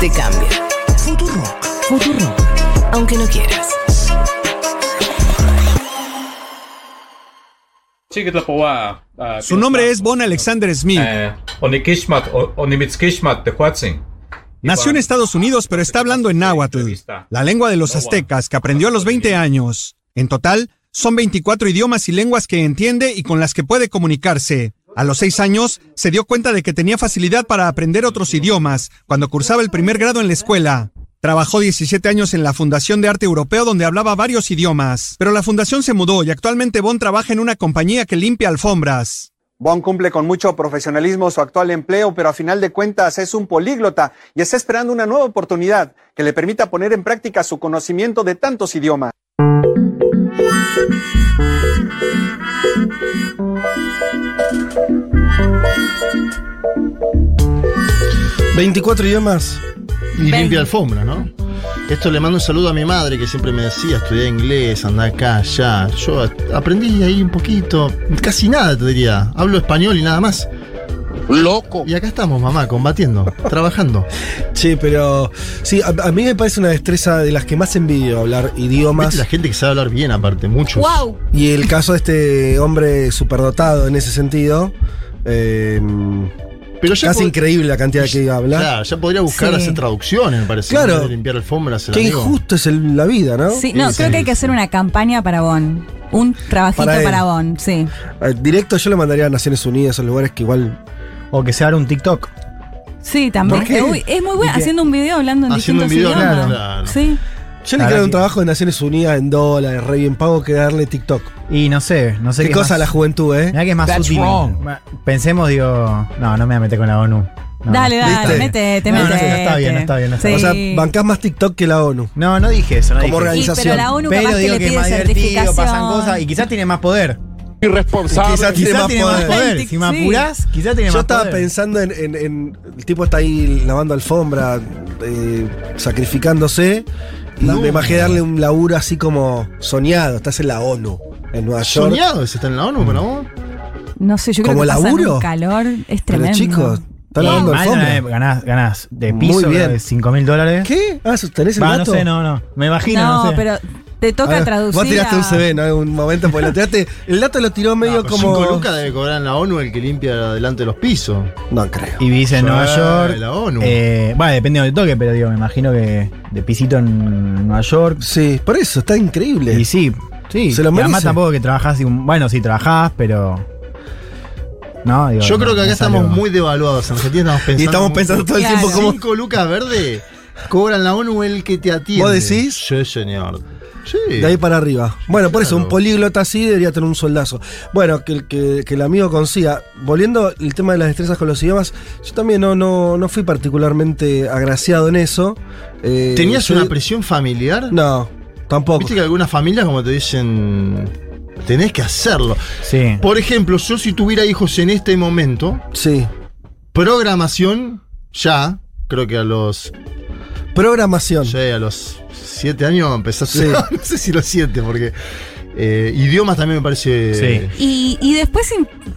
Te cambia. Futurock. Futurock. Aunque no quieras. Su nombre es Bon Alexander Smith. Nació en Estados Unidos, pero está hablando en náhuatl, la lengua de los aztecas, que aprendió a los 20 años. En total, son 24 idiomas y lenguas que entiende y con las que puede comunicarse. A los 6 años, se dio cuenta de que tenía facilidad para aprender otros idiomas cuando cursaba el primer grado en la escuela. Trabajó 17 años en la Fundación de Arte Europeo donde hablaba varios idiomas, pero la fundación se mudó y actualmente Bon trabaja en una compañía que limpia alfombras. Bon cumple con mucho profesionalismo su actual empleo, pero a final de cuentas es un políglota y está esperando una nueva oportunidad que le permita poner en práctica su conocimiento de tantos idiomas. 24 idiomas. Y limpia alfombra, ¿no? Esto le mando un saludo a mi madre que siempre me decía, estudié inglés, anda acá, allá. Yo aprendí ahí un poquito, casi nada te diría. Hablo español y nada más. Loco. Y acá estamos, mamá, combatiendo, trabajando. Sí, pero sí, a, a mí me parece una destreza de las que más envidio hablar idiomas. Viste la gente que sabe hablar bien, aparte, muchos. ¡Wow! Y el caso de este hombre superdotado en ese sentido. eh, Pero ya casi increíble la cantidad que habla. Claro, ya podría buscar Sí. hacer traducciones, me parece. Claro. limpiar alfombras. el Qué amigo. injusto es el- la vida, ¿no? Sí, no, Sí, creo sí. que hay que hacer una campaña para Bon. Un trabajito Para para. Bon, sí. Eh, Directo yo le mandaría a Naciones Unidas, esos lugares que igual. O que se haga un TikTok. Sí, también. ¿Por qué? Uy, es muy bueno haciendo un video hablando en Haciendo un distintos video, idiomas. claro. Sí. Yo le quiero un que- trabajo de Naciones Unidas en dólares, re bien pago, que darle TikTok. Y no sé, no sé Qué qué cosa más- la juventud, ¿eh? Mirá que es más That's útil. wrong. Pensemos, digo. No, no me voy a meter con la ONU. No. Dale, dale, ¿Viste? métete, No, no, métete. no, está bien, no está bien, no está Sí. O sea, bancás más TikTok que la ONU. No, no dije eso. No Como dije. Y, pero la ONU Pero capaz que digo le que es pide más divertido, pasan cosas y quizás tiene más poder. Irresponsable. Quizás tiene más tiene más poder. poder. Si me apurás, quizás tiene Yo más estaba poder. pensando en, en- en- El tipo está ahí lavando alfombra, eh, sacrificándose. Y No. me imaginé darle un laburo así como soñado. Estás en la ONU, en Nueva York. Soñado ese está en la ONU, para vos. No sé, yo creo ¿Como que laburo? un calor, es Pero tremendo. chicos, están alfombra. eh, ganás, ganás de Muy piso bien. de 5 mil dólares. ¿Qué? Ah, ¿tenés el Va, no dato? sé, no, no. Me imagino, no, No, sé. pero te A toca ver, traducir. Vos tiraste a- un CV, ¿no? En un momento, porque lo tiraste. El dato lo tiró medio No, pero como. cinco lucas debe cobrar en la ONU el que limpia delante de los pisos. No creo. Y vivís en Nueva York. la ONU. Eh, bueno, depende de donde toque, pero digo, me imagino que de pisito en Nueva York. Sí, por eso, está increille. Y sí, sí. Se lo y además merece. tampoco que trabajás. y un- Bueno, sí, trabajás, pero. No, digo, Yo creo que acá estamos muy devaluados. En Argentina estamos pensando. Y estamos pensando todo el Claro. tiempo cómo. Cinco lucas verde cobran la ONU el que te atiende. ¿Vos decís? Sí, señor. Sí. De ahí para arriba. Bueno, por eso, un políglota así debería tener un soldazo. Bueno, que, el- que, que el amigo consiga. Volviendo al tema de las destrezas con los idiomas, yo también no, no, no fui particularmente agraciado en eso. Eh, ¿Tenías soy- una presión familiar? No, tampoco. Viste que algunas familias como te dicen, tenés que hacerlo. Sí. Por ejemplo, yo si tuviera hijos en este momento, Sí. programación, ya, creo que a los, Programación. ya a los siete años empezaste, Sí. no sé si los siete, porque eh, idiomas también me parece... Sí. Y, y después.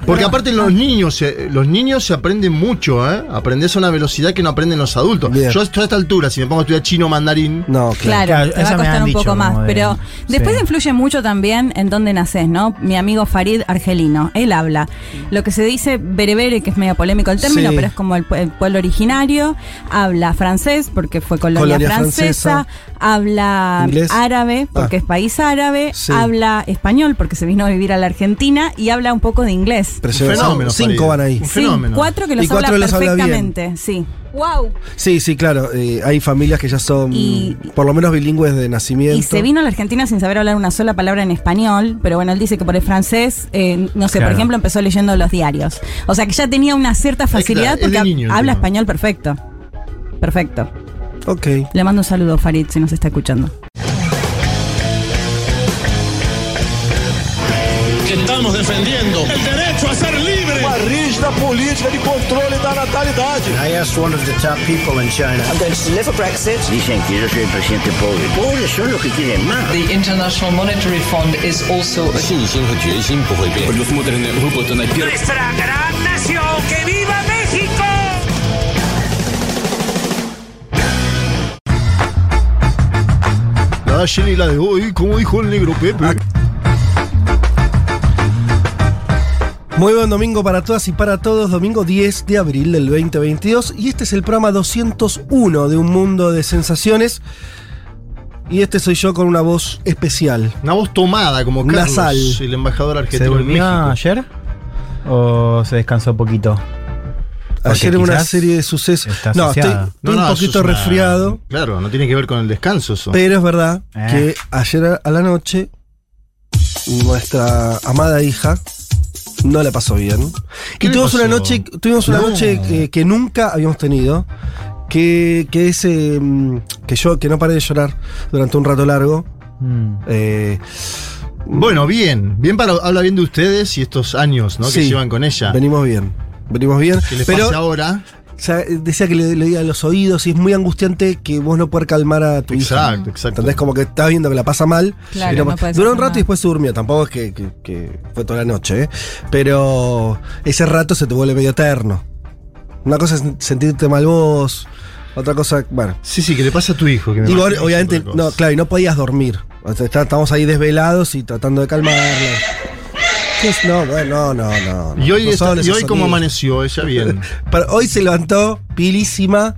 Porque aparte los niños, se- los niños se aprenden mucho, ¿eh? Aprendes a una velocidad que no aprenden los adultos. Bien. Yo a esta altura, si me pongo a estudiar chino mandarín, No, claro. Te va a costar un poco más. de- pero después sí. influye mucho también en dónde naces, ¿no? Mi amigo Farid Argelino, él habla. Lo que se dice berebere, que es medio polémico el término, Sí. pero es como el, pue- el pueblo originario. Habla francés, porque fue colonia, Colonia francesa. francesa. Habla Inglés. árabe, porque Ah. es país árabe. Sí. Habla español, porque se vino a vivir a la Argentina. Y habla un poco de inglés. un fenómeno. Cinco van ahí. Un Sí, fenómeno. cuatro que Y los cuatro habla los habla bien. perfectamente, sí. ¡Wow! Sí, sí, claro. eh, hay familias que ya son Y- por lo menos bilingües de nacimiento. Y se vino a la Argentina sin saber hablar una sola palabra en español, pero bueno, él dice que por el francés, eh, no sé, por ejemplo, empezó leyendo los diarios. O sea que ya tenía una cierta facilidad claro, es de porque niño habla tema. español perfecto. Perfecto. Ok. Le mando un saludo, Farid, si nos está escuchando. da política de controle da natalidade. I asked one of the top people in China. I'm going to deliver Brexit. Dicen que yo soy el presidente pobre. Pobres son los que quieren más. The International Monetary Fund is also. Nuestra gran nación, que viva México. La la de hoy, como dijo el negro Pepe. Muy buen domingo para todas y para todos, domingo 10 de abril del 2022 y este es el programa 201 de Un Mundo de Sensaciones y este soy yo con una voz especial. Una voz tomada como Carlos, Nasal. el embajador ¿Se argentino en durmió México. ayer? ¿O se descansó poquito? Porque Ayer en una serie de sucesos. No, estoy, un poquito es una- resfriado, Claro, no tiene que ver con el descanso eso. pero es verdad Eh. que ayer a la noche nuestra amada hija no la pasó bien. ¿Qué Y tuvimos una noche, tuvimos una No. noche que, que nunca habíamos tenido. Que, que es eh, que yo que no paré de llorar durante un rato largo. Mm. Eh, Bueno, bien. Bien para habla bien de ustedes y estos años, ¿no? que Sí. llevan con ella. venimos bien. Venimos bien. ¿Qué les pero pasa ahora? O sea, decía que le, le diga a los oídos y es muy angustiante que vos no poder calmar a tu hija. Exacto, exacto. Entonces como que estás viendo que la pasa mal. Claro, no duró un rato nada. y después se durmió. Tampoco es que, que- que fue toda la noche, ¿eh? Pero ese rato se te vuelve medio eterno. Una cosa es sentirte mal vos. Otra cosa, bueno. Sí, sí, que le pasa a tu hijo. Que me obviamente, no, claro, y no podías dormir. O sea, está- estamos ahí desvelados y tratando de calmarla. No, bueno, no, no, no. Y hoy, No está- y hoy como amaneció ella bien. Pero hoy se levantó pilísima,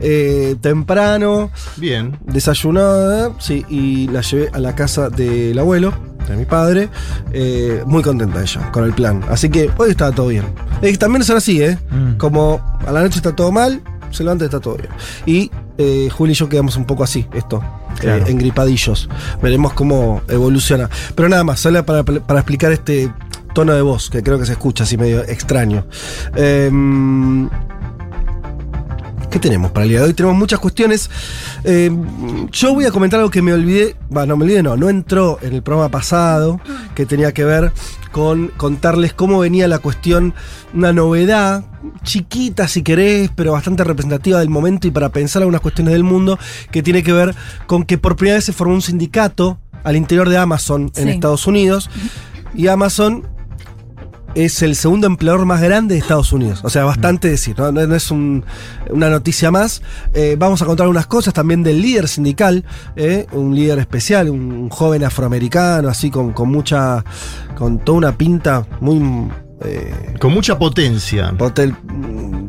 eh, temprano, Bien. desayunó, sí, y la llevé a la casa del abuelo, de mi padre. eh, muy contenta ella con el plan. Así que hoy estaba todo bien. Eh, también son así, ¿eh? Mm. Como a la noche está todo mal, se levanta y está todo bien. Y eh, Juli y yo quedamos un poco así, esto, Claro. eh, engripadillos. Veremos cómo evoluciona. Pero nada más, solo para, para explicar este tono de voz, que creo que se escucha así medio extraño. Em, ¿Qué tenemos para el día de hoy? Tenemos muchas cuestiones. Eh, yo voy a comentar algo que me olvidé. Va, no me olvidé, no. No entró en el programa pasado, que tenía que ver con contarles cómo venía la cuestión, una novedad, chiquita si querés, pero bastante representativa del momento y para pensar algunas cuestiones del mundo, que tiene que ver con que por primera vez se formó un sindicato al interior de Amazon en Sí. Estados Unidos. Y Amazon es el segundo empleador más grande de Estados Unidos. O sea, bastante decir, no, es un- una noticia más. Eh, vamos a contar algunas cosas también del líder sindical, eh, un líder especial, un joven afroamericano, así con, con mucha, con toda una pinta muy... eh, Con mucha potencia.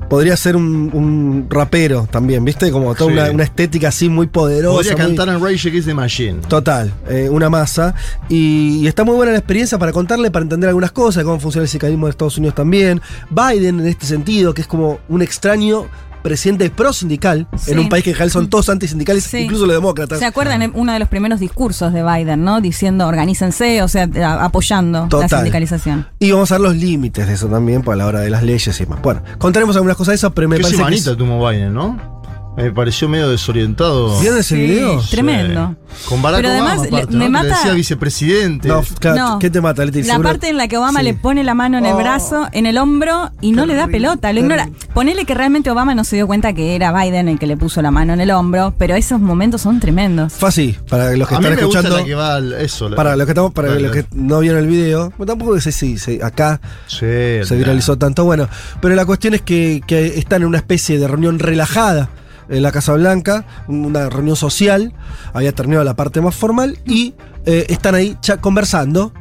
Podría ser un, un rapero también, ¿viste? Como toda Sí. una, una estética así muy poderosa. Podría muy- cantar en Rage Against the Machine. Total, eh, una masa. Y, y está muy buena la experiencia para contarle, para entender algunas cosas, cómo funciona el sindicalismo de Estados Unidos también. Biden en este sentido, que es como un extraño presidente pro sindical Sí. en un país que en general son todos antisindicales, Sí. incluso los demócratas. ¿Se acuerdan en uno de los primeros discursos de Biden, ¿no? Diciendo organícense, o sea, apoyando la sindicalización. Y vamos a ver los límites de eso también, por la hora de las leyes y demás. Bueno, contaremos algunas cosas de eso, pero me Qué parece que. semanita es- tuvo Biden, ¿no? Me pareció medio desorientado. ¿Vieron ese Sí, video? Tremendo. Con Barack Pero Obama, además, le- aparte, me ¿no? Que le mata- decía vicepresidente. No, claro, No. ¿qué te mata, Leti? La Seguro- parte en la que Obama Sí. le pone la mano en el Oh. brazo, en el hombro, y no le da pelota, lo ignora. terrible. Ponele que realmente Obama no se dio cuenta que era Biden el que le puso la mano en el hombro, pero esos momentos son tremendos. Fue así, para los que a mí están me gusta escuchando. la que va al- eso. la- Para los que estamos, para los que no vieron el video, tampoco sé si acá Sí, se viralizó tanto. Bueno, pero la cuestión es que, que están en una especie de reunión relajada en la Casa Blanca, una reunión social, había terminado la parte más formal y eh, están ahí conversando.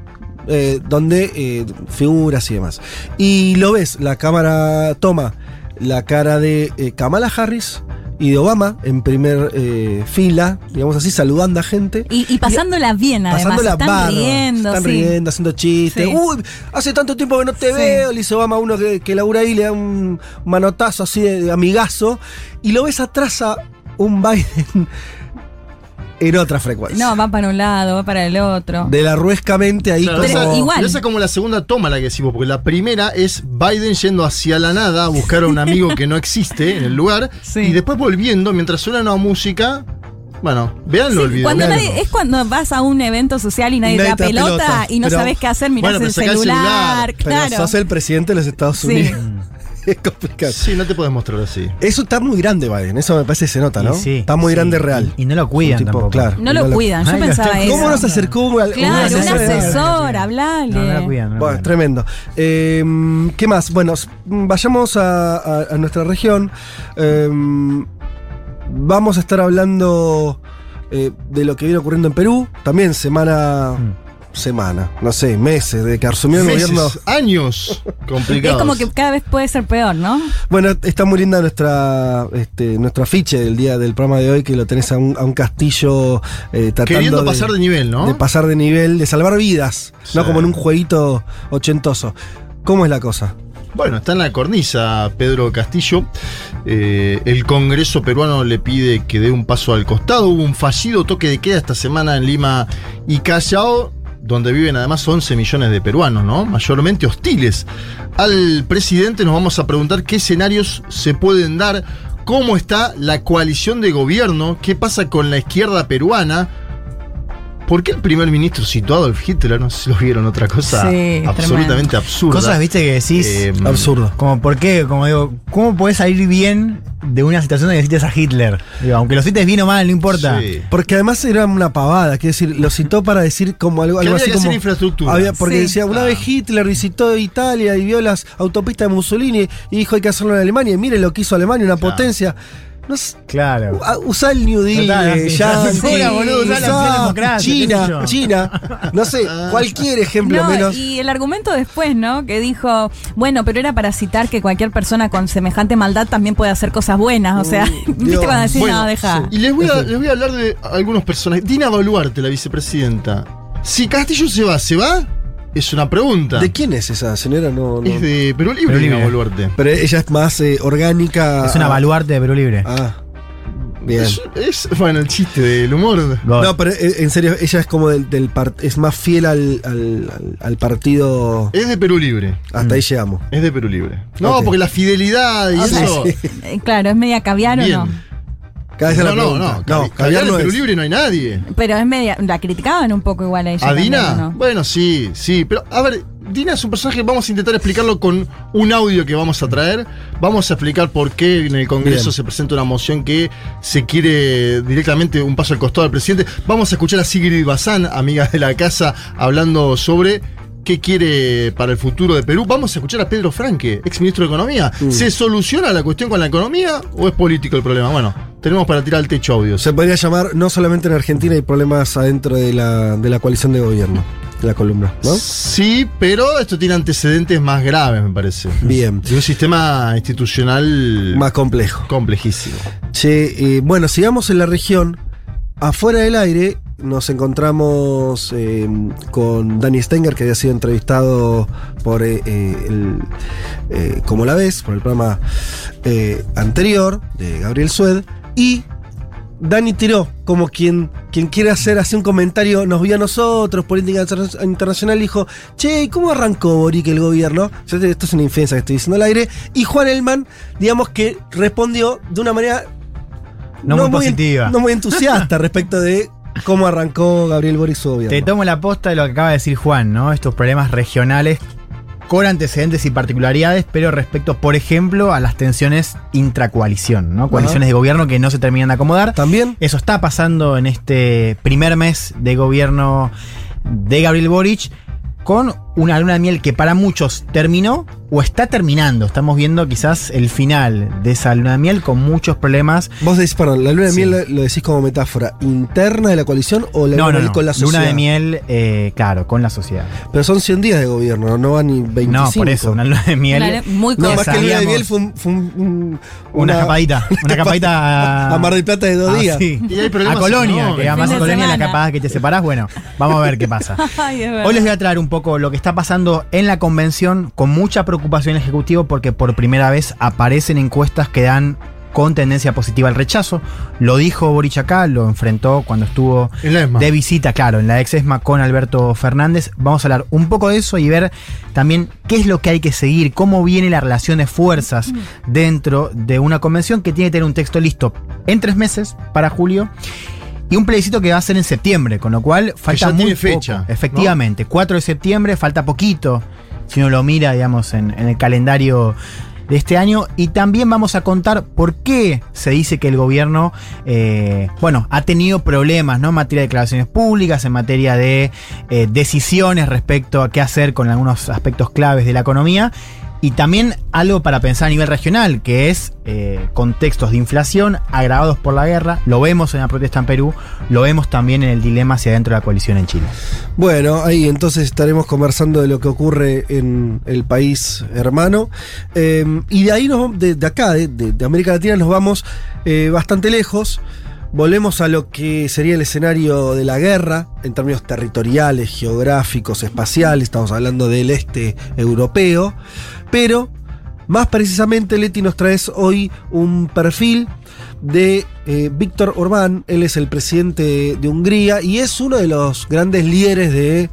eh, donde eh, figuras y demás. Y lo ves, la cámara toma la cara de eh, Kamala Harris y de Obama en primer eh, fila, digamos así, saludando a gente. Y, y pasándola bien, además. Pasándola están riendo, Están sí. riendo, haciendo chistes. Sí. Uy, hace tanto tiempo que no te Sí. veo. Le dice Obama a uno que, que labura ahí, le da un manotazo así de, de amigazo. Y lo ves atrás a un Biden en otra frecuencia. No, va para un lado, va para el otro. De la ruescamente ahí Claro, Pero como. esa, igual. pero esa es como la segunda toma la que decimos, porque la primera es Biden yendo hacia la nada a buscar a un amigo que no existe en el lugar Sí. y después volviendo mientras suena una música. Bueno, véanlo Sí, el video. cuando véanlo. nadie- es cuando vas a un evento social y nadie, Nadie te da pelota, pelota, y no pero- sabes qué hacer, mirás Bueno, pero el sacá el celular, celular. Pero claro. sos el presidente de los Estados Sí. Es complicado. Sí, no te puedes mostrar así. Eso está muy grande, Biden. Eso me parece que se nota, ¿no? Sí, está muy sí. grande real. Y, y no lo cuidan tipo, tampoco. claro. No lo cuidan, yo Ay, lo pensaba eso. ¿Cómo nos acercó a Claro, un asesor? asesor, hablale. No, no la cuidan. no Bueno, cuidan. tremendo. Eh, ¿Qué más? Bueno, vayamos a, a- a nuestra región. Eh, vamos a estar hablando eh, de lo que viene ocurriendo en Perú. También semana. Semana, no sé, meses, de que asumió el Meses, gobierno. años complicados. Es como que cada vez puede ser peor, ¿no? Bueno, está muy linda nuestra este, nuestro afiche del día del programa de hoy, que lo tenés a un, a un castillo eh, tratando Queriendo pasar de nivel, ¿no? de pasar de nivel, de salvar vidas, Sí. no como en un jueguito ochentoso. ¿Cómo es la cosa? Bueno, está en la cornisa Pedro Castillo. Eh, el Congreso peruano le pide que dé un paso al costado. Hubo un fallido toque de queda esta semana en Lima y Callao, donde viven además 11 millones de peruanos, ¿no? Mayormente hostiles. Al presidente nos vamos a preguntar qué escenarios se pueden dar, cómo está la coalición de gobierno, qué pasa con la izquierda peruana. ¿Por qué el primer ministro citó a Adolf Hitler? No sé si lo vieron otra cosa Sí, absolutamente absurda. Cosas, viste, que decís. Eh, Absurdo. Como, ¿por qué? Como digo, ¿cómo podés salir bien de una situación donde cites a Hitler? Digo, aunque lo cites bien o mal, no importa. Sí. Porque además era una pavada, quiero decir, lo citó para decir como algo, algo había así que hacer como. infraestructura. había- porque Sí. decía, una Ah. vez Hitler visitó Italia y vio las autopistas de Mussolini y dijo hay que hacerlo en Alemania. Y mire lo que hizo Alemania, una Claro. potencia. No sé, Claro. usá el New Deal sí, boludo, usá la qué sé China. China, no sé, cualquier ejemplo No, menos. y el argumento después, ¿no? Que dijo, bueno, pero era para citar que cualquier persona con semejante maldad también puede hacer cosas buenas. O sea, ¿viste cuando decís, Bueno, no, deja? Y les voy, a, les voy a hablar de algunos personajes. Dina Boluarte, la vicepresidenta. Si Castillo se va, ¿se va? Es una pregunta. ¿De quién es esa señora? No, no. Es de Perú Libre, Perú Libre. Boluarte. Pero ella es más eh, orgánica. Es una a- baluarte de Perú Libre. Ah, bien. Es, es, bueno, el chiste del humor. God. No, pero eh, en serio, ella es como del, del par- es más fiel al, al- al- al partido. Es de Perú Libre. Hasta ahí llegamos. Es de Perú Libre. No, Ok. porque la fidelidad y O sea, eso. Eh, Claro, es media caviar o Bien. no. Cada vez No, la no, no. Caviar caviar no en Perú es. Libre no hay nadie. Pero es media. La criticaban un poco igual a ella. ¿A también, Dina? ¿o no? Bueno, sí, sí. Pero, a ver, Dina es un personaje, vamos a intentar explicarlo con un audio que vamos a traer. Vamos a explicar por qué en el Congreso Bien. se presenta una moción que se quiere directamente un paso al costado del presidente. Vamos a escuchar a Sigrid Bazán, amiga de la casa, hablando sobre qué quiere para el futuro de Perú. Vamos a escuchar a Pedro Franque, ex ministro de Economía. Mm. ¿Se soluciona la cuestión con la economía o es político el problema? Bueno, tenemos para tirar al techo audios. Se podría llamar, no solamente en Argentina hay problemas adentro de la, de la coalición de gobierno, de la columna, ¿no? Sí, pero esto tiene antecedentes más graves, me parece. Bien. De un sistema institucional Más complejo. complejísimo. Che, eh, bueno, sigamos en la región. Afuera del aire nos encontramos eh, con Danny Stenger, que había sido entrevistado por eh, eh, el, eh, Como la ves, por el programa anterior de Gabriel Sued. Y Dani tiró como quien, quien quiere hacer así un comentario, nos vio a nosotros, política inter- internacional, dijo, che, ¿y cómo arrancó Boric el gobierno? Esto es una infancia que estoy diciendo al aire. Y Juan Elman, digamos que respondió de una manera No muy positiva. no muy entusiasta respecto de cómo arrancó Gabriel Boric su gobierno. Te tomo la posta de lo que acaba de decir Juan, ¿no? Estos problemas regionales con antecedentes y particularidades, pero respecto, por ejemplo, a las tensiones intracoalición, ¿no? Coaliciones de gobierno que no se terminan de acomodar. También. Eso está pasando en este primer mes de gobierno de Gabriel Boric con una luna de miel que para muchos terminó o está terminando. Estamos viendo quizás el final de esa luna de miel con muchos problemas. Vos decís, perdón, la luna de Sí. miel lo, lo decís como metáfora interna de la coalición o la no, luna no, de miel no. con la sociedad. Luna de miel, eh, claro, con la sociedad. Pero son 100 días de gobierno, no, van ni 25. No, por eso, una luna de miel. Una- muy No, cosa. más que luna de miel fue, un- fue un- un- Una escapadita, una escapadita a, a Mar del Plata de dos Ah, días. sí. Y hay A Colonia, que además Colonia la capaz que te separás. Bueno, vamos a ver qué pasa. Ay. Hoy les voy a traer un poco lo que está pasando en la convención con mucha preocupación el Ejecutivo porque por primera vez aparecen encuestas que dan con tendencia positiva al rechazo. Lo dijo Boric acá, lo enfrentó cuando estuvo En la ESMA. de visita, claro, en la ex ESMA con Alberto Fernández. Vamos a hablar un poco de eso y ver también qué es lo que hay que seguir, cómo viene la relación de fuerzas dentro de una convención que tiene que tener un texto listo en tres meses para julio. Y un plebiscito que va a ser en septiembre, con lo cual falta ya muy tiene fecha, poco. ¿no? Efectivamente, 4 de septiembre, falta poquito. Si uno lo mira, digamos, en, en el calendario de este año y también vamos a contar por qué se dice que el gobierno, eh, bueno, ha tenido problemas, ¿no? En materia de declaraciones públicas, en materia de eh, decisiones respecto a qué hacer con algunos aspectos claves de la economía. Y también algo para pensar a nivel regional, que es eh, contextos de inflación agravados por la guerra. Lo vemos en la protesta en Perú, lo vemos también en el dilema hacia adentro de la coalición en Chile. Bueno, ahí entonces estaremos conversando de lo que ocurre en el país hermano. Eh, y de ahí, nos, de, de acá, de, de, América Latina, nos vamos eh, bastante lejos. Volvemos a lo que sería el escenario de la guerra en términos territoriales, geográficos, espaciales. Estamos hablando del este europeo. Pero, más precisamente, Leti nos traes hoy un perfil de eh, Víctor Orbán. Él es el presidente de Hungría y es uno de los grandes líderes de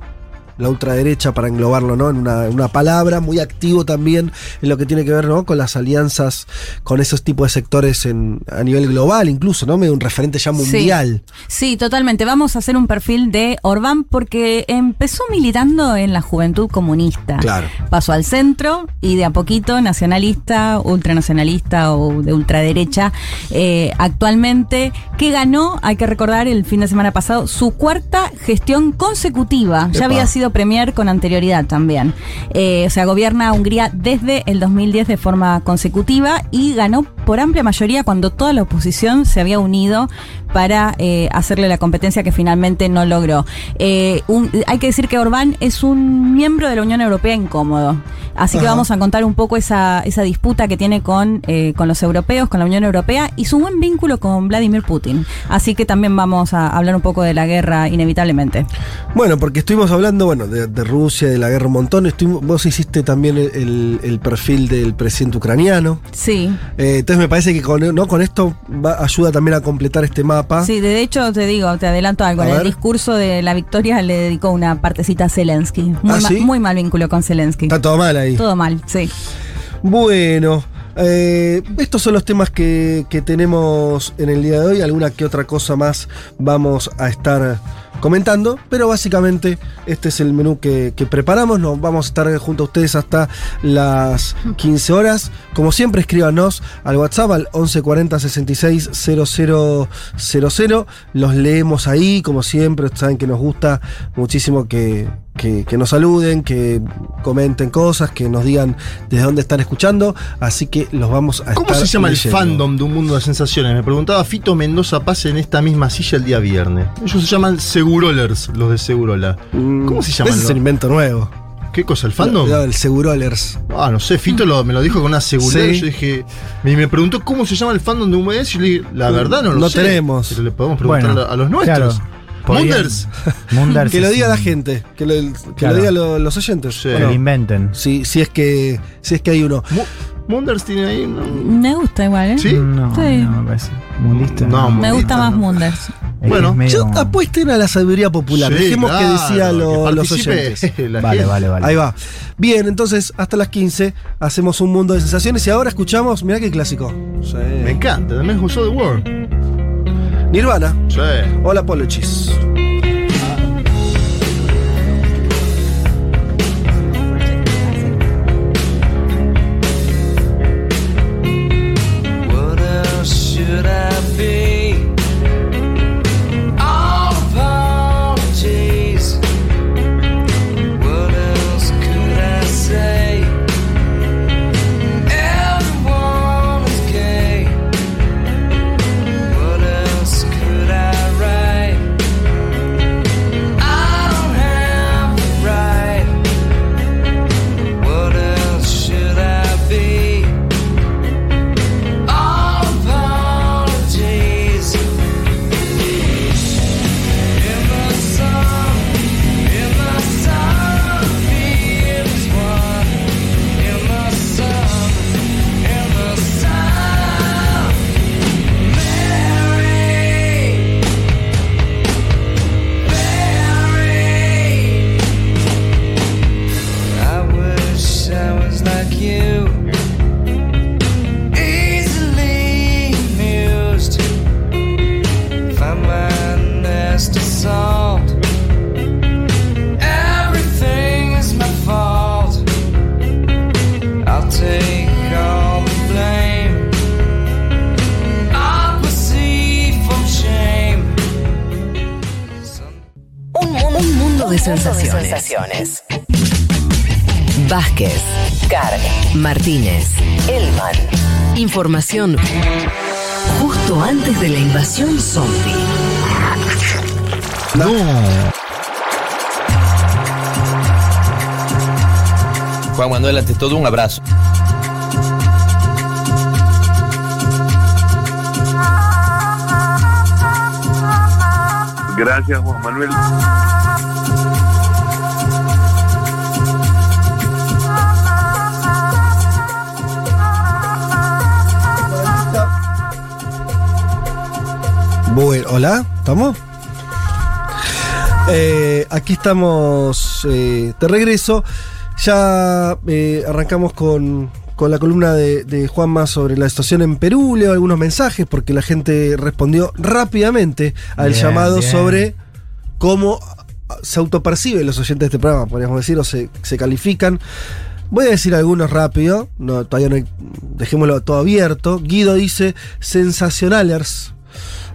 la ultraderecha, para englobarlo ¿no? en una, una, palabra, muy activo también en lo que tiene que ver ¿no? con las alianzas con esos tipos de sectores en, a nivel global, incluso, ¿no? Un referente ya mundial. Sí. sí, totalmente. Vamos a hacer un perfil de Orbán porque empezó militando en la juventud comunista. Claro. Pasó al centro y de a poquito nacionalista, ultranacionalista o de ultraderecha. Eh, actualmente, que ganó, hay que recordar, el fin de semana pasado, su cuarta gestión consecutiva. Epa. Ya había sido premier con anterioridad también. Eh, o sea, gobierna Hungría desde el 2010 de forma consecutiva y ganó por amplia mayoría cuando toda la oposición se había unido para eh, hacerle la competencia que finalmente no logró. Eh, un, hay que decir que Orbán es un miembro de la Unión Europea incómodo. Así Ajá. que vamos a contar un poco esa, esa disputa que tiene con, eh, con los europeos, con la Unión Europea y su buen vínculo con Vladimir Putin. Así que también vamos a hablar un poco de la guerra inevitablemente. Bueno, porque estuvimos hablando bueno, de, de Rusia, de la guerra un montón. Estuvimos, vos hiciste también el, el, perfil del presidente ucraniano. Sí. Entonces me parece que con, ¿no? con esto va, ayuda también a completar este mapa. Sí, de hecho te digo, te adelanto algo. En el discurso de la victoria le dedicó una partecita a Zelensky. Muy, ¿Ah, ma sí? muy mal vínculo con Zelensky. Está todo mal ahí. Todo mal, sí. Bueno, eh, estos son los temas que, que, tenemos en el día de hoy. Alguna que otra cosa más vamos a estar comentando, pero básicamente este es el menú que, que, preparamos. Nos vamos a estar junto a ustedes hasta las 15 horas. Como siempre, escríbanos al WhatsApp al 1140 66 0000. Los leemos ahí, como siempre. Saben que nos gusta muchísimo que, que, que, nos saluden, que comenten cosas, que nos digan desde dónde están escuchando. Así que los vamos a ¿Cómo se llama leyendo? el fandom de un mundo de sensaciones? Me preguntaba Fito Mendoza Paz en esta misma silla el día viernes. Ellos se llaman Segurolers, los de Segurola. ¿Cómo se llaman? Ese es el invento nuevo. ¿Qué cosa? ¿El fandom? No, el Segurolers. Ah, no sé, Fito lo, me lo dijo con una seguridad. Sí. Yo dije. Me, me, preguntó cómo se llama el fandom de un y yo le dije, la verdad no lo no sé. No tenemos. Pero le podemos preguntar bueno, a los nuestros. Claro. Munders. Munders que lo diga la gente, que lo, que claro. lo diga lo, los oyentes. Sí. Bueno, que lo inventen. Si, si, es que, si es que hay uno. Munders tiene ahí. No. Me gusta igual, ¿eh? ¿Sí? No, sí. no me parece. Mundista. No, me gusta más Munders. Bueno, medio... yo apuesten a la sabiduría popular. Sí, Dejemos claro, que decía lo, que los oyentes. vale, vale, vale. Ahí va. Bien, entonces hasta las 15 hacemos un mundo de sensaciones y ahora escuchamos, mirá qué clásico. Sí. Me encanta, también usó The World. Nirvana. Sí. Hola, Apologies. Vázquez, Carg, Martínez, Elman. Información justo antes de la invasión zombie. No. Juan Manuel, ante todo, un abrazo. Gracias, Juan Manuel. Bueno, hola, ¿estamos? Eh, aquí estamos eh, de regreso. Ya eh, arrancamos con, con la columna de, de Juanma sobre la situación en Perú. Leo algunos mensajes porque la gente respondió rápidamente al Bien, llamado bien. sobre cómo se autoperciben los oyentes de este programa, podríamos decir, o se, se califican. Voy a decir algunos rápido, no, todavía no hay- dejémoslo todo abierto. Guido dice sensacionalers.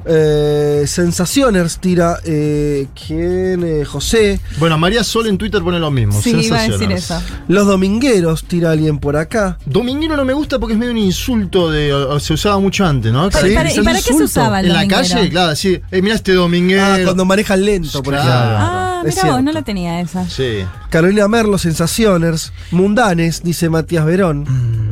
Eh, sensacioners tira eh, ¿quién? Eh, José. Bueno, María Sol en Twitter pone lo mismo. Sí, iba a decir eso. Los domingueros tira alguien por acá. Dominguero no me gusta porque es medio un insulto de. o- Se usaba mucho antes, ¿no? Para- Sí. para- ¿Y para qué se usaba el En la calle, claro, sí. Eh, mirá este dominguero. Ah, cuando manejan lento, por Claro. ejemplo. Ah, Es mira vos, no la tenía esa. Sí. Carolina Merlo, sensacioners. Mundanes, dice Matías Verón.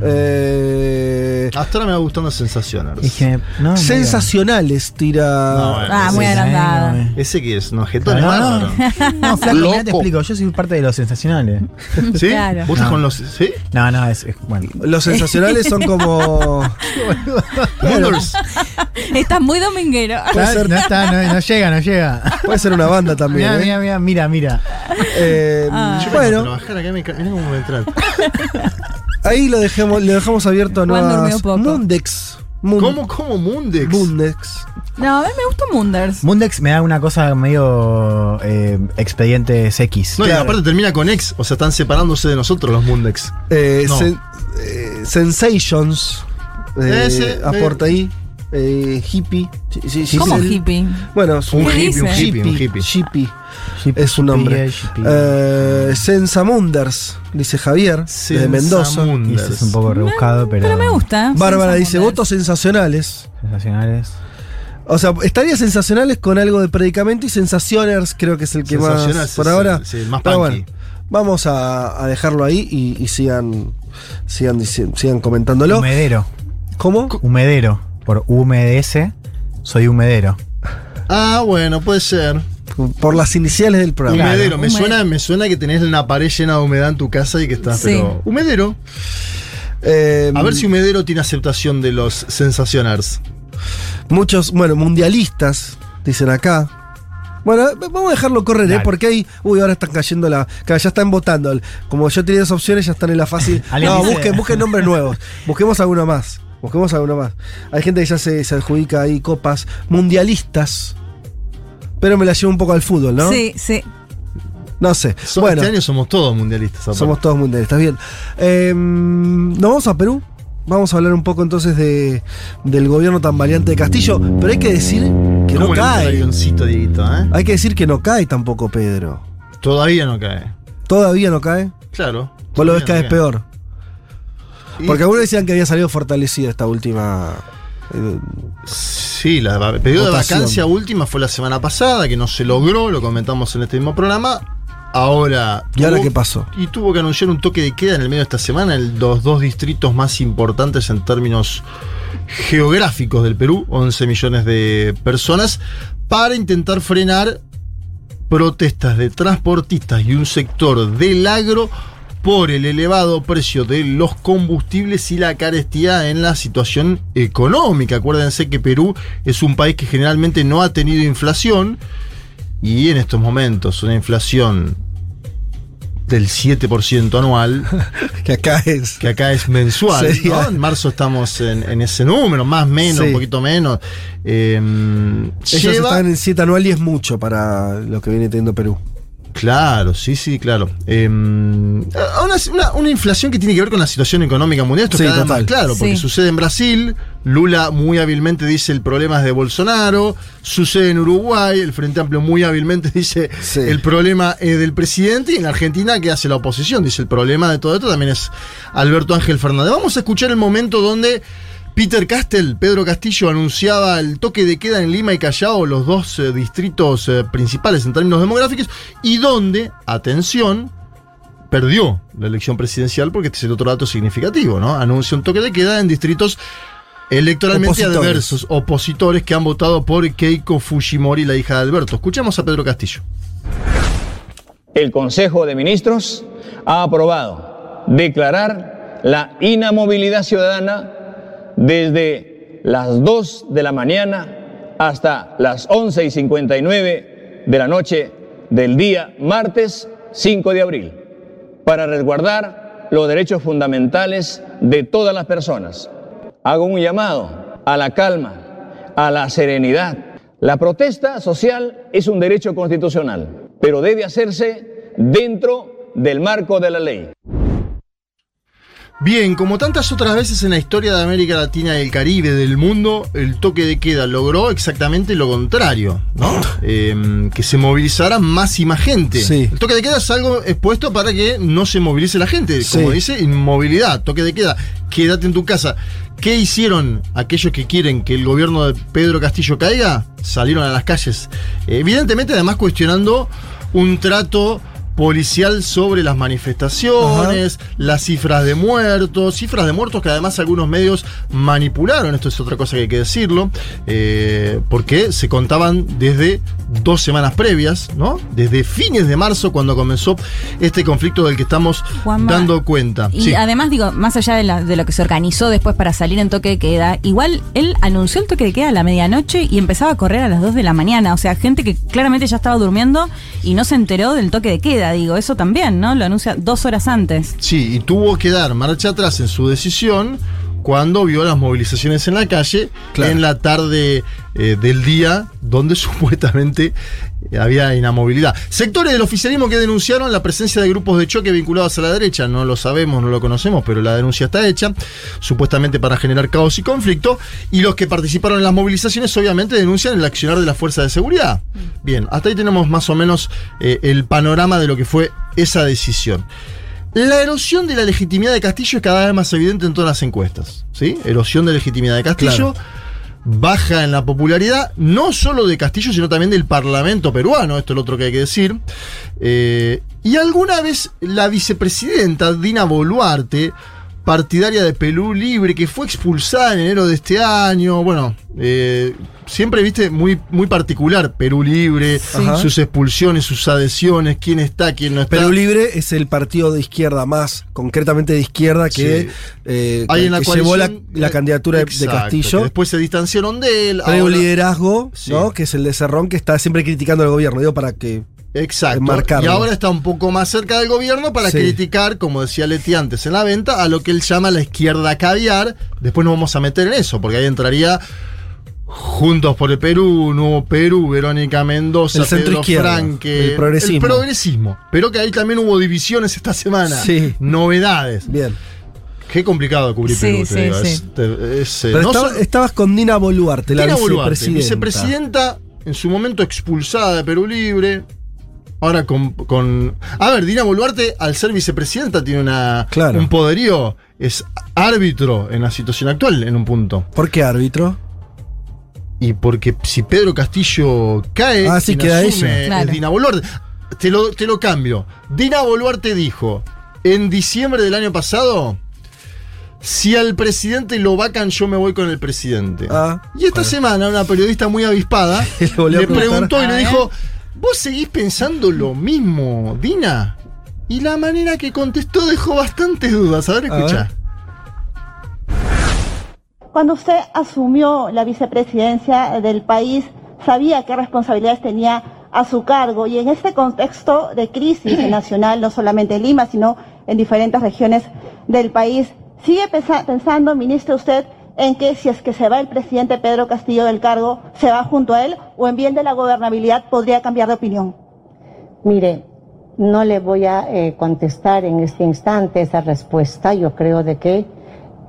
Eh, Hasta ahora me va gustando sensaciones. Es que, no, sensacionales tira. No, bueno, Ah, muy agrandado. Ese que es, no, jetón No, es no. No, flaco, mirá, te explico. Yo soy parte de los sensacionales. ¿Sí? Claro. ¿Vos estás No. con los. ¿Sí? No, no, es, es- bueno. Los sensacionales son como. Wonders. Estás muy dominguero. Puede Ah, ser- no, está, no, no llega, no llega. Puede ser una banda también. Mira, ¿eh? mira, mira, mira, mira. Eh, Ah. Yo vengo a bueno, trabajar acá, me ca- mirá cómo me trata. ahí lo dejemos, le dejamos abierto a nuevas. Mundex. Mun- ¿Cómo, cómo Mundex? Mundex. No, a mí me gustó Munders. Mundex me da una cosa medio eh, expedientes X. No, y aparte termina con ex, o sea, están separándose de nosotros los Mundex. Eh, No. sen- eh, sensations. eh, Ese, aporta ahí. Eh, hippie. ¿Cómo hippie? Bueno, es Un ¿Qué hippie, un hippie, un hippie. Shippy. Es su nombre. shippy. Eh, Sensamunders, dice Javier, de Mendoza. Y es un poco rebuscado, pero. Pero me gusta. Bárbara dice, votos sensacionales. Sensacionales. O sea, estaría sensacionales con algo de predicamento y sensacioners creo que es el que más Sensacionales por ahora. sí, más Pero bueno, vamos a, a dejarlo ahí y, y sigan, sigan, sigan comentándolo. Humedero. ¿Cómo? Humedero. Por UMDS, soy humedero. Ah, bueno, puede ser. Por las iniciales del programa. Humedero, me suena, me suena que tenés una pared llena de humedad en tu casa y que estás, Sí. pero. Humedero. Eh, A ver si Humedero tiene aceptación de los sensacioners. Muchos, bueno, mundialistas, dicen acá. Bueno, vamos a dejarlo correr, ¿eh? Dale. Porque ahí, uy, ahora están cayendo la. ya están votando. Como yo tenía dos opciones, ya están en la fácil. No, dice- busquen, busquen nombres nuevos. Busquemos alguno más. Busquemos alguno más. Hay gente que ya se, se adjudica ahí copas mundialistas. Pero me la llevo un poco al fútbol, ¿no? Sí, sí. No sé. So- bueno, Este año somos todos mundialistas. aparte. somos todos mundialistas, bien. Eh, Nos vamos a Perú. Vamos a hablar un poco entonces de, del gobierno tan valiente de Castillo. Pero hay que decir que no ¿Cómo le gusta el cae. avioncito, Dieguito, eh? Hay que decir que no cae tampoco Pedro. Todavía no cae. Todavía no cae. Claro. Vos lo ves cada no vez cae. peor. Porque algunos decían que había salido fortalecido esta última. Sí, la el periodo de Votación. vacancia última fue la semana pasada, que no se logró, lo comentamos en este mismo programa. Ahora. ¿Y ahora qué pasó? Y tuvo que anunciar un toque de queda en el medio de esta semana en los dos distritos más importantes en términos geográficos del Perú, 11 millones de personas, para intentar frenar protestas de transportistas y un sector del agro por el elevado precio de los combustibles y la carestía en la situación económica. Acuérdense que Perú es un país que generalmente no ha tenido inflación y en estos momentos una inflación del 7% anual, que acá es. que acá es mensual. En marzo estamos en, en ese número, más menos, Sí. un poquito menos. Eh, Ellos lleva- están en 7 anual y es mucho para lo que viene teniendo Perú. Claro, sí, sí, claro. Eh, una, una- una inflación que tiene que ver con la situación económica mundial. Esto Sí, cada más claro, porque Sí. sucede en Brasil. Lula muy hábilmente dice el problema es de Bolsonaro. Sucede en Uruguay. El Frente Amplio muy hábilmente dice Sí. el problema es del presidente. Y en Argentina, ¿qué hace la oposición? Dice el problema de todo esto también es Alberto Ángel Fernández. Vamos a escuchar el momento donde. Peter Castel, Pedro Castillo anunciaba el toque de queda en Lima y Callao, los dos eh, distritos eh, principales en términos demográficos, y donde, atención, perdió la elección presidencial, porque este es el otro dato significativo, ¿no? Anuncia un toque de queda en distritos electoralmente Opositores. adversos, opositores que han votado por Keiko Fujimori, la hija de Alberto. Escuchamos a Pedro Castillo. El Consejo de Ministros ha aprobado declarar la inamovilidad ciudadana desde las 2 de la mañana hasta las 11 y 59 de la noche del día martes 5 de abril para resguardar los derechos fundamentales de todas las personas. Hago un llamado a la calma, a la serenidad. La protesta social es un derecho constitucional, pero debe hacerse dentro del marco de la ley. Bien, como tantas otras veces en la historia de América Latina y el Caribe, del mundo, el toque de queda logró exactamente lo contrario, ¿no? Eh, que se movilizara más y más gente. Sí. El toque de queda es algo expuesto para que no se movilice la gente. Como Sí. dice, inmovilidad, toque de queda, quédate en tu casa. ¿Qué hicieron aquellos que quieren que el gobierno de Pedro Castillo caiga? Salieron a las calles. Evidentemente, además, cuestionando un trato policial sobre las manifestaciones, las cifras de muertos, cifras de muertos que además algunos medios manipularon, esto es otra cosa que hay que decirlo, eh, porque se contaban desde dos semanas previas, ¿no? Desde fines de marzo cuando comenzó este conflicto del que estamos Juanma, dando cuenta. Y Sí. además, digo, más allá de, la- de lo que se organizó después para salir en toque de queda, igual él anunció el toque de queda a la medianoche y empezaba a correr a las 2 de la mañana. O sea, gente que claramente ya estaba durmiendo y no se enteró del toque de queda. Digo, eso también, ¿no? Lo anuncia dos horas antes. Sí, y tuvo que dar marcha atrás en su decisión cuando vio las movilizaciones en la calle Claro. en la tarde eh, del día donde supuestamente había inamovilidad. Sectores del oficialismo que denunciaron la presencia de grupos de choque vinculados a la derecha, no lo sabemos, no lo conocemos, pero la denuncia está hecha, supuestamente para generar caos y conflicto, y los que participaron en las movilizaciones obviamente denuncian el accionar de la fuerza de seguridad. Bien, hasta ahí tenemos más o menos eh, el panorama de lo que fue esa decisión. La erosión de la legitimidad de Castillo es cada vez más evidente en todas las encuestas. ¿sí? Erosión de legitimidad de Castillo. Baja en la popularidad, no solo de Castillo, sino también del Parlamento peruano, esto es lo otro que hay que decir. Eh, y alguna vez la vicepresidenta Dina Boluarte, partidaria de Perú Libre, que fue expulsada en enero de este año, bueno, eh, siempre, viste, muy, muy particular Perú Libre, sus expulsiones, sus adhesiones, quién está, quién no está. Perú Libre es el partido de izquierda más, concretamente de izquierda, que, Sí. eh, Hay que- en la que llevó la, la candidatura de- exacto, de Castillo. que después se distanciaron de él. Trae un liderazgo, Sí. ¿no? Que es el de Cerrón, que está siempre criticando al gobierno. Digo, para que. Exacto. enmarcarlo. Y ahora está un poco más cerca del gobierno para Sí. criticar, como decía Leti antes en la venta, a lo que él llama la izquierda caviar. Después nos vamos a meter en eso, porque ahí entraría Juntos por el Perú, Nuevo Perú, Verónica Mendoza, El centro Pedro izquierda, Franque. el progresismo. El progresismo. Pero que ahí también hubo divisiones esta semana. Sí. Novedades. Bien. Qué complicado de cubrir Sí, Perú, te sí, digo. sí. Es- te- es, eh, Pero no estaba- solo- estabas con Dina Boluarte, la Dina Boluarte, vicepresidenta. vicepresidenta, en su momento expulsada de Perú Libre. Ahora con, con- A ver, Dina Boluarte, al ser vicepresidenta, tiene una, Claro. un poderío. Es árbitro en la situación actual, en un punto. ¿Por qué árbitro? Y porque si Pedro Castillo cae, Ah, sí, queda asume ella. es Claro. Dina Boluarte. Te lo, te lo cambio. Dina Boluarte dijo, en diciembre del año pasado, si al presidente lo vacan, yo me voy con el presidente. Ah, y esta semana una periodista muy avispada Le preguntó y le dijo, ¿vos seguís pensando lo mismo, Dina? Y la manera que contestó dejó bastantes dudas. A ver, escucha. Cuando usted asumió la vicepresidencia del país, sabía qué responsabilidades tenía a su cargo y en este contexto de crisis nacional, no solamente en Lima, sino en diferentes regiones del país, ¿sigue pensa- pensando, ministro, usted en que si es que se va el presidente Pedro Castillo del cargo, se va junto a él o en bien de la gobernabilidad podría cambiar de opinión? Mire, no le voy a eh, contestar en este instante esa respuesta. Yo creo de que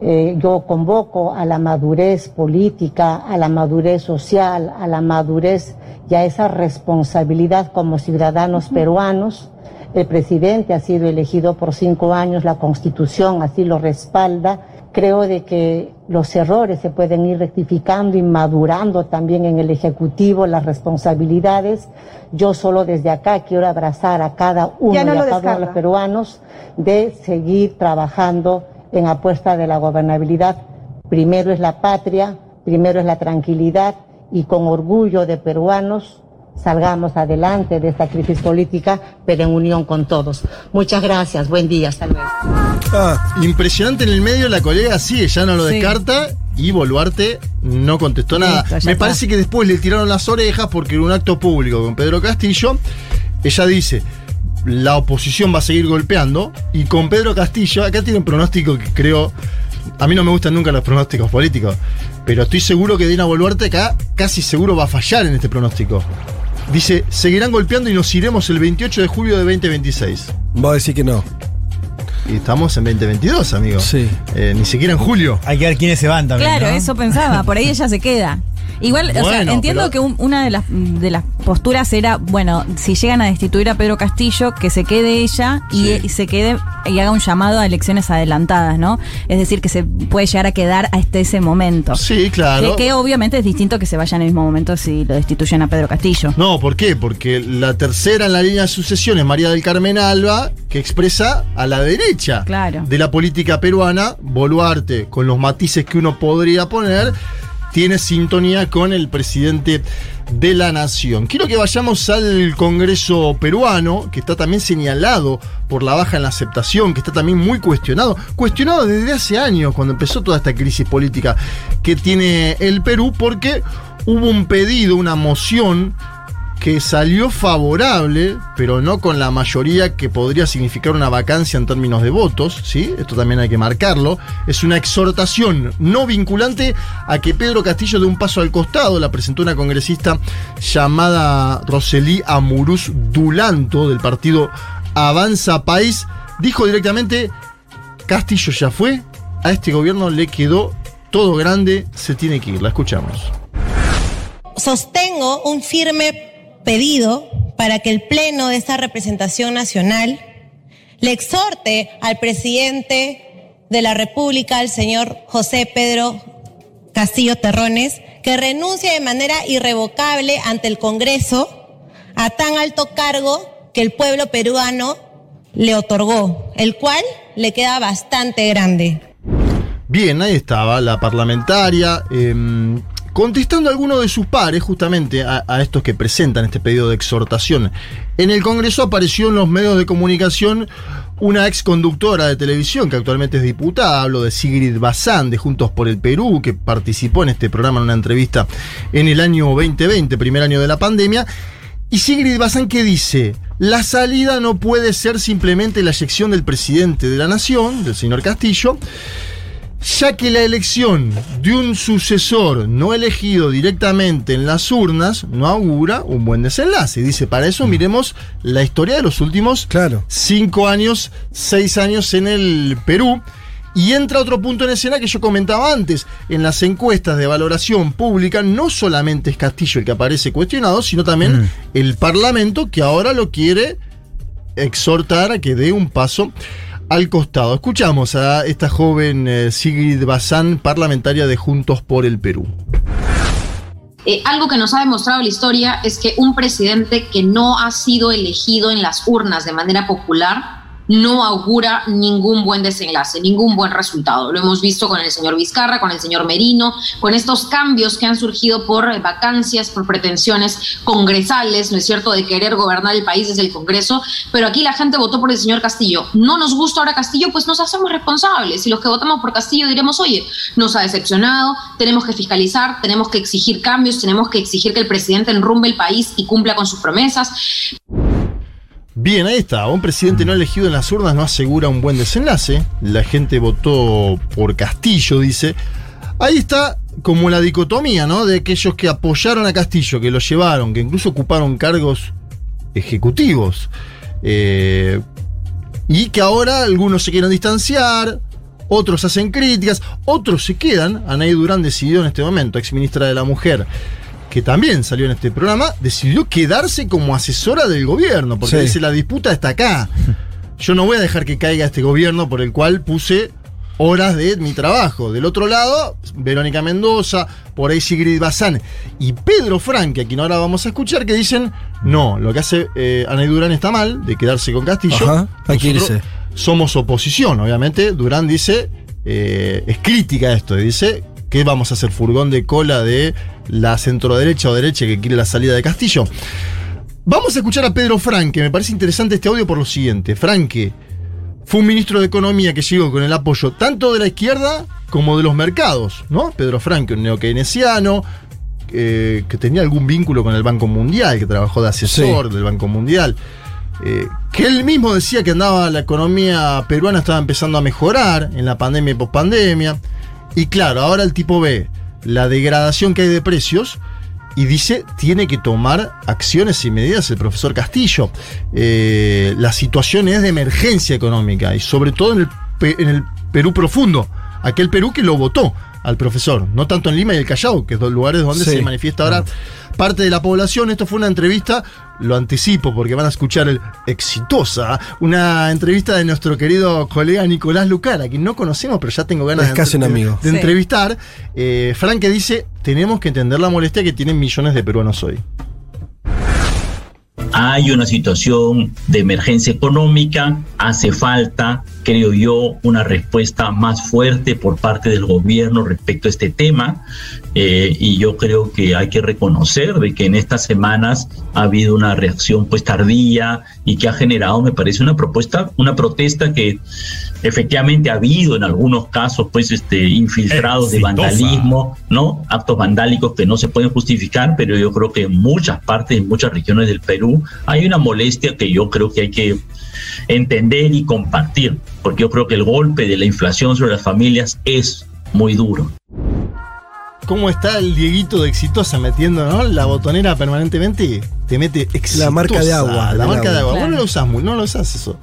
eh, yo convoco a la madurez política, a la madurez social, a la madurez y a esa responsabilidad como ciudadanos peruanos. El presidente ha sido elegido por cinco años, la constitución así lo respalda. Creo de que los errores se pueden ir rectificando y madurando también en el Ejecutivo las responsabilidades. Yo solo desde acá quiero abrazar a cada uno no y a cada uno de los peruanos de seguir trabajando en apuesta de la gobernabilidad. Primero es la patria, primero es la tranquilidad y con orgullo de peruanos salgamos adelante de esta crisis política, pero en unión con todos. Muchas gracias, buen día, hasta luego. Ah, impresionante en el medio, la colega sí, ya no lo Sí. descarta y Boluarte no contestó nada. Me está. parece que después le tiraron las orejas porque en un acto público con Pedro Castillo, ella dice, la oposición va a seguir golpeando y con Pedro Castillo, acá tiene un pronóstico que creo, a mí no me gustan nunca los pronósticos políticos, pero estoy seguro que Dina Boluarte acá casi seguro va a fallar en este pronóstico. Dice, seguirán golpeando y nos iremos el 28 de julio de 2026. Vos decís que no. Y estamos en 2022, amigo. Sí. Eh, ni siquiera en julio. Hay que ver quiénes se van también. Claro, ¿no? eso pensaba, por ahí ella se queda. Igual, o sea, entiendo pero- que un- una de las, de las posturas era, bueno, si llegan a destituir a Pedro Castillo, que se quede ella y, y se quede y haga un llamado a elecciones adelantadas, ¿no? Es decir, que se puede llegar a quedar hasta ese momento. Sí, claro. Que, que obviamente es distinto que se vaya en el mismo momento si lo destituyen a Pedro Castillo. No, ¿por qué? Porque la tercera en la línea de sucesión es María del Carmen Alba, que expresa a la derecha Claro. de la política peruana. Boluarte, con los matices que uno podría poner, tiene sintonía con el presidente de la nación. Quiero que vayamos al Congreso peruano, que está también señalado por la baja en la aceptación, que está también muy cuestionado. Cuestionado desde hace años, cuando empezó toda esta crisis política que tiene el Perú, porque hubo un pedido, una moción que salió favorable, pero no con la mayoría que podría significar una vacancia en términos de votos, ¿sí? Esto también hay que marcarlo. Es una exhortación no vinculante a que Pedro Castillo dé un paso al costado. La presentó una congresista llamada Roselí Amuruz Dulanto del partido Avanza País. Dijo directamente, Castillo ya fue, a este gobierno le quedó todo grande, se tiene que ir. La escuchamos. sostengo un firme pedido para que el Pleno de esta representación nacional le exhorte al presidente de la República, el señor José Pedro Castillo Terrones, que renuncie de manera irrevocable ante el Congreso a tan alto cargo que el pueblo peruano le otorgó, el cual le queda bastante grande. Bien, ahí estaba la parlamentaria, em, contestando a alguno de sus pares, justamente a, estos que presentan este pedido de exhortación. En el Congreso apareció en los medios de comunicación una ex conductora de televisión que actualmente es diputada, hablo de Sigrid Bazán de Juntos por el Perú, que participó en este programa en una entrevista en el año 2020, primer año de la pandemia. Y Sigrid Bazán que dice, la salida no puede ser simplemente la eyección del presidente de la nación, del señor Castillo, ya que la elección de un sucesor no elegido directamente en las urnas no augura un buen desenlace. Dice, para eso miremos la historia de los últimos cinco años, seis años en el Perú. Y entra otro punto en escena que yo comentaba antes. En las encuestas de valoración pública, no solamente es Castillo el que aparece cuestionado, sino también el Parlamento que ahora lo quiere exhortar a que dé un paso al costado. Escuchamos a esta joven eh, Sigrid Bazán, parlamentaria de Juntos por el Perú. Eh, algo que nos ha demostrado la historia es que un presidente que no ha sido elegido en las urnas de manera popular no augura ningún buen desenlace, ningún buen resultado. Lo hemos visto con el señor Vizcarra, con el señor Merino, con estos cambios que han surgido por eh, vacancias, por pretensiones congresales, ¿no es cierto?, de querer gobernar el país desde el Congreso, pero aquí la gente votó por el señor Castillo. No nos gusta ahora Castillo, pues nos hacemos responsables. Y los que votamos por Castillo diremos, oye, nos ha decepcionado, tenemos que fiscalizar, tenemos que exigir cambios, tenemos que exigir que el presidente enrumbe el país y cumpla con sus promesas. Bien, ahí está. Un presidente no elegido en las urnas no asegura un buen desenlace. La gente votó por Castillo, dice. Ahí está como la dicotomía, ¿no? De aquellos que apoyaron a Castillo, que lo llevaron, que incluso ocuparon cargos ejecutivos Eh, y que ahora algunos se quieren distanciar, otros hacen críticas, otros se quedan. Anaí Durán decidió en este momento, ex ministra de la Mujer, que también salió en este programa, decidió quedarse como asesora del gobierno, porque Sí. dice la disputa está acá. Yo no voy a dejar que caiga este gobierno por el cual puse horas de mi trabajo. Del otro lado, Verónica Mendoza, por ahí Sigrid Bazán y Pedro Franque, a quien ahora vamos a escuchar, que dicen, no, lo que hace eh, Anaí Durán está mal, de quedarse con Castillo. Ajá, Nosotros. Somos oposición, obviamente. Durán dice, eh, es crítica esto, y dice que vamos a hacer furgón de cola de la centroderecha o derecha que quiere la salida de Castillo. Vamos a escuchar a Pedro Franque, me parece interesante este audio por lo siguiente. Franque fue un ministro de Economía que llegó con el apoyo tanto de la izquierda como de los mercados, ¿no? Pedro Franque, un neokeynesiano, eh, que tenía algún vínculo con el Banco Mundial, que trabajó de asesor del Banco Mundial, eh, que él mismo decía que andaba la economía peruana estaba empezando a mejorar en la pandemia y pospandemia. Y claro, ahora el tipo ve la degradación que hay de precios y dice tiene que tomar acciones y medidas el profesor Castillo. Eh, la situación es de emergencia económica y sobre todo en el, en el Perú profundo, aquel Perú que lo votó al profesor, no tanto en Lima y el Callao, que es dos lugares donde Sí. se manifiesta ahora parte de la población. Esto fue una entrevista, lo anticipo porque van a escuchar el exitosa, una entrevista de nuestro querido colega Nicolás Lucara, que no conocemos, pero ya tengo ganas Es casi un de, amigo. de Sí. entrevistar. Eh, Frank que dice, tenemos que entender la molestia que tienen millones de peruanos hoy. Hay una situación de emergencia económica, hace falta, creo yo, una respuesta más fuerte por parte del gobierno respecto a este tema eh, y yo creo que hay que reconocer de que en estas semanas ha habido una reacción pues tardía y que ha generado, me parece, una propuesta, una protesta que efectivamente ha habido en algunos casos pues este infiltrados de vandalismo, ¿no? Actos vandálicos que no se pueden justificar, pero yo creo que en muchas partes, en muchas regiones del Perú, hay una molestia que yo creo que hay que entender y compartir, porque yo creo que el golpe de la inflación sobre las familias es muy duro. ¿Cómo está el Dieguito de Exitosa metiendo ¿no? la botonera permanentemente? Te mete exitosa. La marca de agua, La marca de agua. agua. Vos Claro. no lo usás, muy- no lo usás eso.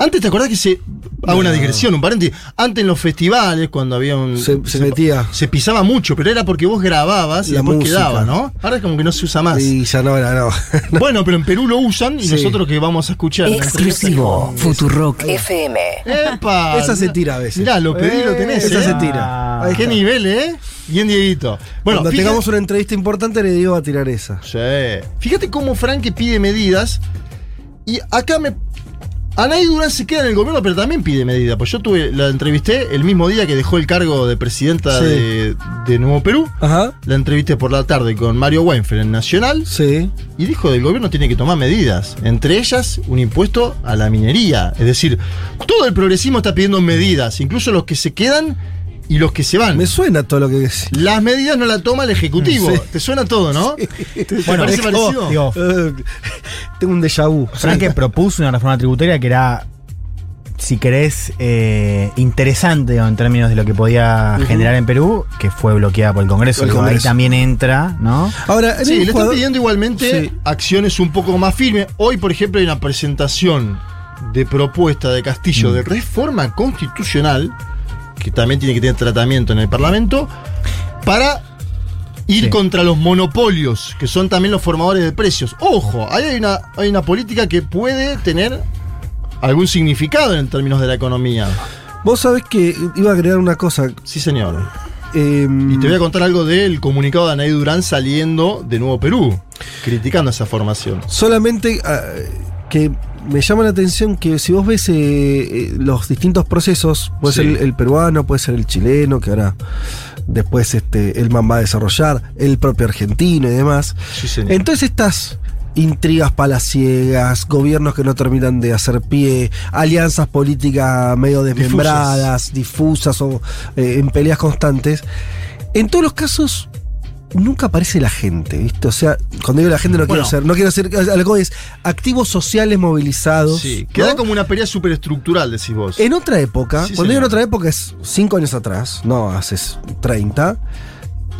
Antes, ¿te acordás que se. Hago una No. digresión, un paréntesis. Antes en los festivales, cuando había un. Se- se metía. Se pisaba mucho, pero era porque vos grababas y La después música. quedaba, ¿no? Ahora es como que no se usa más. Y ya no era, no. Bueno, pero en Perú lo usan y Sí. nosotros que vamos a escuchar. Exclusivo. Futurock FM. ¡Epa! Esa se tira a veces. Mirá, lo pedí y lo tenés. Esa ¿eh? se tira. Ahí ¿Qué está. nivel, eh? Bien, Dieguito. Bueno, Cuando fíjate- tengamos una entrevista importante, le digo a tirar esa. Sí. Fíjate cómo Frank pide medidas. Y acá me. Anaí Durán se queda en el gobierno, pero también pide medidas. Pues yo tuve, la entrevisté el mismo día que dejó el cargo de presidenta Sí. de, de Nuevo Perú. Ajá. La entrevisté por la tarde con Mario Weinfeld en Nacional. Sí. Y dijo que el gobierno tiene que tomar medidas. Entre ellas, un impuesto a la minería. Es decir, todo el progresismo está pidiendo medidas, incluso los que se quedan y los que se van. Me suena todo lo que decís. Las medidas no las toma el Ejecutivo. Sí. Te suena todo, ¿no? ¿Te Bueno, parece parecido? digo, tengo un déjà vu. Frank propuso una reforma tributaria que era, si querés, eh, interesante en términos de lo que podía generar en Perú, que fue bloqueada por el Congreso. El Congreso. Ahí también entra, ¿no? Ahora, Sí, le están pidiendo igualmente Sí. acciones un poco más firmes. Hoy, por ejemplo, hay una presentación de propuesta de Castillo Mm. de reforma constitucional, que también tiene que tener tratamiento en el Parlamento, para ir Sí. contra los monopolios, que son también los formadores de precios. Ojo, ahí hay una, hay una política que puede tener algún significado en términos de la economía. Vos sabés que iba a agregar una cosa. Sí, señor. Em, Y te voy a contar algo del comunicado de Anaí Durán saliendo de Nuevo Perú, criticando esa formación. Solamente ah, que me llama la atención que si vos ves eh, eh, los distintos procesos, puede Sí. ser el, el peruano, puede ser el chileno, que ahora después este, Elman va a desarrollar, el propio argentino y demás. Sí, señor. Entonces estas intrigas palaciegas, gobiernos que no terminan de hacer pie, alianzas políticas medio desmembradas, difusas, o eh, en peleas constantes, en todos los casos nunca aparece la gente, ¿viste? O sea, cuando digo la gente no Bueno. quiero ser, no quiero ser, algo es activos sociales movilizados. Sí, ¿no? queda como una pelea superestructural, decís vos. En otra época, Sí, cuando digo en otra época es cinco años atrás, no hace 30,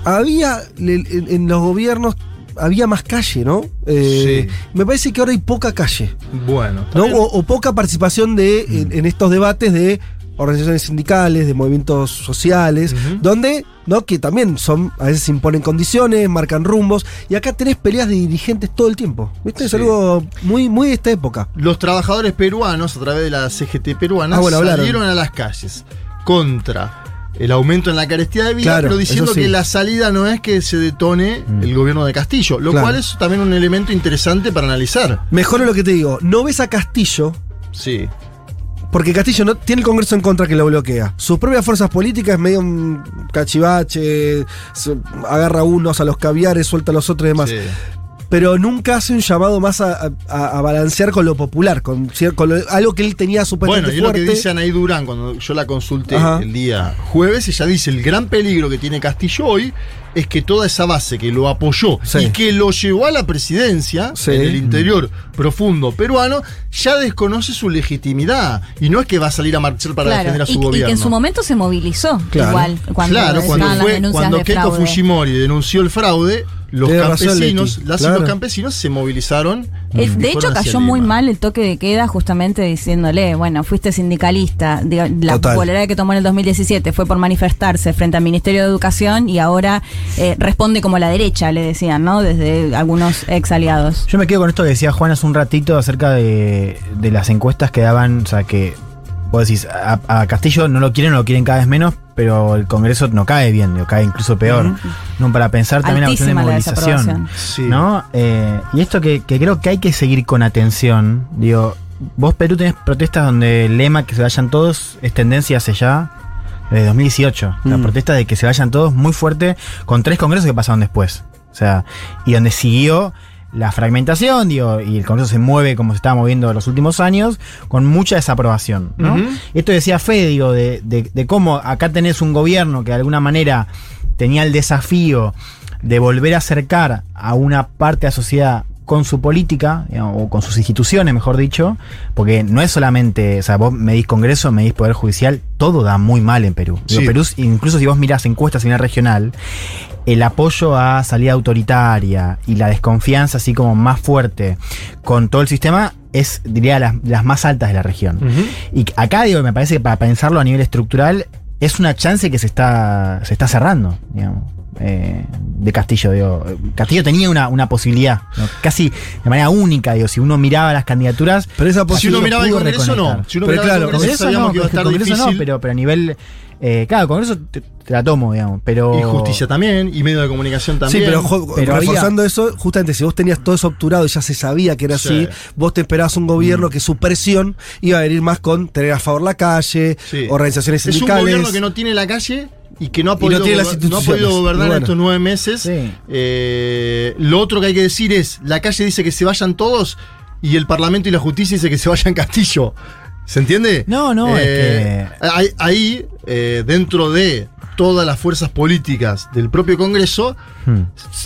había en, los gobiernos había más calle, ¿no? Eh, Me parece que ahora hay poca calle. Bueno. ¿no? O, o poca participación de, en, en estos debates de organizaciones sindicales, de movimientos sociales, donde, ¿no? Que también son, a veces imponen condiciones, marcan rumbos, y acá tenés peleas de dirigentes todo el tiempo. ¿Viste? Es algo muy, muy de esta época. Los trabajadores peruanos, a través de la CGT peruana, Ah, bueno, salieron a las calles contra el aumento en la carestía de vida, Claro, pero diciendo sí. que la salida no es que se detone el gobierno de Castillo, lo Claro. cual es también un elemento interesante para analizar. Mejor es lo que te digo, no ves a Castillo. Sí. Porque Castillo no tiene el Congreso en contra que lo bloquea. Sus propias fuerzas políticas, medio un cachivache, agarra unos a los caviares, suelta a los otros y demás. Pero nunca hace un llamado más a, a- a balancear con lo popular, con, con lo- algo que él tenía súper Bueno, y lo que dice Anaí Durán cuando yo la consulté Ajá. el día jueves, ella dice, el gran peligro que tiene Castillo hoy es que toda esa base que lo apoyó y que lo llevó a la presidencia Sí. en el interior profundo peruano, ya desconoce su legitimidad. Y no es que va a salir a marchar para Claro, defender a su y, y gobierno. que en su momento se movilizó Claro. igual cuando claro, cuando, fue, cuando Keiko fraude. Fujimori denunció el fraude, los campesinos, las y los campesinos se movilizaron. De hecho, cayó muy mal el toque de queda justamente diciéndole, bueno, fuiste sindicalista, diga, la Total. popularidad que tomó en el 2017 fue por manifestarse frente al Ministerio de Educación y ahora eh, responde como la derecha, le decían, ¿no? Desde algunos ex aliados. Yo me quedo con esto que decía Juan hace un ratito acerca de, de las encuestas que daban, o sea, que vos decís, a, a Castillo no lo quieren, no lo quieren cada vez menos, pero el Congreso no cae bien, digo, cae incluso peor. No, para pensar también la cuestión de Altísima la movilización. desaprobación. ¿no? Eh, y esto que, que creo que hay que seguir con atención, digo, vos Perú tenés protestas donde el lema que se vayan todos es tendencia hace ya desde 2018. La Mm. protesta de que se vayan todos muy fuerte con tres congresos que pasaron después. O sea, y donde siguió la fragmentación, digo, y el Congreso se mueve como se estaba moviendo en los últimos años, con mucha desaprobación. ¿no? Esto decía Fede, digo, de, de- de cómo acá tenés un gobierno que de alguna manera tenía el desafío de volver a acercar a una parte de la sociedad con su política, digamos, o con sus instituciones, mejor dicho, porque no es solamente, o sea, vos medís Congreso, medís Poder Judicial, todo da muy mal en Perú. Sí. Perú, incluso si vos mirás encuestas a nivel regional, el apoyo a salida autoritaria y la desconfianza así como más fuerte con todo el sistema es, diría, las, las más altas de la región. Y acá, digo, me parece que para pensarlo a nivel estructural, es una chance que se está, se está cerrando, digamos. Eh, de Castillo, digo. Castillo tenía una, una posibilidad, ¿no? casi de manera única, digo, si uno miraba las candidaturas. Pero esa Si uno miraba el Congreso, no. Si uno Pero miraba el claro, Congreso, Congreso sabíamos no, que iba a estar Congreso no, difícil. pero, pero a nivel. eh, claro, Congreso te, te la tomo, digamos, pero. Y justicia también, y medio de comunicación también. Sí, pero, había- reforzando eso, justamente si vos tenías todo eso obturado y ya se sabía que era Sí. así, vos te esperabas un gobierno Mm. que su presión iba a venir más con tener a favor la calle, Sí. organizaciones Es un sindicales. gobierno que no tiene la calle y que no ha no podido, las gober- no ha podido gobernar bueno. estos nueve meses. Eh, lo otro que hay que decir es, la calle dice que se vayan todos y el Parlamento y la justicia dice que se vayan Castillo. ¿Se entiende? No, no, es Eh, Ahí, ahí, eh, dentro de todas las fuerzas políticas del propio Congreso, Hmm.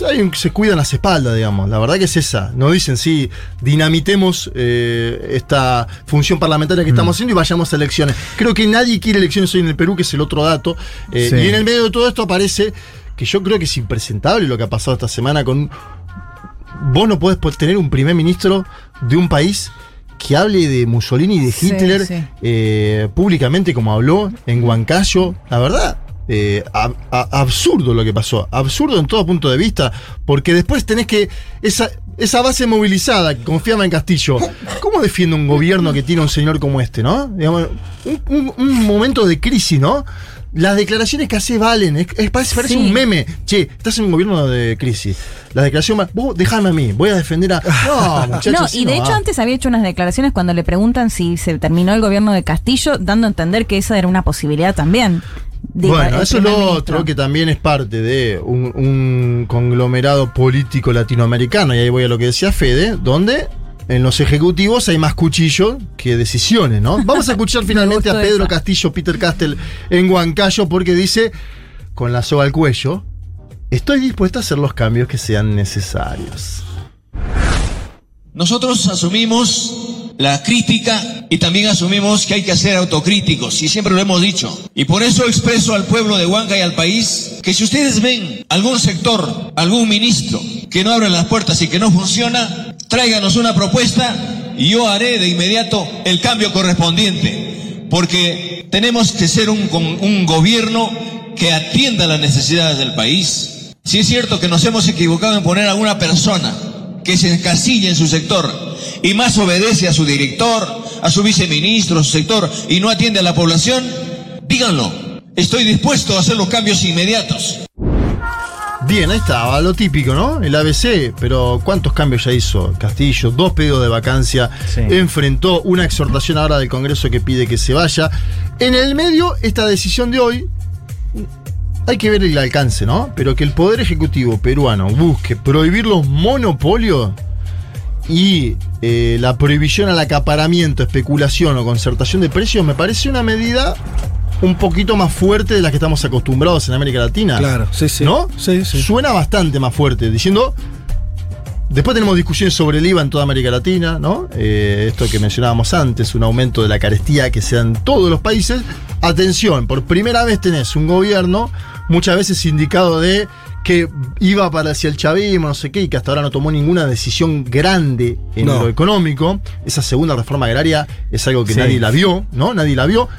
hay un- se cuidan las espaldas, digamos. La verdad que es esa. No dicen, sí, dinamitemos eh, esta función parlamentaria que estamos haciendo y vayamos a elecciones. Creo que nadie quiere elecciones hoy en el Perú, que es el otro dato. Eh, Sí. Y en el medio de todo esto aparece que yo creo que es impresentable lo que ha pasado esta semana con... Vos no podés po- tener un primer ministro de un país que hable de Mussolini y de Sí, Hitler sí. eh, públicamente como habló en Huancayo. La verdad, eh, a- absurdo lo que pasó. Absurdo en todo punto de vista. Porque después tenés que. Esa, esa base movilizada que confiaba en Castillo. ¿Cómo defiende un gobierno que tiene un señor como este, no? Digamos, un, un- un momento de crisis, ¿no? Las declaraciones que hace valen, es, es- parece, parece Sí. un meme. Che, estás en un gobierno de crisis. La declaración, vos dejame a mí, voy a defender a. No, muchachos. No, y de no hecho antes había hecho unas declaraciones cuando le preguntan si se terminó el gobierno de Castillo, dando a entender que esa era una posibilidad también. Digo, bueno, eso es lo otro, que también es parte de un, un conglomerado político latinoamericano, y ahí voy a lo que decía Fede, donde en los ejecutivos hay más cuchillo que decisiones, ¿no? Vamos a escuchar finalmente a Pedro esa. Castillo, Peter Castel, en Huancayo, porque dice, con la soga al cuello, estoy dispuesto a hacer los cambios que sean necesarios. Nosotros asumimos la crítica y también asumimos que hay que ser autocríticos y siempre lo hemos dicho. Y por eso expreso al pueblo de Huanca y al país que si ustedes ven algún sector, algún ministro que no abren las puertas y que no funciona, tráiganos una propuesta y yo haré de inmediato el cambio correspondiente, porque tenemos que ser un, un gobierno que atienda las necesidades del país. Si es cierto que nos hemos equivocado en poner a una persona que se encasilla en su sector y más obedece a su director, a su viceministro, a su sector y no atiende a la población, díganlo. Estoy dispuesto a hacer los cambios inmediatos. Bien, ahí estaba, lo típico, ¿no? El ABC, pero ¿cuántos cambios ya hizo Castillo? Dos pedidos de vacancia, enfrentó una exhortación ahora del Congreso que pide que se vaya. En el medio, esta decisión de hoy, hay que ver el alcance, ¿no? Pero que el Poder Ejecutivo peruano busque prohibir los monopolios y eh, la prohibición al acaparamiento, especulación o concertación de precios me parece una medida un poquito más fuerte de las que estamos acostumbrados en América Latina. Claro, sí, sí. ¿No? Sí, sí. Suena bastante más fuerte, diciendo. Después tenemos discusiones sobre el IVA en toda América Latina, ¿no? Eh, esto que mencionábamos antes, un aumento de la carestía que se da en todos los países. Atención, por primera vez tenés un gobierno, muchas veces indicado de que iba para hacia el chavismo, no sé qué, y que hasta ahora no tomó ninguna decisión grande en No. lo económico. Esa segunda reforma agraria es algo que Sí. nadie la vio, ¿no? Nadie la vio.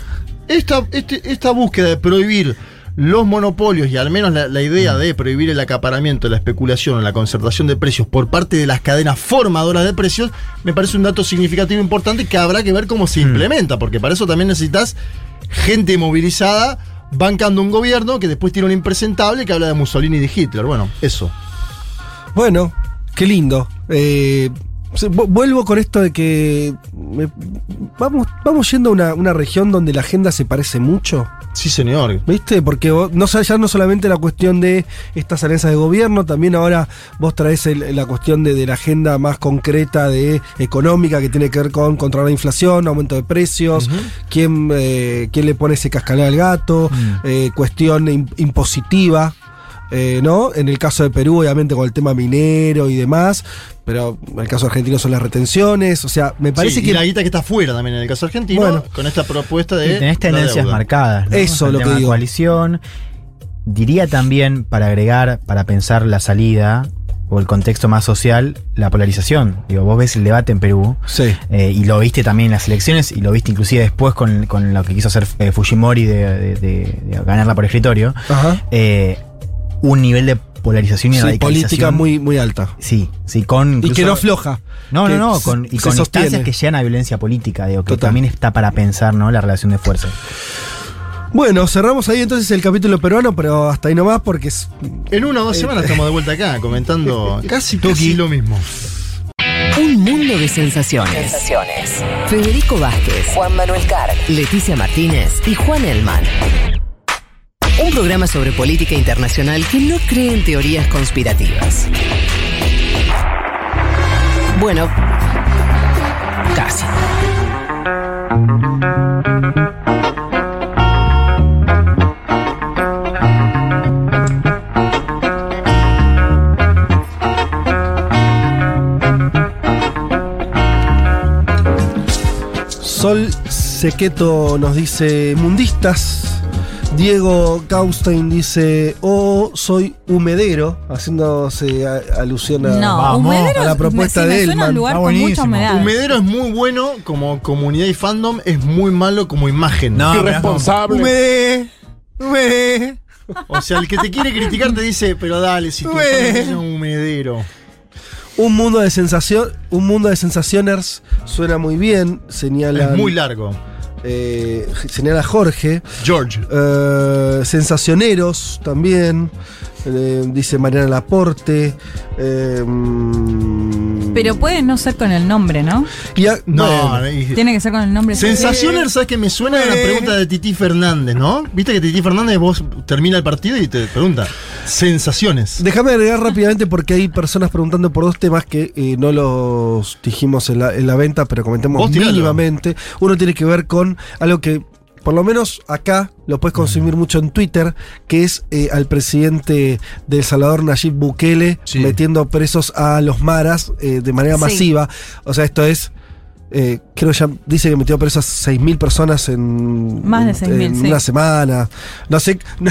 Esta, este- esta búsqueda de prohibir los monopolios y al menos la, la idea de prohibir el acaparamiento, la especulación o la concertación de precios por parte de las cadenas formadoras de precios, me parece un dato significativo importante que habrá que ver cómo se implementa, porque para eso también necesitas gente movilizada bancando un gobierno que después tiene un impresentable que habla de Mussolini y de Hitler. Bueno, eso. Bueno, qué lindo. Eh, vuelvo con esto de que me- vamos, vamos yendo a una, una región donde la agenda se parece mucho. Sí, señor. ¿Viste? Porque vos- no, ya no solamente la cuestión de estas alianzas de gobierno, también ahora vos traes el- la cuestión de, de la agenda más concreta de económica que tiene que ver con controlar la inflación, aumento de precios, quién, eh, quién le pone ese cascabel al gato, eh, cuestión im- impositiva. Eh, ¿No? En el caso de Perú, obviamente, con el tema minero y demás, pero en el caso argentino son las retenciones. O sea, me parece Sí, que. y la guita que está fuera también en el caso argentino, Bueno. con esta propuesta de. Y tenés tendencias deuda. marcadas. ¿no? Eso, El lo tema que digo. coalición. Diría también, para agregar, para pensar la salida o el contexto más social, la polarización. Digo, vos ves el debate en Perú. Sí. eh, y lo viste también en las elecciones y lo viste inclusive después con, con lo que quiso hacer eh, Fujimori de, de- de- de ganarla por escritorio. Ajá. Eh, un nivel de polarización y Sí, radicalización. política muy, muy alta. Sí, sí, con. Y que no afloja. No, no, no, con, y con instancias que llegan a violencia política, digo, que Total. también está para pensar, ¿no? La relación de fuerza. Bueno, cerramos ahí entonces el capítulo peruano, pero hasta ahí nomás porque es. En una o dos Eh, semanas estamos de vuelta acá comentando casi, casi lo mismo. Un mundo de sensaciones. Federico Vázquez, Juan Manuel Carr, Leticia Martínez y Juan Elman. Un programa sobre política internacional que no cree en teorías conspirativas. Bueno, casi. Sol Sequeto nos dice mundistas. Diego Caustein dice, oh, soy humedero, haciéndose a- alusión a, No, Vamos. humedero a la propuesta me de mucha buenísimo. humedad. Humedero es muy bueno como comunidad y fandom, es muy malo como imagen. No, Irresponsable. Humedé, humedé. O sea, el que te quiere criticar te dice, pero dale, si tú eres un humedero. Un mundo de sensación, un mundo de sensacioners suena muy bien, señala. Es muy largo. Eh, señala Jorge. George. Eh, sensacioneros también. Eh, dice Mariana Laporte. eh, mm, Pero puede no ser con el nombre, ¿no? y a- No, bueno, Tiene que ser con el nombre. Sensacioner, ¿sabes que me suena a la pregunta de Titi Fernández, ¿no? Viste que Titi Fernández vos termina el partido y te pregunta. Sensaciones. Déjame agregar rápidamente porque hay personas preguntando por dos temas que eh, no los dijimos en la, en la venta, pero comentemos mínimamente. Uno tiene que ver con algo que, por lo menos acá, lo puedes consumir mucho en Twitter, que es eh, al presidente de El Salvador, Nayib Bukele, Sí. metiendo presos a los maras eh, de manera Sí. masiva. O sea, esto es Eh, creo que ya dice que metió presas 6.000 personas en, Más de en- 6.000, en sí. una semana. No sé, no-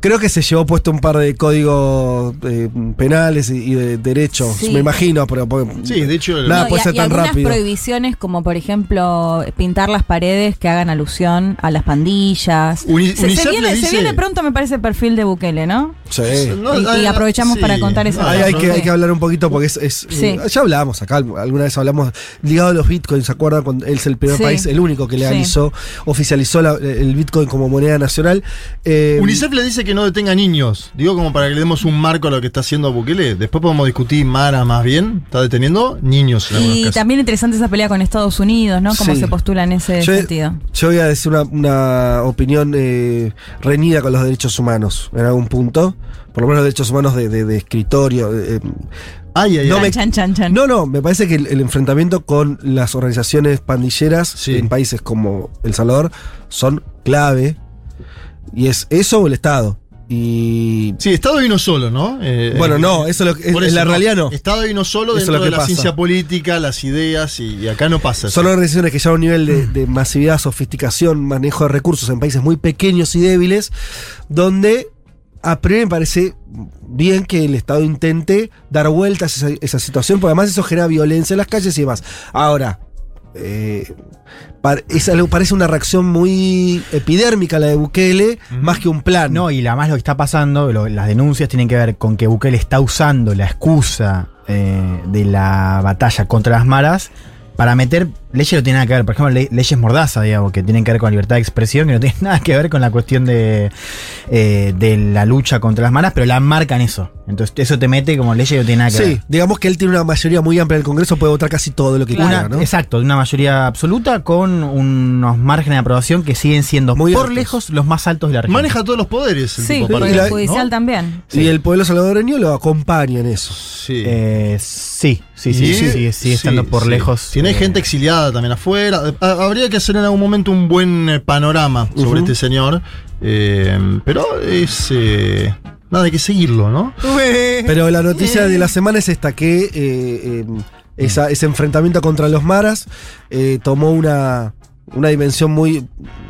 creo que se llevó puesto un par de códigos eh, penales y, y de derechos, Sí. me imagino, pero pero- Sí, de hecho, nada No, puede y, ser y tan algunas rápido. prohibiciones como por ejemplo pintar las paredes que hagan alusión a las pandillas. Uni- se, viene, se pronto me parece el perfil de Bukele, ¿no? Sí. No, y, y ah, aprovechamos sí. para contar eso. Hay, hay que, hay que hablar un poquito porque es. es- Sí. eh, ya hablábamos acá, alguna vez hablamos ligado a los ¿se acuerdan? Cuando él es el primer Sí. país, el único que legalizó, oficializó la- el bitcoin como moneda nacional. Eh, UNICEF le dice que no detenga niños. Digo, como para que le demos un marco a lo que está haciendo Bukele. Después podemos discutir Mara más bien. Está deteniendo niños en Y casos. también interesante esa pelea con Estados Unidos, ¿no? Cómo Sí. se postula en ese Yo- sentido. Yo voy a decir una, una opinión eh, reñida con los derechos humanos en algún punto. Por lo menos los derechos humanos de, de- de escritorio. eh, Ay, ay, no, me, Chan, chan, chan. no, no, me parece que el, el enfrentamiento con las organizaciones pandilleras Sí. en países como El Salvador son clave. Y es eso o el Estado. Y. Sí, Estado y no solo, ¿no? Eh, Bueno, eh, no, eso es lo que- por en la realidad no. Estado y no solo Eso es dentro lo que de la pasa. ciencia política, las ideas, y, y acá no pasa. Son eso. organizaciones que llevan un nivel de, de masividad, sofisticación, manejo de recursos en países muy pequeños y débiles, donde a priori me parece bien que el Estado intente dar vueltas a esa, esa situación, porque además eso genera violencia en las calles y demás. Ahora, eh, par- es algo- parece una reacción muy epidérmica la de Bukele, más que un plan. No, y la más lo que está pasando, lo- las denuncias tienen que ver con que Bukele está usando la excusa eh, de la batalla contra las maras para meter leyes no tienen nada que ver, por ejemplo, le- leyes mordaza, digamos, que tienen que ver con libertad de expresión, que no tienen nada que ver con la cuestión de, eh, de la lucha contra las maras, pero la marcan eso. Entonces eso te mete como leyes que no tienen nada que ver. Sí, digamos que él tiene una mayoría muy amplia en el Congreso, puede votar casi todo lo que Una- quiera, ¿no? Exacto, de una mayoría absoluta con unos márgenes de aprobación que siguen siendo Muy por altos. lejos los más altos de la región. Maneja todos los poderes. el Sí, tipo para- y el judicial ¿no? también. Y el pueblo salvadoreño lo acompaña en eso. Sí. Eh, sí, sí, sí, Y- sí, sigue, sigue estando sí, por sí. lejos. Tiene eh, gente exiliada también afuera. Ha- Habría que hacer en algún momento un buen eh, panorama sobre este señor. Eh, pero es. eh, nada, hay que seguirlo, ¿no? Pero la noticia de la semana es esta, que eh, eh, esa- ese enfrentamiento contra los maras eh, tomó una, una dimensión muy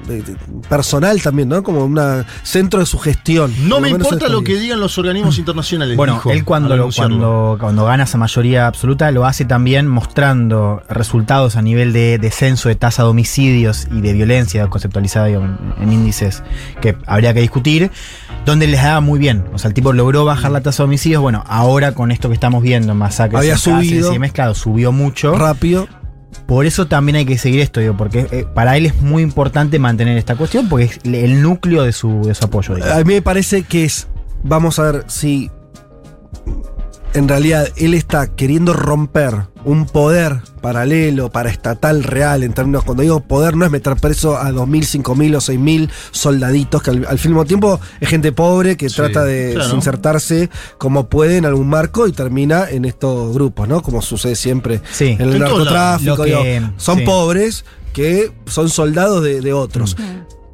eh, personal también, ¿no? Como un centro de su gestión. No me importa lo que digan los organismos internacionales. Bueno, dijo, él cuando, lo- cuando, cuando gana esa mayoría absoluta lo hace también mostrando resultados a nivel de descenso de tasa de homicidios y de violencia conceptualizada digo, en, en índices que habría que discutir, donde les daba muy bien. O sea, el tipo logró bajar la tasa de homicidios. Bueno, ahora con esto que estamos viendo, masacres, Había subido. y demás, claro, subió mucho. Rápido. Por eso también hay que seguir esto, digo, porque eh, para él es muy importante mantener esta cuestión, porque es el núcleo de su, apoyo. A mí me parece que es. Vamos a ver si. En realidad, él está queriendo romper un poder paralelo, paraestatal, real, en términos. Cuando digo poder, no es meter preso a 2.000, 5.000 o 6.000 soldaditos, que al, al mismo tiempo es gente pobre que Sí, trata de claro. insertarse como puede en algún marco y termina en estos grupos, ¿no? Como sucede siempre Sí. en el narcotráfico. lados. Lo que- digo, son sí. pobres que son soldados de, de otros.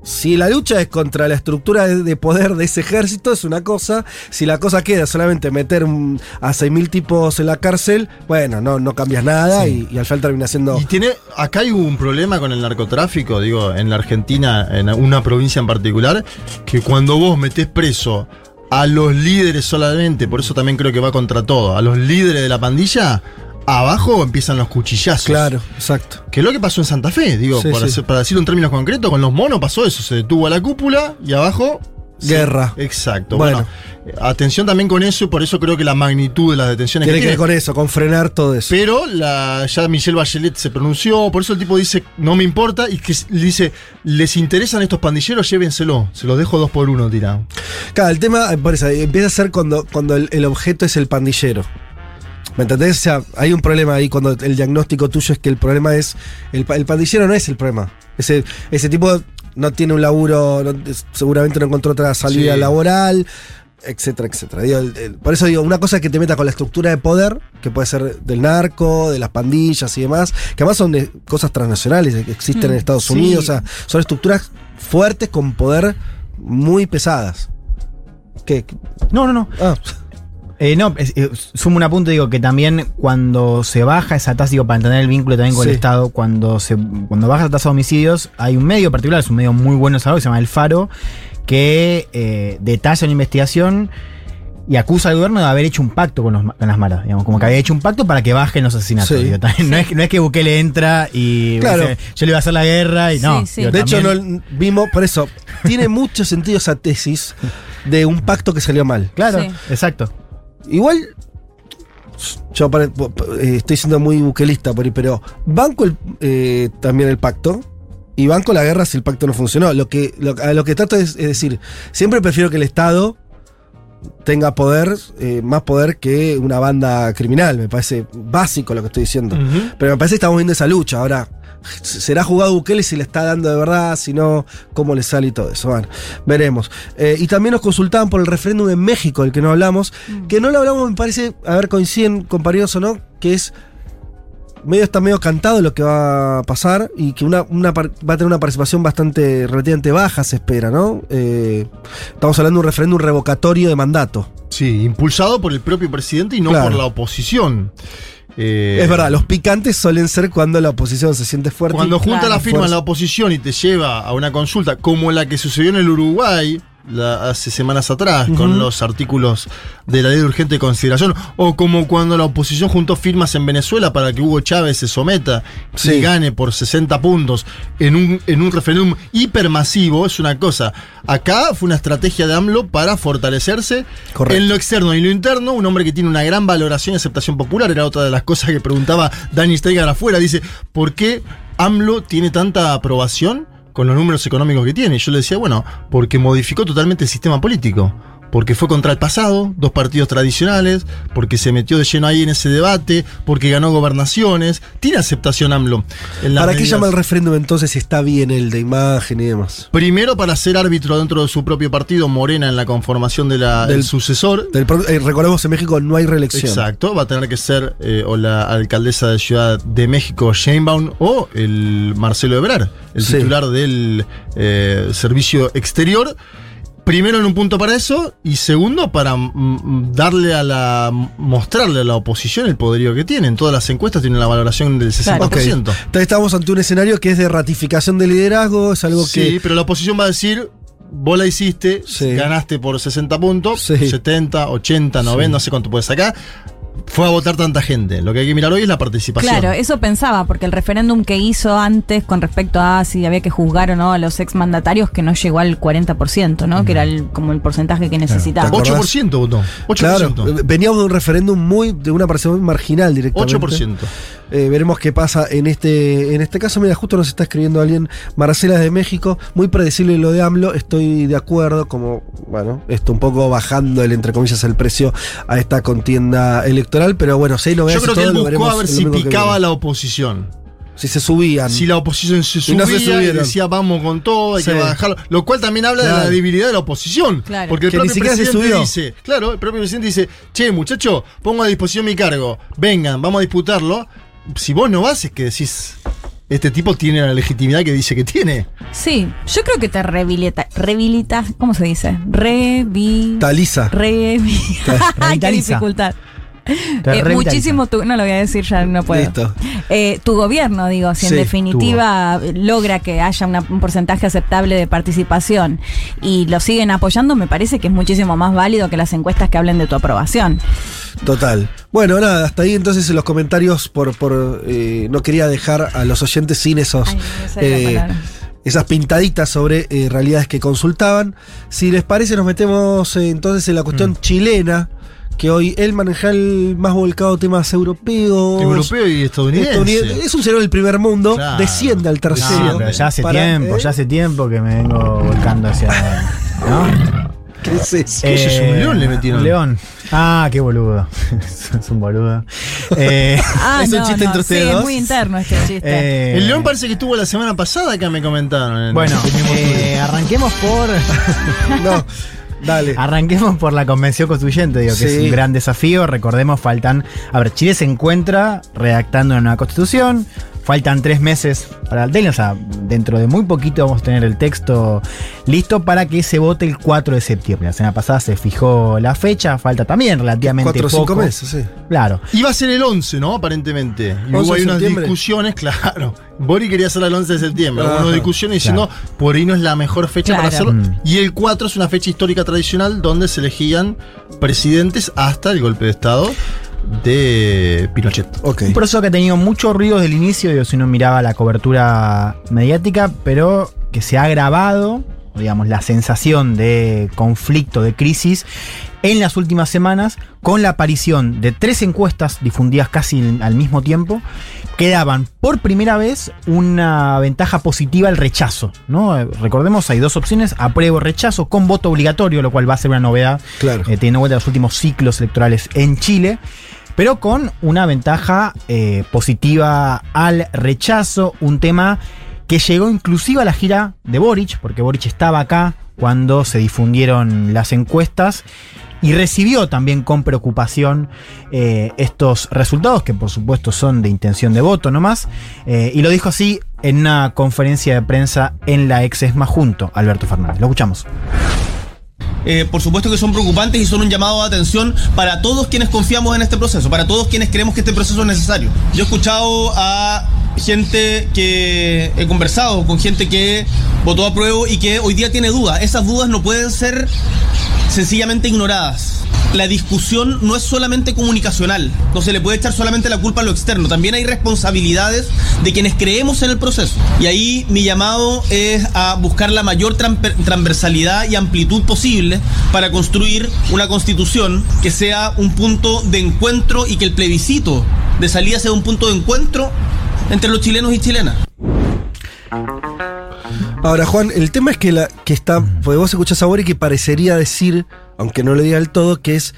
Si la lucha es contra la estructura de, de poder de ese ejército, es una cosa. Si la cosa queda solamente meter a 6.000 tipos en la cárcel, bueno, no, no cambias nada y, y al final termina siendo. Y tiene, acá hay un problema con el narcotráfico, digo, en la Argentina, en una provincia en particular, que cuando vos metés preso a los líderes solamente, por eso también creo que va contra todo, a los líderes de la pandilla, abajo empiezan los cuchillazos. Claro, exacto. Que es lo que pasó en Santa Fe, digo, Sí, por sí. hacer- para decirlo en términos concretos, con los monos pasó eso, se detuvo a la cúpula y abajo... Guerra. exacto. Bueno. Bueno, atención también con eso y por eso creo que la magnitud de las detenciones Tiene que ver con eso, con frenar todo eso. Pero la, ya Michelle Bachelet se pronunció, por eso el tipo dice, no me importa, y que dice, les interesan estos pandilleros, llévenselo, se los dejo dos por uno, tira. Claro, el tema eh, por eso, empieza a ser cuando, cuando el, el objeto es el pandillero. ¿Me entendés? O sea, hay un problema ahí cuando el diagnóstico tuyo es que el problema es. El, el pandillero no es el problema. Ese, ese tipo no tiene un laburo, no- seguramente no encontró otra salida Sí. laboral, etcétera, etcétera. Digo, el- el- por eso digo, una cosa es que te meta con la estructura de poder, que puede ser del narco, de las pandillas y demás, que además son de cosas transnacionales que existen Mm, en Estados sí. Unidos, o sea, son estructuras fuertes con poder muy pesadas. ¿Qué? No, no, no. Ah, Eh, no, es- eh, sumo un apunte, digo que también cuando se baja esa tasa, digo, para entender el vínculo también con Sí. el Estado, cuando se cuando baja la tasa de homicidios, hay un medio particular, es un medio muy bueno de salud, que se llama El Faro, que eh, detalla una investigación y acusa al gobierno de haber hecho un pacto con, los con las maras, digamos, como que había hecho un pacto para que bajen los asesinatos. Sí. digo, también no, es, que- no es que Bukele entra y Claro. dice, yo le iba a hacer la guerra y no. Sí, sí. digo, De hecho, no, vimos, por eso, tiene mucho sentido esa tesis de un pacto que salió mal. Claro, Sí. exacto. Igual, yo eh, estoy siendo muy buquelista por ahí, pero banco el, eh, también el pacto. Y banco la guerra si el pacto no funcionó. Lo que, lo, a lo que trato es, es decir, siempre prefiero que el Estado tenga poder, eh, más poder que una banda criminal. Me parece básico lo que estoy diciendo. Pero me parece que estamos viendo esa lucha. Ahora, ¿será jugado Bukele si le está dando de verdad? Si no, ¿cómo le sale y todo eso? Bueno, veremos. Eh, y también nos consultaban por el referéndum en México, del que no hablamos. Que no lo hablamos, me parece, a ver, coinciden compañeros o no, que es. Medio está medio cantado lo que va a pasar y que una, va a tener una participación bastante relativamente baja, se espera, ¿no? Eh, estamos hablando de un referéndum revocatorio de mandato. Sí, impulsado por el propio presidente y no Claro. por la oposición. Eh, Es verdad, los picantes suelen ser cuando la oposición se siente fuerte. Cuando junta Claro. la firma Fuerza. la oposición y te lleva a una consulta como la que sucedió en el Uruguay la- hace semanas atrás con los artículos de la ley de urgente consideración o como cuando la oposición juntó firmas en Venezuela para que Hugo Chávez se someta Sí. y gane por 60 puntos en un, en un referéndum hipermasivo es una cosa. Acá fue una estrategia de AMLO para fortalecerse Correcto. en lo externo y lo interno, un hombre que tiene una gran valoración y aceptación popular, era otra de las cosas que preguntaba Dani Steiger afuera, dice, ¿por qué AMLO tiene tanta aprobación con los números económicos que tiene? Yo le decía, bueno, porque modificó totalmente el sistema político. Porque fue contra el pasado, dos partidos tradicionales, porque se metió de lleno ahí en ese debate, porque ganó gobernaciones. Tiene aceptación AMLO. en ¿Para qué llama el referéndum entonces si está bien el de imagen y demás? Primero para ser árbitro dentro de su propio partido, Morena en la conformación de la- del sucesor. Del eh, recordemos en México no hay reelección. Exacto, va a tener que ser eh, o la alcaldesa de Ciudad de México, Sheinbaum, o el Marcelo Ebrard, el Sí. titular del eh, servicio exterior. Primero en un punto para eso y segundo para mm, mm, darle a la mostrarle a la oposición el poderío que tienen. Todas las encuestas tienen la valoración del 60%. Ok. Entonces estamos ante un escenario que es de ratificación de liderazgo, es algo Sí, que. pero la oposición va a decir, vos la hiciste, Sí. ganaste por 60 puntos, Sí. 70, 80, 90, Sí. no sé cuánto puedes sacar. Fue a votar tanta gente. Lo que hay que mirar hoy es la participación. Claro, eso pensaba, porque el referéndum que hizo antes con respecto a si había que juzgar o no a los exmandatarios, que no llegó al 40%, ¿no? Que era el- como el porcentaje que necesitaba. ¿Te acordás? 8% votó. 8%. Claro, veníamos de un referéndum muy, de una participación muy marginal directamente. 8%. Eh, veremos qué pasa en este, en este caso. Mira, justo nos está escribiendo alguien, Marcela de México, muy predecible lo de AMLO, estoy de acuerdo, como, bueno, esto un poco bajando el, entre comillas, el precio a esta contienda electoral, pero bueno, si hay Yo novedades y creo que él lo buscó veremos a ver si picaba la oposición. Si se subían. Si la oposición se Y subía no se y decía vamos con todo, hay Sí. que bajarlo. Lo cual también habla de la debilidad de la oposición. Claro. Porque el Que ni propio presidente subió. dice, claro, el propio presidente dice, che, muchacho, pongo a disposición mi cargo, vengan, vamos a disputarlo. Si vos no vas, es que decís, este tipo tiene la legitimidad que dice que tiene. Sí, yo creo que te rehabilita, rehabilita ¿cómo se dice? Revi... Taliza. Revi... Qué dificultad. Eh, muchísimo tu, no lo voy a decir ya no puedo. Listo. Eh, tu gobierno, digo, si Sí, en definitiva logra que haya una- un porcentaje aceptable de participación y lo siguen apoyando, me parece que es muchísimo más válido que las encuestas que hablen de tu aprobación. Total. Bueno, nada, hasta ahí entonces en los comentarios por, por eh, no quería dejar a los oyentes sin esos Ay, no sé la eh, esas pintaditas sobre eh, realidades que consultaban. Si les parece, nos metemos eh, entonces en la cuestión chilena, que hoy él maneja el más volcado temas europeos. Europeo y estadounidense. estadounidense. Es un cerebro del primer mundo, Claro. desciende al tercero. No, pero ya hace Para, tiempo, ¿eh? ya hace tiempo que me vengo volcando hacia. ¿No? ¿Qué es eso? ¿Qué es eso? ¿Un león le metieron? Un león. Ah, qué boludo. es un boludo. Eh, Ah, Es un no, chiste no, entre sí, ustedes es dos. muy interno este chiste. eh, El león parece que estuvo la semana pasada, acá me comentaron. en Bueno, eh, arranquemos por. No, dale. Arranquemos por la convención constituyente, digo, que es un gran desafío. Recordemos, faltan. A ver, Chile se encuentra redactando una nueva constitución. Faltan tres meses para el deadline, o sea, dentro de muy poquito vamos a tener el texto listo para que se vote el 4 de septiembre. La semana pasada se fijó la fecha, falta también relativamente Cuatro o cinco poco. meses, sí. Claro. Iba a ser el 11, ¿no? Aparentemente. Y 11 hubo ahí de unas septiembre. discusiones, claro. Bori quería hacerla el 11 de septiembre. Hubo unas discusiones diciendo, por ahí no es la mejor fecha para hacerlo. Mm. Y el 4 es una fecha histórica tradicional donde se elegían presidentes hasta el golpe de Estado de Pinochet. Ok. Un proceso que ha tenido mucho ruido desde el inicio, digo, si uno miraba la cobertura mediática, pero que se ha agravado, digamos, la sensación de conflicto, de crisis, en las últimas semanas, con la aparición de tres encuestas difundidas casi al mismo tiempo, que daban por primera vez una ventaja positiva al rechazo. ¿no? Recordemos, hay dos opciones, apruebo rechazo, con voto obligatorio, lo cual va a ser una novedad Claro. eh, teniendo en cuenta los últimos ciclos electorales en Chile, pero con una ventaja eh, positiva al rechazo, un tema que llegó inclusive a la gira de Boric, porque Boric estaba acá cuando se difundieron las encuestas y recibió también con preocupación eh, estos resultados, que por supuesto son de intención de voto nomás, eh, y lo dijo así en una conferencia de prensa en la ex ESMA junto a Alberto Fernández. Lo escuchamos. Eh, por supuesto que son preocupantes y son un llamado de atención para todos quienes confiamos en este proceso, para todos quienes creemos que este proceso es necesario. Yo he escuchado a gente que he conversado con gente que votó a prueba y que hoy día tiene dudas. Esas dudas no pueden ser sencillamente ignoradas. La discusión no es solamente comunicacional, no se le puede echar solamente la culpa a lo externo, también hay responsabilidades de quienes creemos en el proceso. Y ahí mi llamado es a buscar la mayor transversalidad y amplitud posible para construir una constitución que sea un punto de encuentro y que el plebiscito de salida sea un punto de encuentro entre los chilenos y chilenas. Ahora, Juan, el tema es que, la, que está. Porque vos escuchás a Boric que parecería decir, aunque no lo diga del todo, que es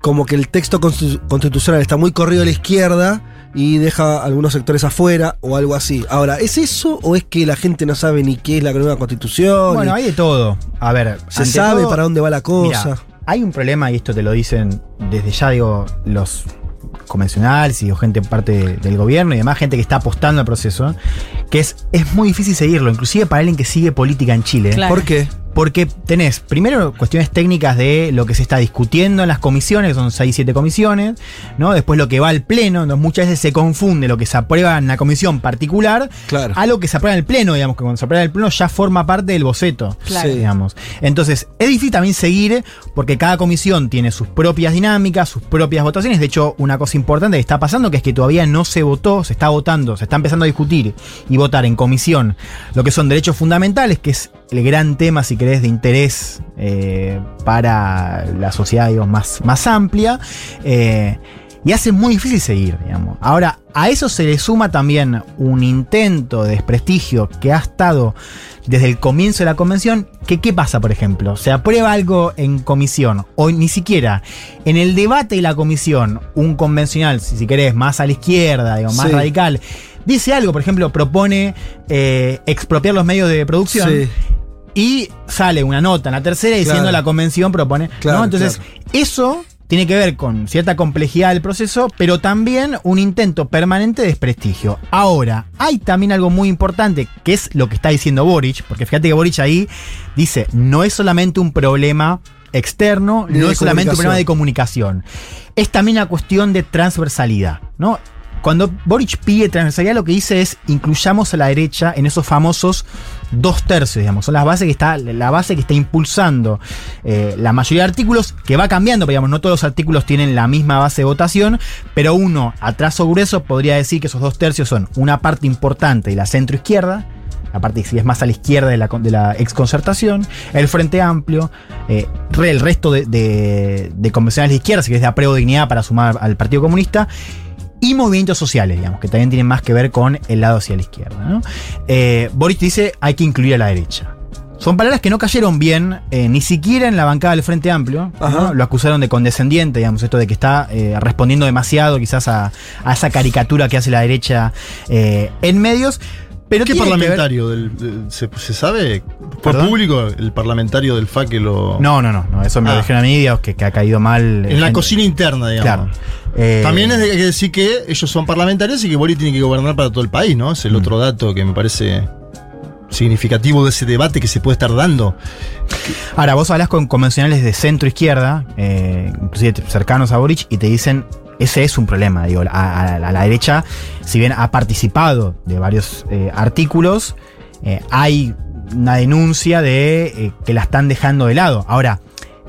como que el texto constitu- constitucional está muy corrido a la izquierda y deja algunos sectores afuera o algo así. Ahora, ¿es eso o es que la gente no sabe ni qué es la nueva constitución? Bueno, Y hay de todo. A ver, se sabe todo, para dónde va la cosa. Mira, hay un problema, y esto te lo dicen desde ya, digo, los convencionales y o gente parte de- del gobierno y demás, gente que está apostando al proceso, que es, es muy difícil seguirlo, inclusive para alguien que sigue política en Chile. Claro. ¿Por qué? Porque tenés primero cuestiones técnicas de lo que se está discutiendo en las comisiones, que son 6, 7 comisiones, ¿no? Después lo que va al pleno, entonces muchas veces se confunde lo que se aprueba en la comisión particular Claro. a lo que se aprueba en el pleno, digamos, que cuando se aprueba en el pleno ya forma parte del boceto, Claro. Digamos. Entonces, es difícil también seguir porque cada comisión tiene sus propias dinámicas, sus propias votaciones. De hecho, una cosa importante que está pasando que es que todavía no se votó, se está votando, se está empezando a discutir y votar en comisión lo que son derechos fundamentales, que es el gran tema, si querés, de interés eh, para la sociedad digamos, más, más amplia. eh, y hace muy difícil seguir, digamos. Ahora, a eso se le suma también un intento de desprestigio que ha estado desde el comienzo de la convención. Que, ¿Qué pasa, por ejemplo? Se aprueba algo en comisión, o ni siquiera en el debate de la comisión, un convencional, si, si querés, más a la izquierda, digo, más Sí. radical, dice algo, por ejemplo, propone eh, expropiar los medios de producción. Sí. Y sale una nota en la tercera diciendo Claro. la convención propone. Claro, ¿no? Entonces, eso tiene que ver con cierta complejidad del proceso, pero también un intento permanente de desprestigio. Ahora, hay también algo muy importante, que es lo que está diciendo Boric, porque fíjate que Boric ahí dice, no es solamente un problema externo, no es solamente un problema de comunicación. comunicación. Es también una cuestión de transversalidad, ¿no? Cuando Boric pide transversalidad, lo que dice es incluyamos a la derecha en esos famosos dos tercios, digamos. Son las bases que está, la base que está impulsando eh, la mayoría de artículos, que va cambiando, pero digamos, no todos los artículos tienen la misma base de votación, pero uno, a trazo grueso, podría decir que esos dos tercios son una parte importante de la centro izquierda, la parte que es más a la izquierda de la, de la exconcertación, el Frente Amplio, eh, el resto de, de, de convencionales de izquierda, si que es de apruebo dignidad para sumar al Partido Comunista, y movimientos sociales, digamos, que también tienen más que ver con el lado hacia la izquierda. ¿no? Eh, Boris dice hay que incluir a la derecha. Son palabras que no cayeron bien, eh, ni siquiera en la bancada del Frente Amplio. Lo acusaron de condescendiente, digamos, esto de que está eh, respondiendo demasiado quizás a, a esa caricatura que hace la derecha eh, en medios. Pero ¿Qué parlamentario? del- del- se, se sabe? ¿Fue ¿Perdón? público el parlamentario del FA que lo.? No, no, no, no, eso me lo Ah. dijeron a mí, digamos, que, que ha caído mal. En la cocina interna, digamos. Claro. Eh, También es de- hay que decir que ellos son parlamentarios y que Boli tiene que gobernar para todo el país, ¿no? Es el otro dato que me parece significativo de ese debate que se puede estar dando. Ahora, vos hablas con convencionales de centro izquierda, eh, inclusive cercanos a Boric, y te dicen, ese es un problema, digo, a, a- a la derecha, si bien ha participado de varios eh, artículos, eh, hay una denuncia de eh, que la están dejando de lado. Ahora,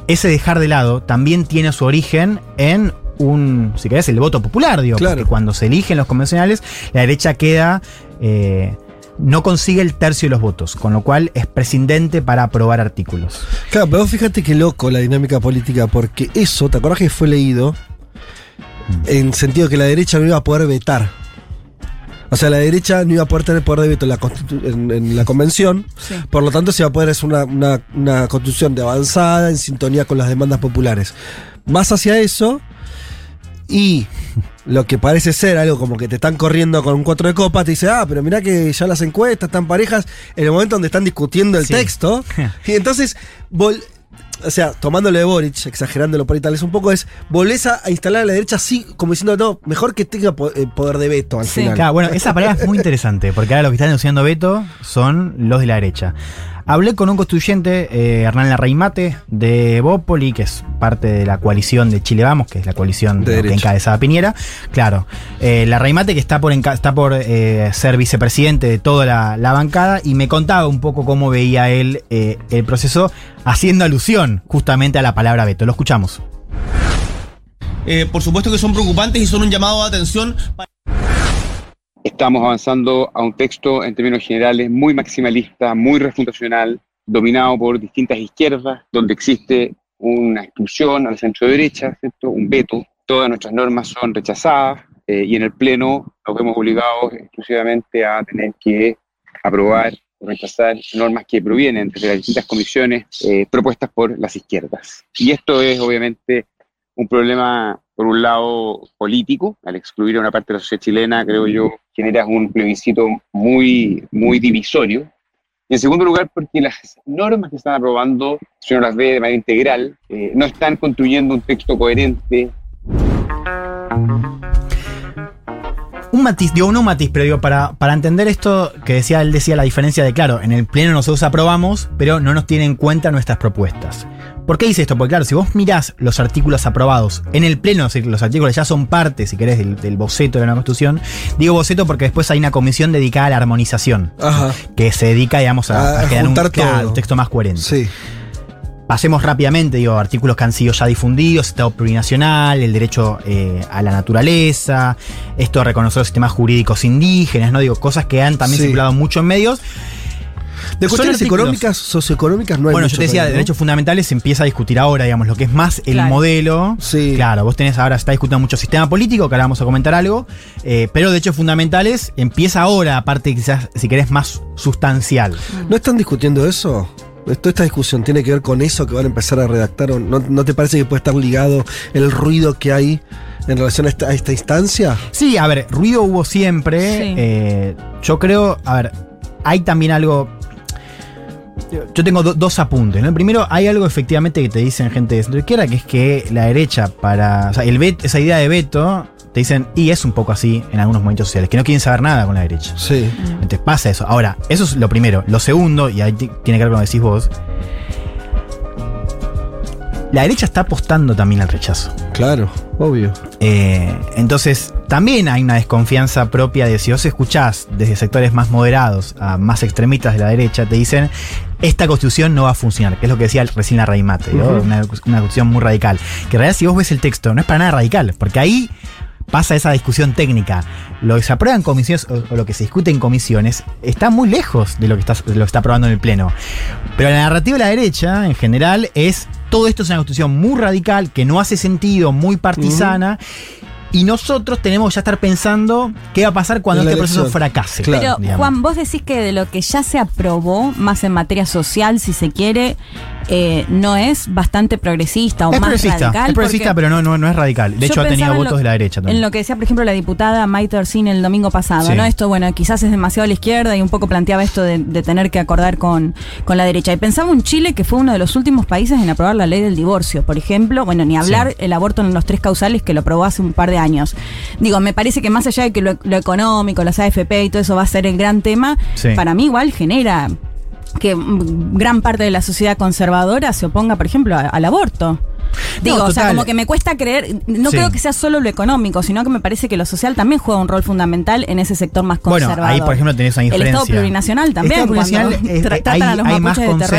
ese dejar de lado también tiene su origen en un, si querés, el voto popular, digo, porque cuando se eligen los convencionales, la derecha queda... no consigue el tercio de los votos, con lo cual es prescindente para aprobar artículos. Claro, pero fíjate qué loco la dinámica política, porque eso, ¿te acuerdas que fue leído? En sentido que la derecha no iba a poder vetar. O sea, la derecha no iba a poder tener poder de veto en la, constitu- en, en la convención. Por lo tanto, se iba a poder hacer una, una, una constitución de avanzada en sintonía con las demandas populares. Vas hacia eso y lo que parece ser algo como que te están corriendo con un cuatro de copa, te dice, ah, pero mirá que ya las encuestas están parejas en el momento donde están discutiendo el Sí. texto. y entonces, vol- o sea, tomándolo de Boric, exagerándolo por ahí tal vez un poco, es volvés a, instalar a la derecha así, como diciendo, no, mejor que tenga eh, poder de veto al final. Claro, bueno, esa palabra es muy interesante, porque ahora los que están denunciando veto son los de la derecha. Hablé con un constituyente, eh, Hernán Larraimate, de Bópoli, que es parte de la coalición de Chile Vamos, que es la coalición De ¿no? que encabezaba Piñera. Claro, eh, Larraimate que está por, está por eh, ser vicepresidente de toda la, la bancada y me contaba un poco cómo veía él eh, el proceso, haciendo alusión justamente a la palabra veto. Lo escuchamos. Eh, por supuesto que son preocupantes y son un llamado de atención. para- Estamos avanzando a un texto en términos generales muy maximalista, muy refutacional, dominado por distintas izquierdas, donde existe una exclusión al centro derecha, un veto. Todas nuestras normas son rechazadas eh, y en el Pleno nos vemos obligados exclusivamente a tener que aprobar o rechazar normas que provienen desde las distintas comisiones eh, propuestas por las izquierdas. Y esto es obviamente un problema, por un lado, político, al excluir a una parte de la sociedad chilena, creo yo, genera un plebiscito muy, muy divisorio. Y en segundo lugar, porque las normas que están aprobando, si uno las ve de manera integral, eh, no están construyendo un texto coherente, Un matiz, digo, no un matiz, pero digo, para, para entender esto que decía, él decía la diferencia de, claro, en el pleno nosotros aprobamos, pero no nos tienen en cuenta nuestras propuestas. ¿Por qué dice esto? Porque claro, si vos mirás los artículos aprobados en el pleno, es decir, los artículos ya son parte, si querés, del, del boceto de la constitución, digo boceto porque después hay una comisión dedicada a la armonización, Ajá. que se dedica, digamos, a, A a crear un, juntar claro, todo. un texto más coherente. Sí. Pasemos rápidamente, digo, artículos que han sido ya difundidos, Estado plurinacional, el derecho eh, a la naturaleza, esto de reconocer los sistemas jurídicos indígenas, ¿no? Digo, cosas que han también Sí. circulado mucho en medios. De cuestiones económicas, socioeconómicas no hay bueno, yo te decía, de todavía, ¿no? derechos fundamentales se empieza a discutir ahora, digamos, lo que es más el Claro. modelo. Sí. Claro, vos tenés ahora, se está discutiendo mucho sistema político, que ahora vamos a comentar algo, eh, pero derechos fundamentales empieza ahora, aparte quizás, si querés, más sustancial. ¿No están discutiendo eso? Toda esta discusión tiene que ver con eso que van a empezar a redactar. ¿o ¿No, no te parece que puede estar ligado el ruido que hay en relación a esta, a esta instancia? Sí, a ver, ruido hubo siempre. Sí. eh, yo creo, a ver, hay también algo. Yo tengo do- dos apuntes. ¿no? El primero, hay algo efectivamente que te dicen gente de centro izquierda, que es que la derecha, para. O sea, el vet- esa idea de veto, te dicen, y es un poco así en algunos movimientos sociales, que no quieren saber nada con la derecha. Sí. Entonces pasa eso. Ahora, eso es lo primero. Lo segundo, y ahí ti- tiene que ver con lo que decís vos. La derecha está apostando también al rechazo. Claro, obvio. Eh, entonces, también hay una desconfianza propia de si vos escuchás desde sectores más moderados a más extremistas de la derecha, te dicen, esta constitución no va a funcionar, que es lo que decía recién la Raimate, ¿no? Ujú. una, una constitución muy radical. Que en realidad si vos ves el texto, no es para nada radical, porque ahí pasa esa discusión técnica. Lo que se aprueba en comisiones o, o lo que se discute en comisiones está muy lejos de lo que está, de lo que está aprobando en el Pleno. Pero la narrativa de la derecha, en general, es todo esto es una constitución muy radical, que no hace sentido, muy partisana. Y nosotros tenemos que ya estar pensando qué va a pasar cuando este proceso fracase. Pero digamos. Juan, vos decís que de lo que ya se aprobó, más en materia social, si se quiere, eh, no es bastante progresista o Es más progresista, radical. es progresista, pero no, no, no es radical. De hecho, ha tenido votos lo- de la derecha también. En lo que decía, por ejemplo, la diputada Maite Orsini el domingo pasado, Sí. ¿no? Esto, bueno, quizás es demasiado a la izquierda y un poco planteaba esto de, de tener que acordar con, con la derecha. Y pensaba en Chile, que fue uno de los últimos países en aprobar la ley del divorcio, por ejemplo. Bueno, ni hablar el aborto en los tres causales que lo aprobó hace un par de años. Digo, me parece que más allá de que lo, lo económico, las AFP y todo eso va a ser el gran tema, Sí. para mí igual genera que gran parte de la sociedad conservadora se oponga, por ejemplo, al aborto. Digo, o sea, como que me cuesta creer, no Sí. creo que sea solo lo económico, sino que me parece que lo social también juega un rol fundamental en ese sector más Bueno, conservador. ahí por ejemplo tenés una El diferencia. Estado plurinacional también, El plurinacional, tra- eh, tratan hay, a los hay más terroristas.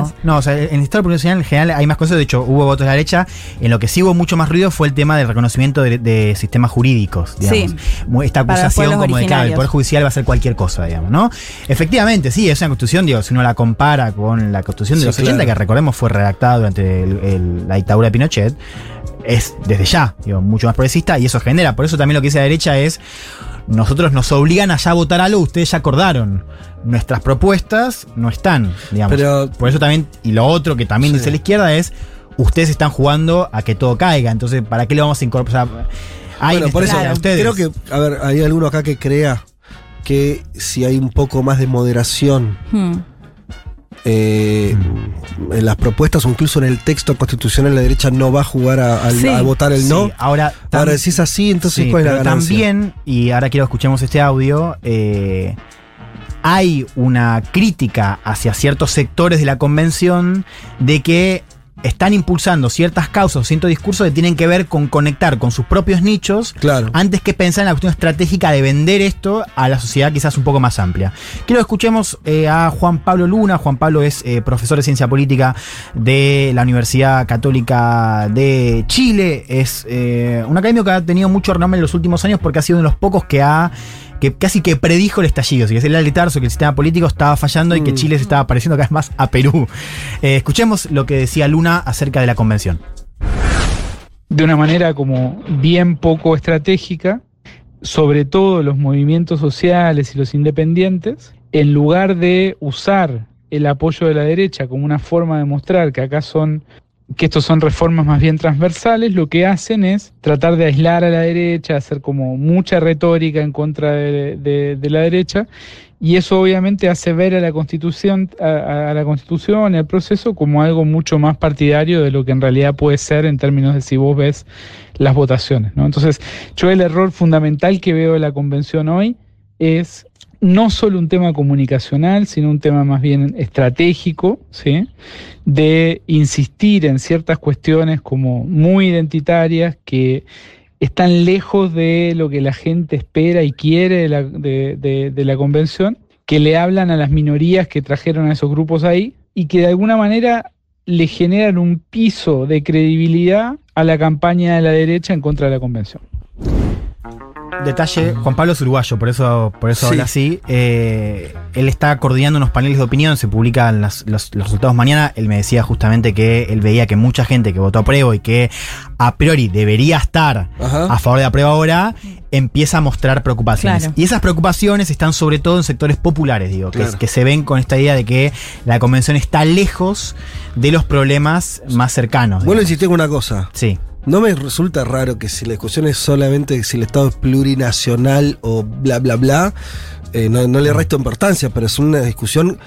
consenso. No, o sea, en el Estado plurinacional en general hay más consenso. De hecho, hubo votos de la derecha. En lo que sí hubo mucho más ruido fue el tema del reconocimiento de, de sistemas jurídicos. Digamos. Sí. Esta acusación como de claro, el. Poder Judicial va a hacer cualquier cosa, digamos, ¿no? Efectivamente, sí, es una constitución, digo, si uno la compara con la constitución de Sí, los 80, claro. que recordemos fue redactada durante el- el- la dictadura de Pinochet, es desde ya, digo, mucho más progresista y eso genera. Por eso también lo que dice la derecha es, nosotros nos obligan a ya votar algo, ustedes ya acordaron. Nuestras propuestas no están, digamos. Pero- Por eso también, y lo otro que también dice la izquierda es, ustedes están jugando a que todo caiga, entonces, ¿para qué le vamos a incorporar? O sea, hay bueno, por eso a ustedes. creo que, a ver, hay alguno acá que crea que si hay un poco más de moderación Hmm. Eh, en las propuestas o incluso en el texto constitucional, la derecha no va a jugar a, al- Sí. a votar el Sí, no. ahora, Ahora es así, entonces Sí, ¿cuál es la pero ganancia? también, y ahora quiero que escuchemos este audio, eh, hay una crítica hacia ciertos sectores de la convención de que están impulsando ciertas causas o ciertos discursos que tienen que ver con conectar con sus propios nichos Claro. antes que pensar en la cuestión estratégica de vender esto a la sociedad quizás un poco más amplia. Quiero que escuchemos eh, a Juan Pablo Luna. Juan Pablo es eh, profesor de ciencia política de la Universidad Católica de Chile. Es eh, un académico que ha tenido mucho renombre en los últimos años porque ha sido uno de los pocos que ha que casi que predijo el estallido, si es el aletarzo que el sistema político estaba fallando y que Mm. Chile se estaba pareciendo cada vez más a Perú. Eh, escuchemos lo que decía Luna acerca de la convención. de una manera como bien poco estratégica, sobre todo los movimientos sociales y los independientes, en lugar de usar el apoyo de la derecha como una forma de mostrar que acá son que estos son reformas más bien transversales, lo que hacen es tratar de aislar a la derecha, hacer como mucha retórica en contra de, de- la derecha, y eso obviamente hace ver a la constitución, a, a la constitución, al proceso, como algo mucho más partidario de lo que en realidad puede ser en términos de si vos ves las votaciones. ¿no? Entonces, yo el error fundamental que veo de la convención hoy es no solo un tema comunicacional, sino un tema más bien estratégico, ¿sí? de insistir en ciertas cuestiones como muy identitarias que están lejos de lo que la gente espera y quiere de la, de- la convención, que le hablan a las minorías que trajeron a esos grupos ahí y que de alguna manera le generan un piso de credibilidad a la campaña de la derecha en contra de la convención. Detalle, Juan Pablo es uruguayo, por eso, por eso Sí. habla así. Eh, él está coordinando unos paneles de opinión, se publican las- los, los resultados mañana. Él me decía justamente que él veía que mucha gente que votó a prueba y que a priori debería estar Ajá. a favor de la prueba ahora, empieza a mostrar preocupaciones. Claro. Y esas preocupaciones están sobre todo en sectores populares, digo, que, Claro. que se ven con esta idea de que la convención está lejos de los problemas más cercanos. Bueno, insistí con una cosa. Sí. No me resulta raro que si la discusión es solamente si el Estado es plurinacional o bla, bla, bla, eh, no, no le resto importancia, pero es una discusión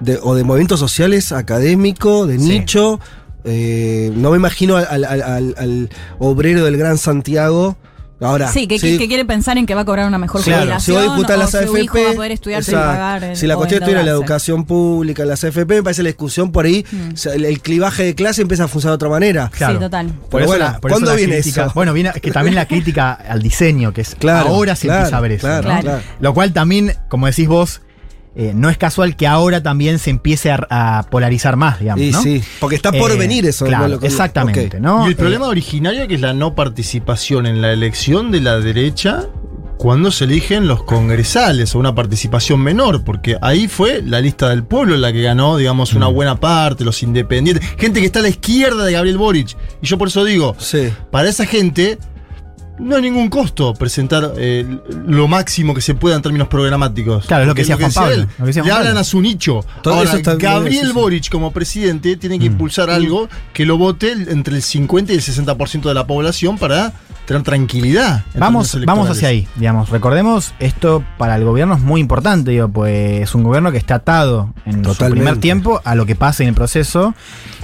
de, o de movimientos sociales, académico, de Sí. nicho. eh, no me imagino al, al- al- al obrero del Gran Santiago. Ahora, Sí, que, quiere pensar en que va a cobrar una mejor Claro, si vos disputas o las AFP. hijo va a poder estudiar sin pagar. el- si la cuestión estuviera la educación pública, las AFP, me parece la discusión por ahí, Mm. o sea, el, el clivaje de clase empieza a funcionar de otra manera. Claro. Sí, total. Por Pero eso bueno, la- por eso ¿cuándo la viene crítica- eso? Bueno, viene que también la crítica al diseño, que es Claro, ahora se claro, empieza a ver eso. claro, ¿no? claro. Lo cual también, como decís vos, eh, no es casual que ahora también se empiece a, a polarizar más, digamos. Y ¿no? sí, porque está por Eh, venir eso. Claro, bueno, con- exactamente. ¿no? Y el Eh, problema originario que es la no participación en la elección de la derecha cuando se eligen los congresales o una participación menor, porque ahí fue la lista del pueblo la que ganó, digamos, una Mm. buena parte, los independientes, gente que está a la izquierda de Gabriel Boric. Y yo por eso digo, Sí. para esa gente, no hay ningún costo presentar eh, lo máximo que se pueda en términos programáticos. Claro, es lo que decía Juan Pablo, él. lo que decía Le Juan hablan Pablo. a su nicho. Todo Ahora, eso bien, Gabriel. Boric como presidente tiene Mm. que impulsar algo que lo vote entre el 50 y el 60% de la población para tener tranquilidad. Vamos, vamos hacia ahí, digamos. Recordemos, esto para el gobierno es muy importante, digo, pues es un gobierno que está atado en su Totalmente. primer tiempo a lo que pase en el proceso.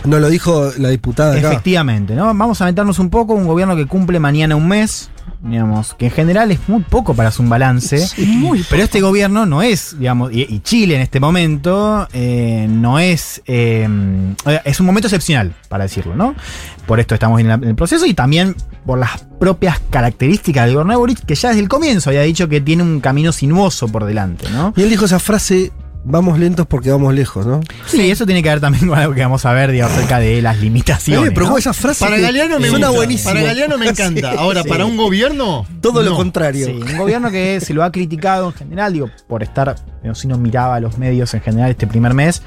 Nos lo dijo la diputada acá. Efectivamente, ¿no? Vamos a meternos un poco, un gobierno que cumple mañana un mes, digamos, que en general es muy poco para hacer un balance. pero este gobierno no es, digamos, y, y Chile en este momento eh, no es, eh, es un momento excepcional, para decirlo, ¿no? Por esto estamos en, la- en el proceso y también por las propias características del gobierno de Boric, que ya desde el comienzo había dicho que tiene un camino sinuoso por delante, ¿no? Y él dijo esa frase, vamos lentos porque vamos lejos, ¿no? Sí, eso tiene que ver también con algo que vamos a ver, digamos, acerca de las limitaciones. Eh, pero ¿no? ¿cómo esa frase Para Galeano me suena gusta. buenísimo. Para Galeano me encanta. Sí, Ahora, sí. para un gobierno. Todo lo no. contrario. Sí, un gobierno que se lo ha criticado en general, digo, por estar, digo, si uno miraba a los medios en general este primer mes,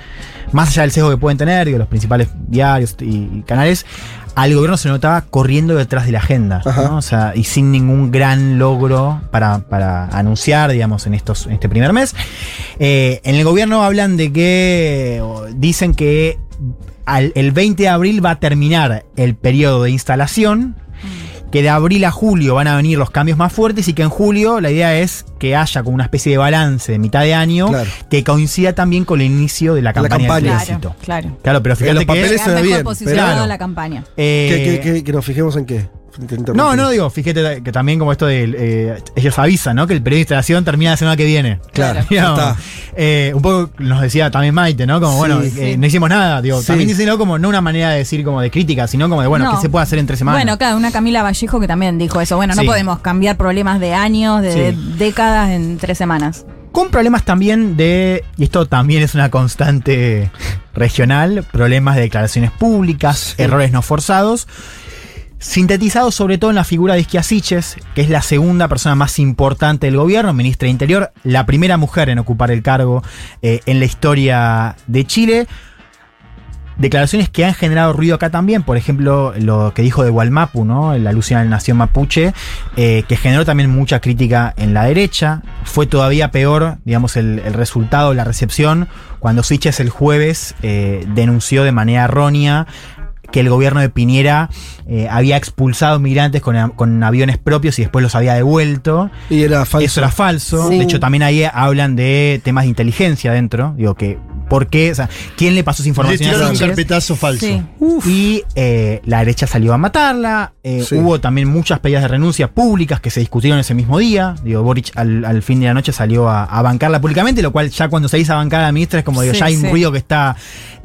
más allá del sesgo que pueden tener, digo, los principales diarios y canales, al gobierno se notaba corriendo detrás de la agenda, ¿no? O sea, y sin ningún gran logro para, para anunciar, digamos, en, estos, en este primer mes. Eh, en el gobierno hablan de que, dicen que al- el 20 de abril va a terminar el periodo de instalación que de abril a julio van a venir los cambios más fuertes y que en julio la idea es que haya como una especie de balance de mitad de año Claro. que coincida también con el inicio de la De la campaña, campaña. del Claro, claro. Claro, pero En fíjate los que papeles Queda se ve mejor bien, posicionado claro. la campaña. eh, Que, que- que- que nos fijemos en qué. No, no, digo, fíjate que también como esto de. eh, ellos avisan, ¿no? Que el periodo de instalación termina la semana que viene. Claro, está. eh, un poco nos decía también Maite, ¿no? Como, Sí, bueno, sí. eh, no hicimos nada. Digo, Sí. también díselo como no una manera de decir como de crítica, sino como de, bueno, No. ¿qué se puede hacer en tres semanas? Bueno, claro, una Camila Vallejo que también dijo eso. Bueno, no Sí. podemos cambiar problemas de años, de Sí. décadas en tres semanas. Con problemas también de, y esto también es una constante regional, problemas de declaraciones públicas, errores no forzados, sintetizados sobre todo en la figura de Isquia Siches, que es la segunda persona más importante del gobierno, ministra de Interior, la primera mujer en ocupar el cargo eh, en la historia de Chile. Declaraciones que han generado ruido acá también, por ejemplo, lo que dijo de Gualmapu, ¿no? La alusión a la nación mapuche, eh, que generó también mucha crítica en la derecha. Fue todavía peor, digamos, el, el resultado, la recepción, cuando Siches el jueves eh, denunció de manera errónea que el gobierno de Piñera eh, había expulsado migrantes con, con aviones propios y después los había devuelto. Y era falso. Eso era falso. Sí. De hecho, también ahí hablan de temas de inteligencia dentro. Digo que, ¿por qué? O sea, ¿quién le pasó esa Le información a tiraron un carpetazo falso. Sí. Y eh, la derecha salió a matarla. eh, Sí. Hubo también muchas pedidas de renuncia públicas que se discutieron ese mismo día. Digo, Boric al, al fin de la noche salió a, a bancarla públicamente, lo cual ya cuando salís a bancar a la ministra es como digo, Sí, ya hay sí. un ruido que está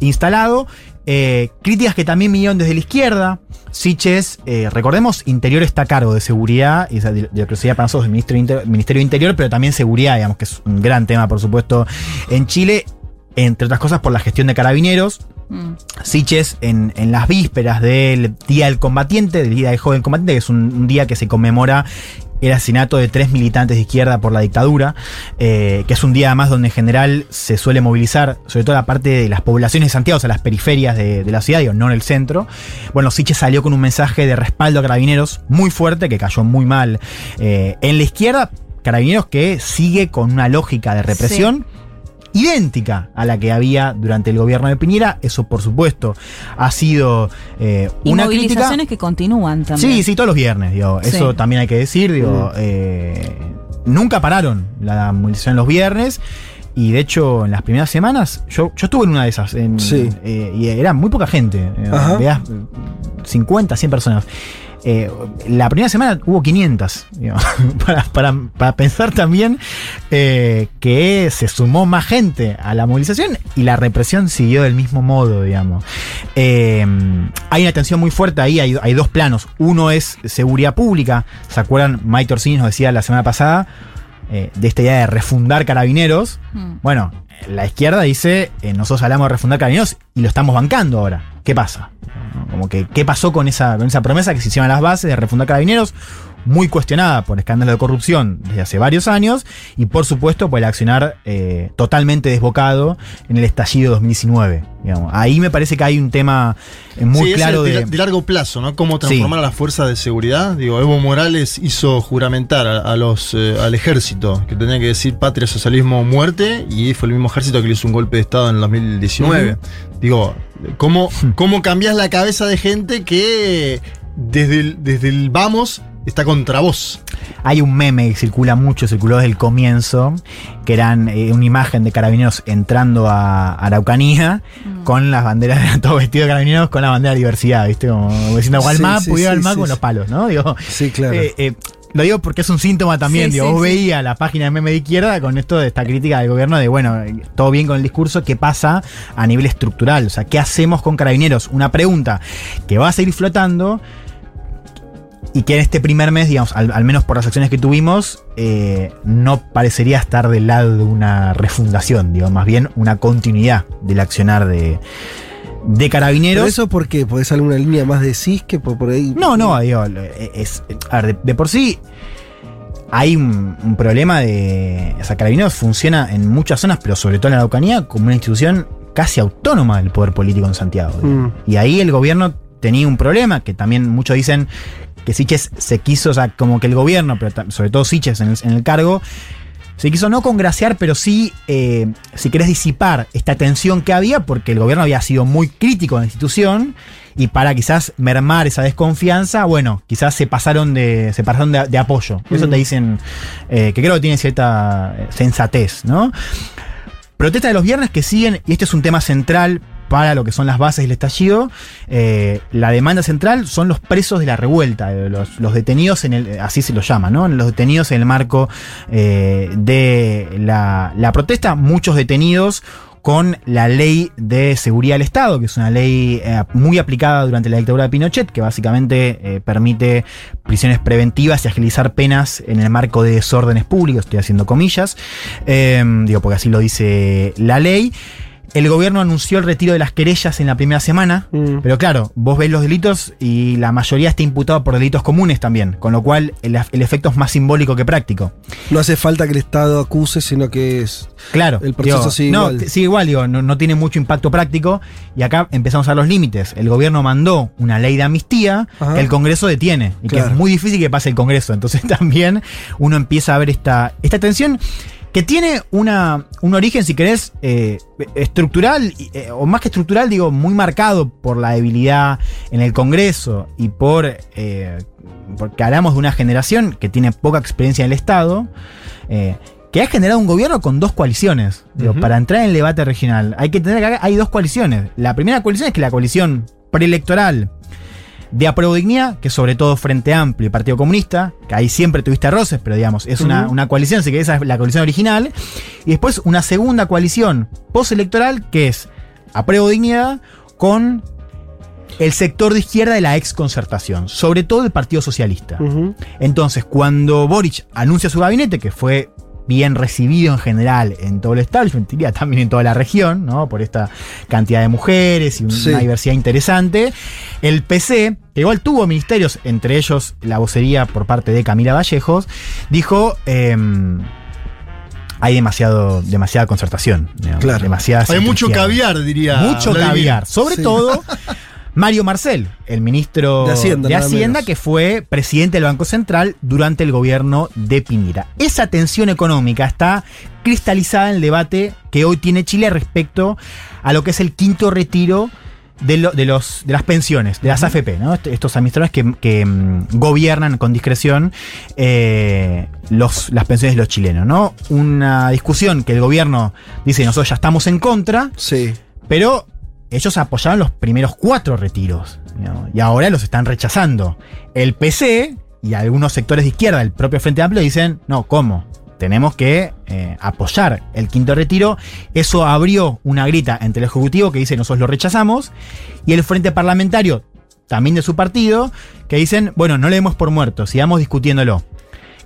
instalado. Eh, críticas que también vinieron desde la izquierda. Siches, eh, recordemos, Interior está a cargo de seguridad, y de, de lo que sería para nosotros el Ministerio, de Inter- Ministerio de Interior, pero también seguridad, digamos, que es un gran tema, por supuesto, en Chile, entre otras cosas por la gestión de carabineros. Mm. Siches en, en las vísperas del Día del Combatiente, del Día del Joven Combatiente, que es un, un día que se conmemora el asesinato de tres militantes de izquierda por la dictadura, eh, que es un día además donde en general se suele movilizar, sobre todo la parte de las poblaciones de Santiago, o sea, las periferias de, la ciudad, digo, no en el centro. Bueno, Siches salió con un mensaje de respaldo a carabineros muy fuerte, que cayó muy mal eh, en la izquierda. Carabineros que sigue con una lógica de represión idéntica a la que había durante el gobierno de Piñera. Eso, por supuesto, ha sido eh, Y una crítica. movilizaciones que continúan también. Sí, sí, todos los viernes, digo. Sí. Eso también hay que decir, digo. eh, nunca pararon la movilización los viernes. Y de hecho, en las primeras semanas, yo, yo estuve en una de esas. en- Sí. eh, y era muy poca gente. eh, Ajá. veas, 50, 100 personas. Eh, la primera semana hubo 500. digo, para, para- para pensar también eh, que se sumó más gente a la movilización y la represión siguió del mismo modo, digamos. Eh, hay una tensión muy fuerte ahí, hay, hay dos planos. Uno es seguridad pública. ¿Se acuerdan? Mike Orsini nos decía la semana pasada eh, de esta idea de refundar carabineros. Mm. Bueno, la izquierda dice, eh, nosotros hablamos de refundar carabineros y lo estamos bancando ahora. ¿Qué pasa? Como que, ¿qué pasó con esa, con esa promesa que se hicieron las bases de refundar carabineros? Muy cuestionada por escándalos de corrupción desde hace varios años y por supuesto por el accionar eh, totalmente desbocado en el estallido 2019. digamos. Ahí me parece que hay un tema eh, muy Sí, claro de, de... de largo plazo, ¿no? Cómo transformar Sí. a las fuerzas de seguridad. Digo, Evo Morales hizo juramentar a, a los, eh, al ejército, que tenía que decir patria, socialismo, muerte, y fue el mismo ejército que le hizo un golpe de Estado en el 2019. Digo, ¿cómo, ¿cómo cambias la cabeza de gente que desde el, desde el vamos está contra vos? Hay un meme que circula mucho, circuló desde el comienzo, que eran eh, una imagen de carabineros entrando a Araucanía con las banderas, todos vestidos de carabineros con la bandera de diversidad, ¿viste? Como diciendo, Sí, Gualmá, sí, Gualmá sí, con los palos, ¿no? Digo, Sí, claro. eh, eh, lo digo porque es un síntoma también, Sí, digo, sí, vos sí. veías la página de meme de izquierda con esto de esta crítica del gobierno de, bueno, todo bien con el discurso, ¿qué pasa a nivel estructural? O sea, ¿qué hacemos con carabineros? Una pregunta que va a seguir flotando y que en este primer mes, digamos, al, al menos por las acciones que tuvimos, eh, no parecería estar del lado de una refundación, digo, más bien una continuidad del accionar de, de carabineros. ¿Pero eso por qué? ¿Podés alguna línea más de CIS que por, por ahí? No, no, digo, es, a ver, de, de por sí hay un, un problema de. O sea, Carabineros funciona en muchas zonas, pero sobre todo en la Araucanía, como una institución casi autónoma del poder político en Santiago. Mm. Y ahí el gobierno tenía un problema, que también muchos dicen que Siches se quiso, o sea, como que el gobierno, pero sobre todo Siches en el, en el cargo, se quiso no congraciar, pero sí, eh, si querés disipar esta tensión que había, porque el gobierno había sido muy crítico de la institución, y para quizás mermar esa desconfianza, bueno, quizás se pasaron de, se pasaron de, de apoyo. Eso Mm. te dicen, eh, que creo que tiene cierta eh, sensatez, ¿no? Protesta de los viernes que siguen, y este es un tema central para lo que son las bases del estallido. eh, la demanda central son los presos de la revuelta, eh, los, detenidos en el, así se los llama, ¿no? Los detenidos en el marco eh, de la, protesta, muchos detenidos con la ley de seguridad del Estado, que es una ley muy aplicada durante la dictadura de Pinochet, que básicamente permite prisiones preventivas y agilizar penas en el marco de desórdenes públicos, estoy haciendo comillas, digo porque así lo dice la ley. El gobierno anunció el retiro de las querellas en la primera semana, Mm. pero claro, vos ves los delitos y la mayoría está imputado por delitos comunes también, con lo cual el, el efecto es más simbólico que práctico. No hace falta que el Estado acuse, sino que es. Claro, El proceso digo, sigue no, igual. sigue igual, digo, no, no tiene mucho impacto práctico y acá empezamos a los límites. El gobierno mandó una ley de amnistía Ajá. que el Congreso detiene y que es muy difícil que pase el Congreso. Entonces también uno empieza a ver esta, esta tensión que tiene una, un origen, si querés, eh, estructural, eh, o más que estructural, digo, muy marcado por la debilidad en el Congreso y por... eh, porque hablamos de una generación que tiene poca experiencia en el Estado, que ha generado un gobierno con dos coaliciones. Digo. Para entrar en el debate regional hay que tener que hay dos coaliciones. La primera coalición es que la coalición preelectoral de Apruebo Dignidad, que sobre todo Frente Amplio y Partido Comunista, que ahí siempre tuviste roces, pero digamos, es una, una coalición, así que esa es la coalición original. Y después una segunda coalición postelectoral, que es Apruebo Dignidad con el sector de izquierda de la ex concertación, sobre todo el Partido Socialista. Entonces, cuando Boric anuncia su gabinete, que fue bien recibido en general en todo el establishment, diría también en toda la región, ¿no? Por esta cantidad de mujeres y Sí. una diversidad interesante. El PC, que igual tuvo ministerios, entre ellos la vocería por parte de Camila Vallejos, dijo. em, hay demasiado, demasiada concertación. digamos, Claro. demasiada Hay mucho caviar, diría. Mucho Vladimir. caviar. Sobre Sí. todo Mario Marcel, el ministro De Hacienda, que fue presidente del Banco Central durante el gobierno de Piñera. Esa tensión económica está cristalizada en el debate que hoy tiene Chile respecto a lo que es el quinto retiro de, lo- de los, de las pensiones, de las AFP, estos administradores que, que, mm, gobiernan con discreción eh, los, las pensiones de los chilenos. ¿no? Una discusión que el gobierno dice, nosotros ya estamos en contra, Sí. pero ellos apoyaban los primeros cuatro retiros. Y ahora los están rechazando. El PC y algunos sectores de izquierda, el propio Frente Amplio, dicen, no, ¿cómo? Tenemos que eh, apoyar el quinto retiro. Eso abrió una grita entre el Ejecutivo que dice nosotros lo rechazamos. Y el Frente Parlamentario, también de su partido, que dicen, bueno, no le demos por muerto, sigamos discutiéndolo.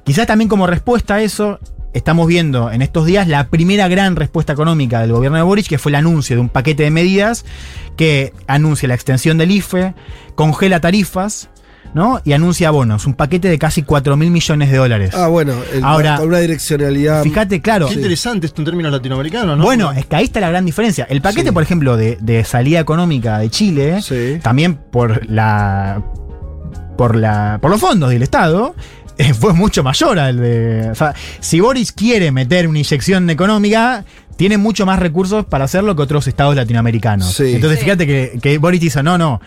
Quizás también como respuesta a eso, estamos viendo en estos días la primera gran respuesta económica del gobierno de Boric, que fue el anuncio de un paquete de medidas que anuncia la extensión del IFE, congela tarifas, ¿no? Y anuncia bonos, un paquete de casi 4 mil millones de dólares. Ah, bueno, el- Ahora, con una direccionalidad. Fíjate, claro. Qué interesante esto en términos latinoamericanos, ¿no? Bueno, es que ahí está la gran diferencia. El paquete, Sí. por ejemplo, de, de salida económica de Chile, también por la. por la. por los fondos del Estado. Eh, Fue mucho mayor al de. O sea, si Boris quiere meter una inyección económica, tiene mucho más recursos para hacerlo que otros estados latinoamericanos. Sí. Entonces, Sí. fíjate que, que Boris dice: no, no.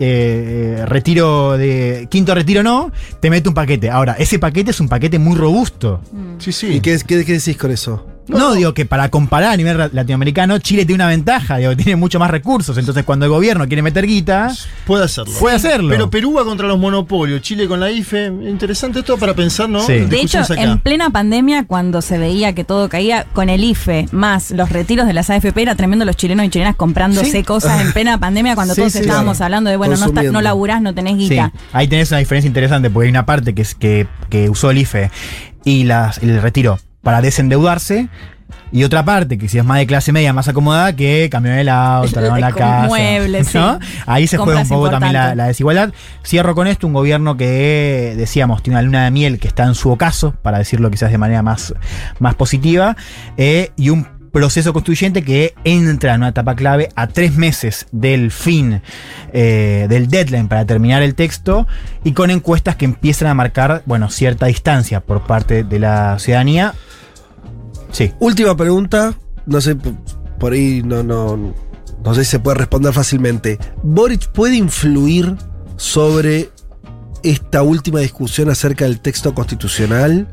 eh, retiro de. Quinto retiro no, te mete un paquete. Ahora, ese paquete es un paquete muy robusto. Sí, sí. ¿Y qué, qué- qué decís con eso? No, digo que para comparar a nivel latinoamericano, Chile tiene una ventaja, digo, tiene mucho más recursos. Entonces, cuando el gobierno quiere meter guita, Puede hacerlo. puede hacerlo. Pero Perú va contra los monopolios, Chile con la IFE. Interesante esto para pensar, ¿no? Sí. De hecho, acá. en plena pandemia, cuando se veía que todo caía con el IFE más los retiros de las AFP, era tremendo los chilenos y chilenas comprándose Sí. cosas en plena pandemia cuando Sí, todos sí, estábamos claro. hablando de, bueno, no, está- no laburás, no tenés Sí, guita. ahí tenés una diferencia interesante, porque hay una parte que, es, que, que usó el IFE y las, el retiro para desendeudarse. Y otra parte, que si es más de clase media, más acomodada, que cambió el auto, la Con casa. muebles, ¿no? sí. Ahí se juega un poco también la, la desigualdad. Cierro con esto, un gobierno que, decíamos, tiene una luna de miel que está en su ocaso, para decirlo quizás de manera más, más positiva, eh, y un proceso constituyente que entra en una etapa clave a tres meses del fin eh, del deadline para terminar el texto y con encuestas que empiezan a marcar, bueno, cierta distancia por parte de la ciudadanía. Última pregunta. No sé, por ahí no, no, no sé si se puede responder fácilmente. ¿Boric puede influir sobre esta última discusión acerca del texto constitucional?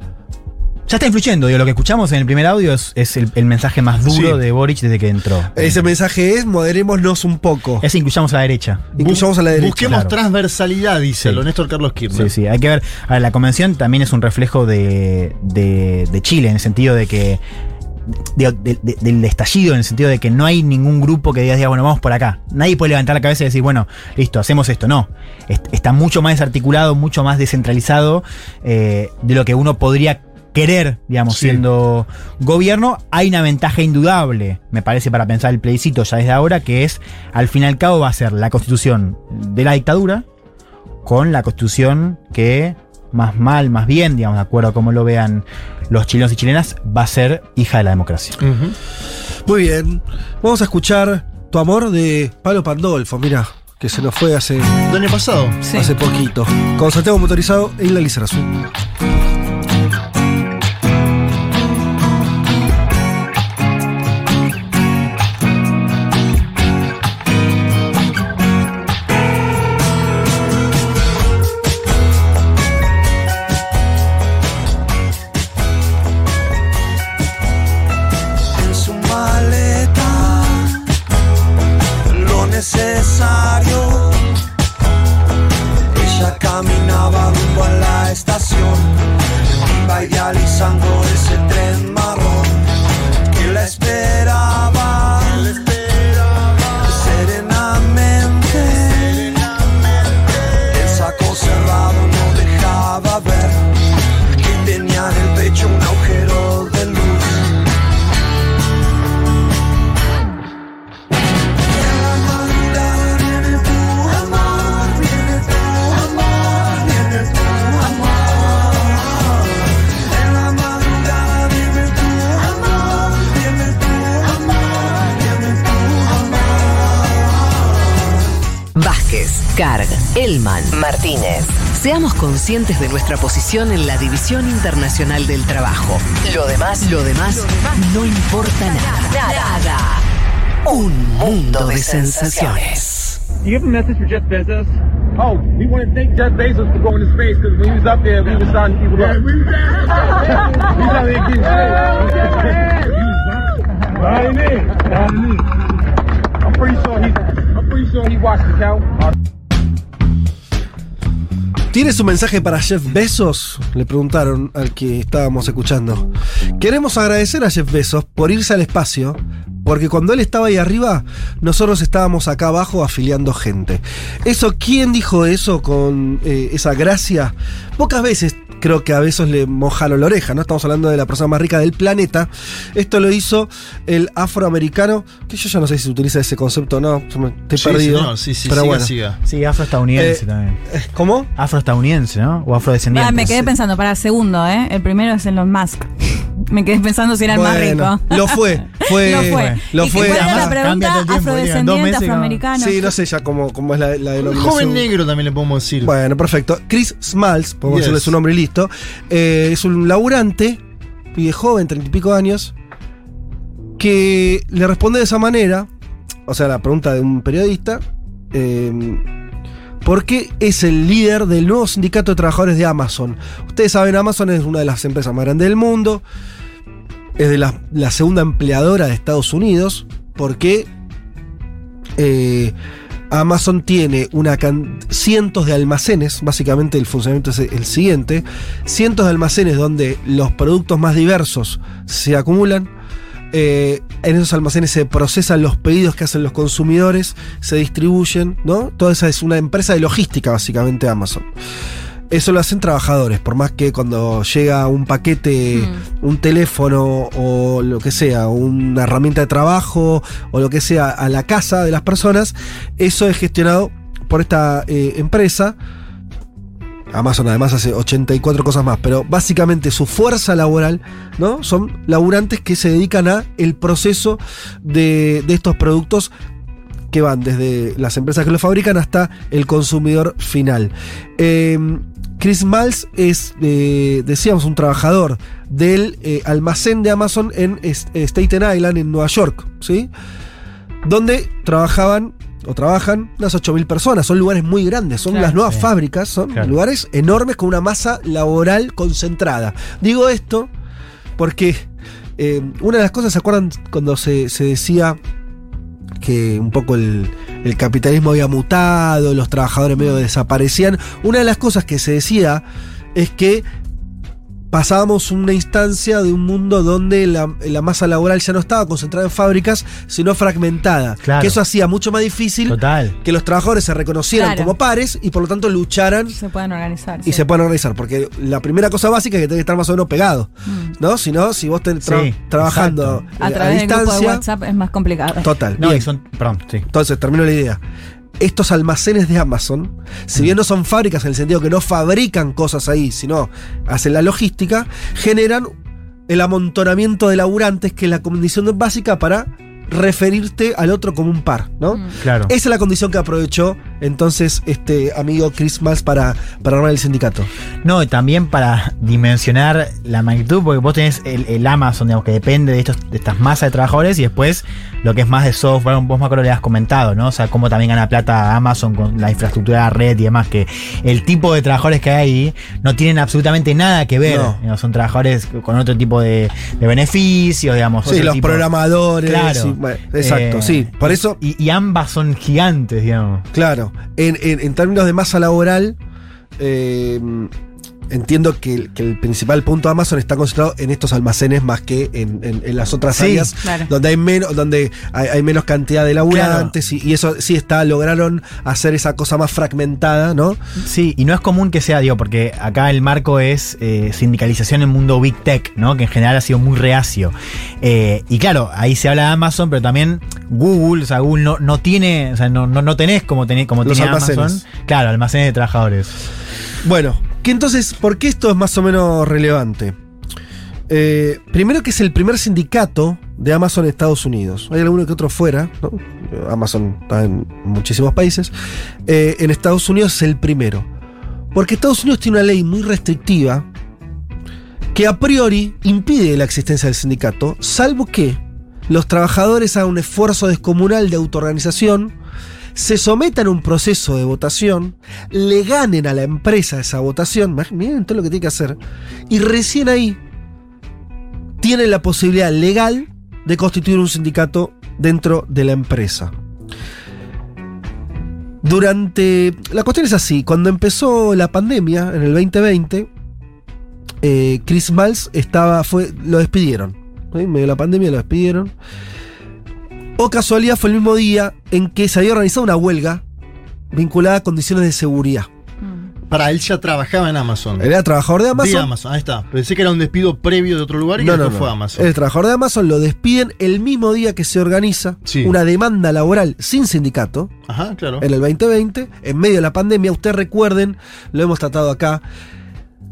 Ya está influyendo, digo, lo que escuchamos en el primer audio es, es el, el mensaje más duro Sí. de Boric desde que entró. Ese mensaje es moderémonos un poco. Es incluyamos a la derecha. Incluyamos a la derecha. Busquemos Claro. transversalidad, dice Sí. lo Néstor Carlos Kirchner. Sí, sí, hay que ver. A ver, la convención también es un reflejo de, de- de Chile, en el sentido de que. de- de- de- del estallido, en el sentido de que no hay ningún grupo que diga, diga, bueno, vamos por acá. Nadie puede levantar la cabeza y decir, bueno, listo, hacemos esto. No. Est- Está mucho más desarticulado, mucho más descentralizado eh, de lo que uno podría querer, digamos, Sí. siendo gobierno. Hay una ventaja indudable, me parece, para pensar el plebiscito ya desde ahora, que es, al fin y al cabo, va a ser la constitución de la dictadura con la constitución que más mal, más bien, digamos, de acuerdo a cómo lo vean los chilenos y chilenas, va a ser hija de la democracia. Muy bien. Vamos a escuchar Tu amor de Pablo Pandolfo, mira, que se nos fue hace. ¿El año pasado? Hace poquito. Con Santiago Motorizado y la Lizarazu. Seamos conscientes de nuestra posición en la División Internacional del Trabajo. Lo demás, lo demás, no importa nada. Nada. Un mundo de sensaciones. Do you have a message for Jeff Bezos? Oh, we want to thank Jeff Bezos for going to space because when he was up there, we were signing people up. we was He's out there getting shit. Right in, right in. I'm pretty sure he, I'm pretty sure he watched the count. ¿Tienes un mensaje para Jeff Bezos? Le preguntaron al que estábamos escuchando. Queremos agradecer a Jeff Bezos por irse al espacio Porque cuando él estaba ahí arriba, nosotros estábamos acá abajo afiliando gente. Eso, ¿quién dijo eso con eh, esa gracia? Pocas veces creo que a veces le mojaron la oreja, ¿no? Estamos hablando de la persona más rica del planeta. Esto lo hizo el afroamericano, que yo ya no sé si se utiliza ese concepto o no, estoy Sí, perdido. señor, sí, sí, pero siga, bueno. siga. Sí, afroestadounidense Eh, también. ¿Cómo? Afroestadounidense, ¿no? O afrodescendiente. Ah, me quedé pensando, para segundo, ¿eh? El primero es Elon Musk. Me quedé pensando si era el más rico. Lo fue, fue. Lo fue. Lo ¿Y fue. cuál era la pregunta? Afrodescendiente, afroamericano. Sí, no sé ya cómo, cómo es la, la denominación. Joven negro también le podemos decir. Bueno, perfecto. Chris Smalls, podemos Yes. decirle su nombre y listo. eh, es un laburante, pibe joven, treinta y pico años, que le responde de esa manera, o sea, la pregunta de un periodista, eh, porque es el líder del nuevo sindicato de trabajadores de Amazon. Ustedes saben, Amazon es una de las empresas más grandes del mundo, es de la, segunda empleadora de Estados Unidos, porque eh, Amazon tiene cientos de almacenes, básicamente el funcionamiento es el siguiente, cientos de almacenes donde los productos más diversos se acumulan. Eh, en esos almacenes se procesan los pedidos que hacen los consumidores, se distribuyen, ¿no? Toda esa es una empresa de logística, básicamente, Amazon. Eso lo hacen trabajadores, por más que cuando llega un paquete, un teléfono o lo que sea, una herramienta de trabajo o lo que sea a la casa de las personas, eso es gestionado por esta eh, empresa. Amazon además hace 84 cosas más, pero básicamente su fuerza laboral, ¿no? Son laburantes que se dedican a el proceso de, de estos productos que van desde las empresas que lo fabrican hasta el consumidor final. Eh, Chris Miles es, eh, decíamos, un trabajador del eh, almacén de Amazon en Staten Island, en Nueva York, ¿sí? Donde trabajaban o trabajan unas 8.000 personas. Son lugares muy grandes, son Claro, las nuevas sí. fábricas, son Claro. lugares enormes con una masa laboral concentrada. Digo esto porque eh, una de las cosas, ¿se acuerdan cuando se, se decía que un poco el, el capitalismo había mutado, los trabajadores medio desaparecían? Una de las cosas que se decía es que pasábamos una instancia de un mundo donde la, la masa laboral ya no estaba concentrada en fábricas, sino fragmentada. Claro. Que eso hacía mucho más difícil Total. que los trabajadores se reconocieran Claro. como pares y por lo tanto lucharan Se pueden organizar. y sí. se puedan organizar. Porque la primera cosa básica es que tenés que estar más o menos pegado. ¿No? Si no, si vos tenés tra- Sí, trabajando Mm. A través del grupo de distancia. WhatsApp es más complicado. Total. No, y son. Perdón, sí. Entonces, termino la idea. Estos almacenes de Amazon, si bien no son fábricas en el sentido que no fabrican cosas ahí, sino hacen la logística, generan el amontonamiento de laburantes, que es la condición básica para referirte al otro como un par, ¿no? Claro. Esa es la condición que aprovechó entonces este amigo Chris Miles para, para armar el sindicato. No, y también para dimensionar la magnitud, porque vos tenés el, el Amazon, digamos, que depende de, estos, de estas masas de trabajadores, y después lo que es más de software, vos me acuerdo le has comentado, ¿no? O sea, cómo también gana plata Amazon con la infraestructura de red y demás, que el tipo de trabajadores que hay ahí no tienen absolutamente nada que ver. No. Digamos, Son trabajadores con otro tipo de, de beneficios, digamos. Sí, los tipo- programadores. Claro. Bueno, exacto, Eh, sí. Por eso, Y, y ambas son gigantes, digamos. claro, en, en- en términos de masa laboral, eh, entiendo que el, que el principal punto de Amazon está concentrado en estos almacenes más que en, en- en las otras Sí, áreas claro. donde hay menos, donde hay, hay menos cantidad de laburantes y, y eso sí está, lograron hacer esa cosa más fragmentada, ¿no? Sí, y no es común que sea, digo, porque acá el marco es eh, sindicalización en el mundo Big Tech, ¿no? Que en general ha sido muy reacio. Eh, y claro, ahí se habla de Amazon, pero también Google, o sea, Google no, no tiene, o sea, no, no, no tenés como, tenés, como Los tiene almacenes. Amazon. Claro, almacenes de trabajadores. Bueno, entonces, ¿por qué esto es más o menos relevante? Eh, primero que es el primer sindicato de Amazon en Estados Unidos. Hay alguno que otro fuera, ¿no? Amazon está en muchísimos países. Eh, en Estados Unidos es el primero. Porque Estados Unidos tiene una ley muy restrictiva que a priori impide la existencia del sindicato, salvo que los trabajadores hagan un esfuerzo descomunal de autoorganización, se sometan a un proceso de votación, le ganen a la empresa esa votación, miren todo lo que tiene que hacer, y recién ahí tienen la posibilidad legal de constituir un sindicato dentro de la empresa. Durante. La cuestión es así: cuando empezó la pandemia en el 2020, eh, Chris Miles estaba. Fue, lo despidieron. En medio de la pandemia lo despidieron. O casualidad fue el mismo día en que se había organizado una huelga vinculada a condiciones de seguridad. Para él ya trabajaba en Amazon. Él era trabajador de Amazon. De Amazon, ahí está. Pensé que era un despido previo de otro lugar y No, no, fue a Amazon. El trabajador de Amazon lo despiden el mismo día que se organiza Sí. una demanda laboral sin sindicato. Ajá, claro. En el 2020, en medio de la pandemia, ustedes recuerden, lo hemos tratado acá.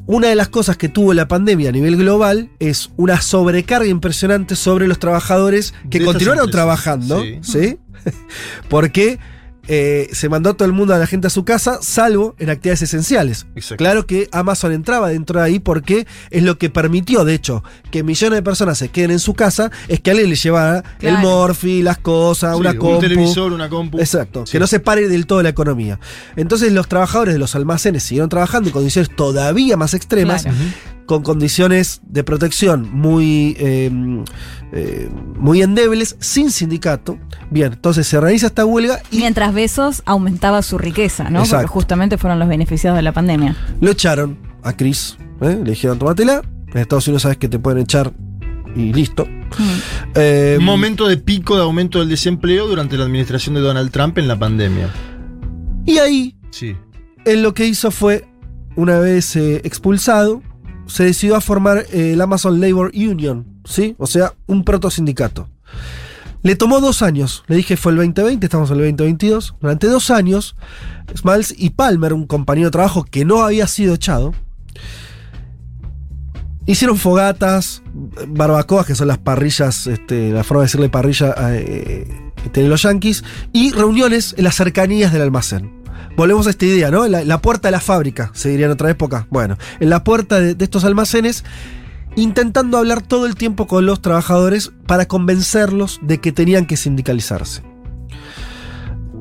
Una de las cosas que tuvo la pandemia a nivel global es una sobrecarga impresionante sobre los trabajadores que De continuaron trabajando, sí. ¿sí? Porque eh, se mandó a todo el mundo a la gente a su casa, salvo en actividades esenciales. Exacto. Claro que Amazon entraba dentro de ahí porque es lo que permitió, de hecho, que millones de personas se queden en su casa, es que alguien les llevara el morfi, las cosas, Sí, una un compu. televisor, una compu. Exacto, Sí. que no se pare del todo la economía. Entonces los trabajadores de los almacenes siguieron trabajando en condiciones todavía más extremas, Claro. Con condiciones de protección muy, eh, eh, muy endebles, sin sindicato. Bien, entonces se realiza esta huelga y Mientras Besos aumentaba su riqueza, ¿no? Exacto. Porque justamente fueron los beneficiados de la pandemia. lo echaron a Chris. ¿eh? Le dijeron, tómatela. En Estados Unidos sabes que te pueden echar y listo. Eh, Un momento de pico de aumento del desempleo durante la administración de Donald Trump en la pandemia. y ahí Sí. él lo que hizo fue, una vez eh, expulsado, se decidió a formar eh, el Amazon Labor Union, ¿sí? O sea, un proto sindicato. Le tomó dos años, le dije fue el 2020, estamos en el 2022. Durante dos años, Smalls y Palmer, un compañero de trabajo que no había sido echado, hicieron fogatas, barbacoas, que son las parrillas, este, la forma de decirle parrilla eh, que tienen los yankees, y reuniones en las cercanías del almacén. Volvemos a esta idea, ¿no? La, la puerta de la fábrica, se diría en otra época. Bueno, en la puerta de, de estos almacenes, intentando hablar todo el tiempo con los trabajadores para convencerlos de que tenían que sindicalizarse.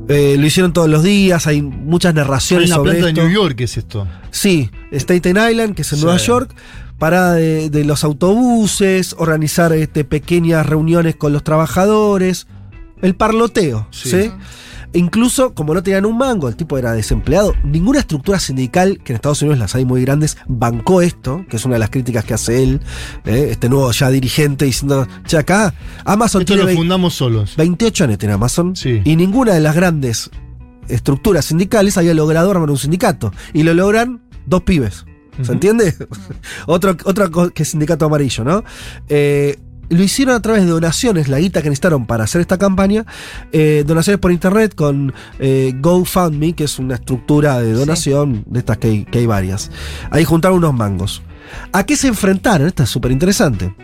Eh, lo hicieron todos los días, hay muchas Hay narraciones una sobre planta esto. de New York, ¿qué es esto? Sí, Staten Island, que es en Sí. Nueva York, parada de, de los autobuses, organizar este, pequeñas reuniones con los trabajadores, el parloteo, Sí. ¿sí? E Incluso, como no tenían un mango, el tipo era desempleado, ninguna estructura sindical, que en Estados Unidos las hay muy grandes, bancó esto, que es una de las críticas que hace él, ¿eh? este nuevo ya dirigente, diciendo, che, acá Amazon Esto tiene lo fundamos solos. 28 años tiene Amazon Sí. y ninguna de las grandes estructuras sindicales había logrado armar un sindicato. Y lo logran dos pibes. ¿Se entiende? otro, otro que sindicato amarillo, ¿no? Eh, lo hicieron a través de donaciones, la guita que necesitaron para hacer esta campaña, eh, donaciones por internet con eh, GoFundMe, que es una estructura de donación de estas que hay, que hay varias. Ahí juntaron unos mangos. ¿A qué se enfrentaron? Esto es súper interesante.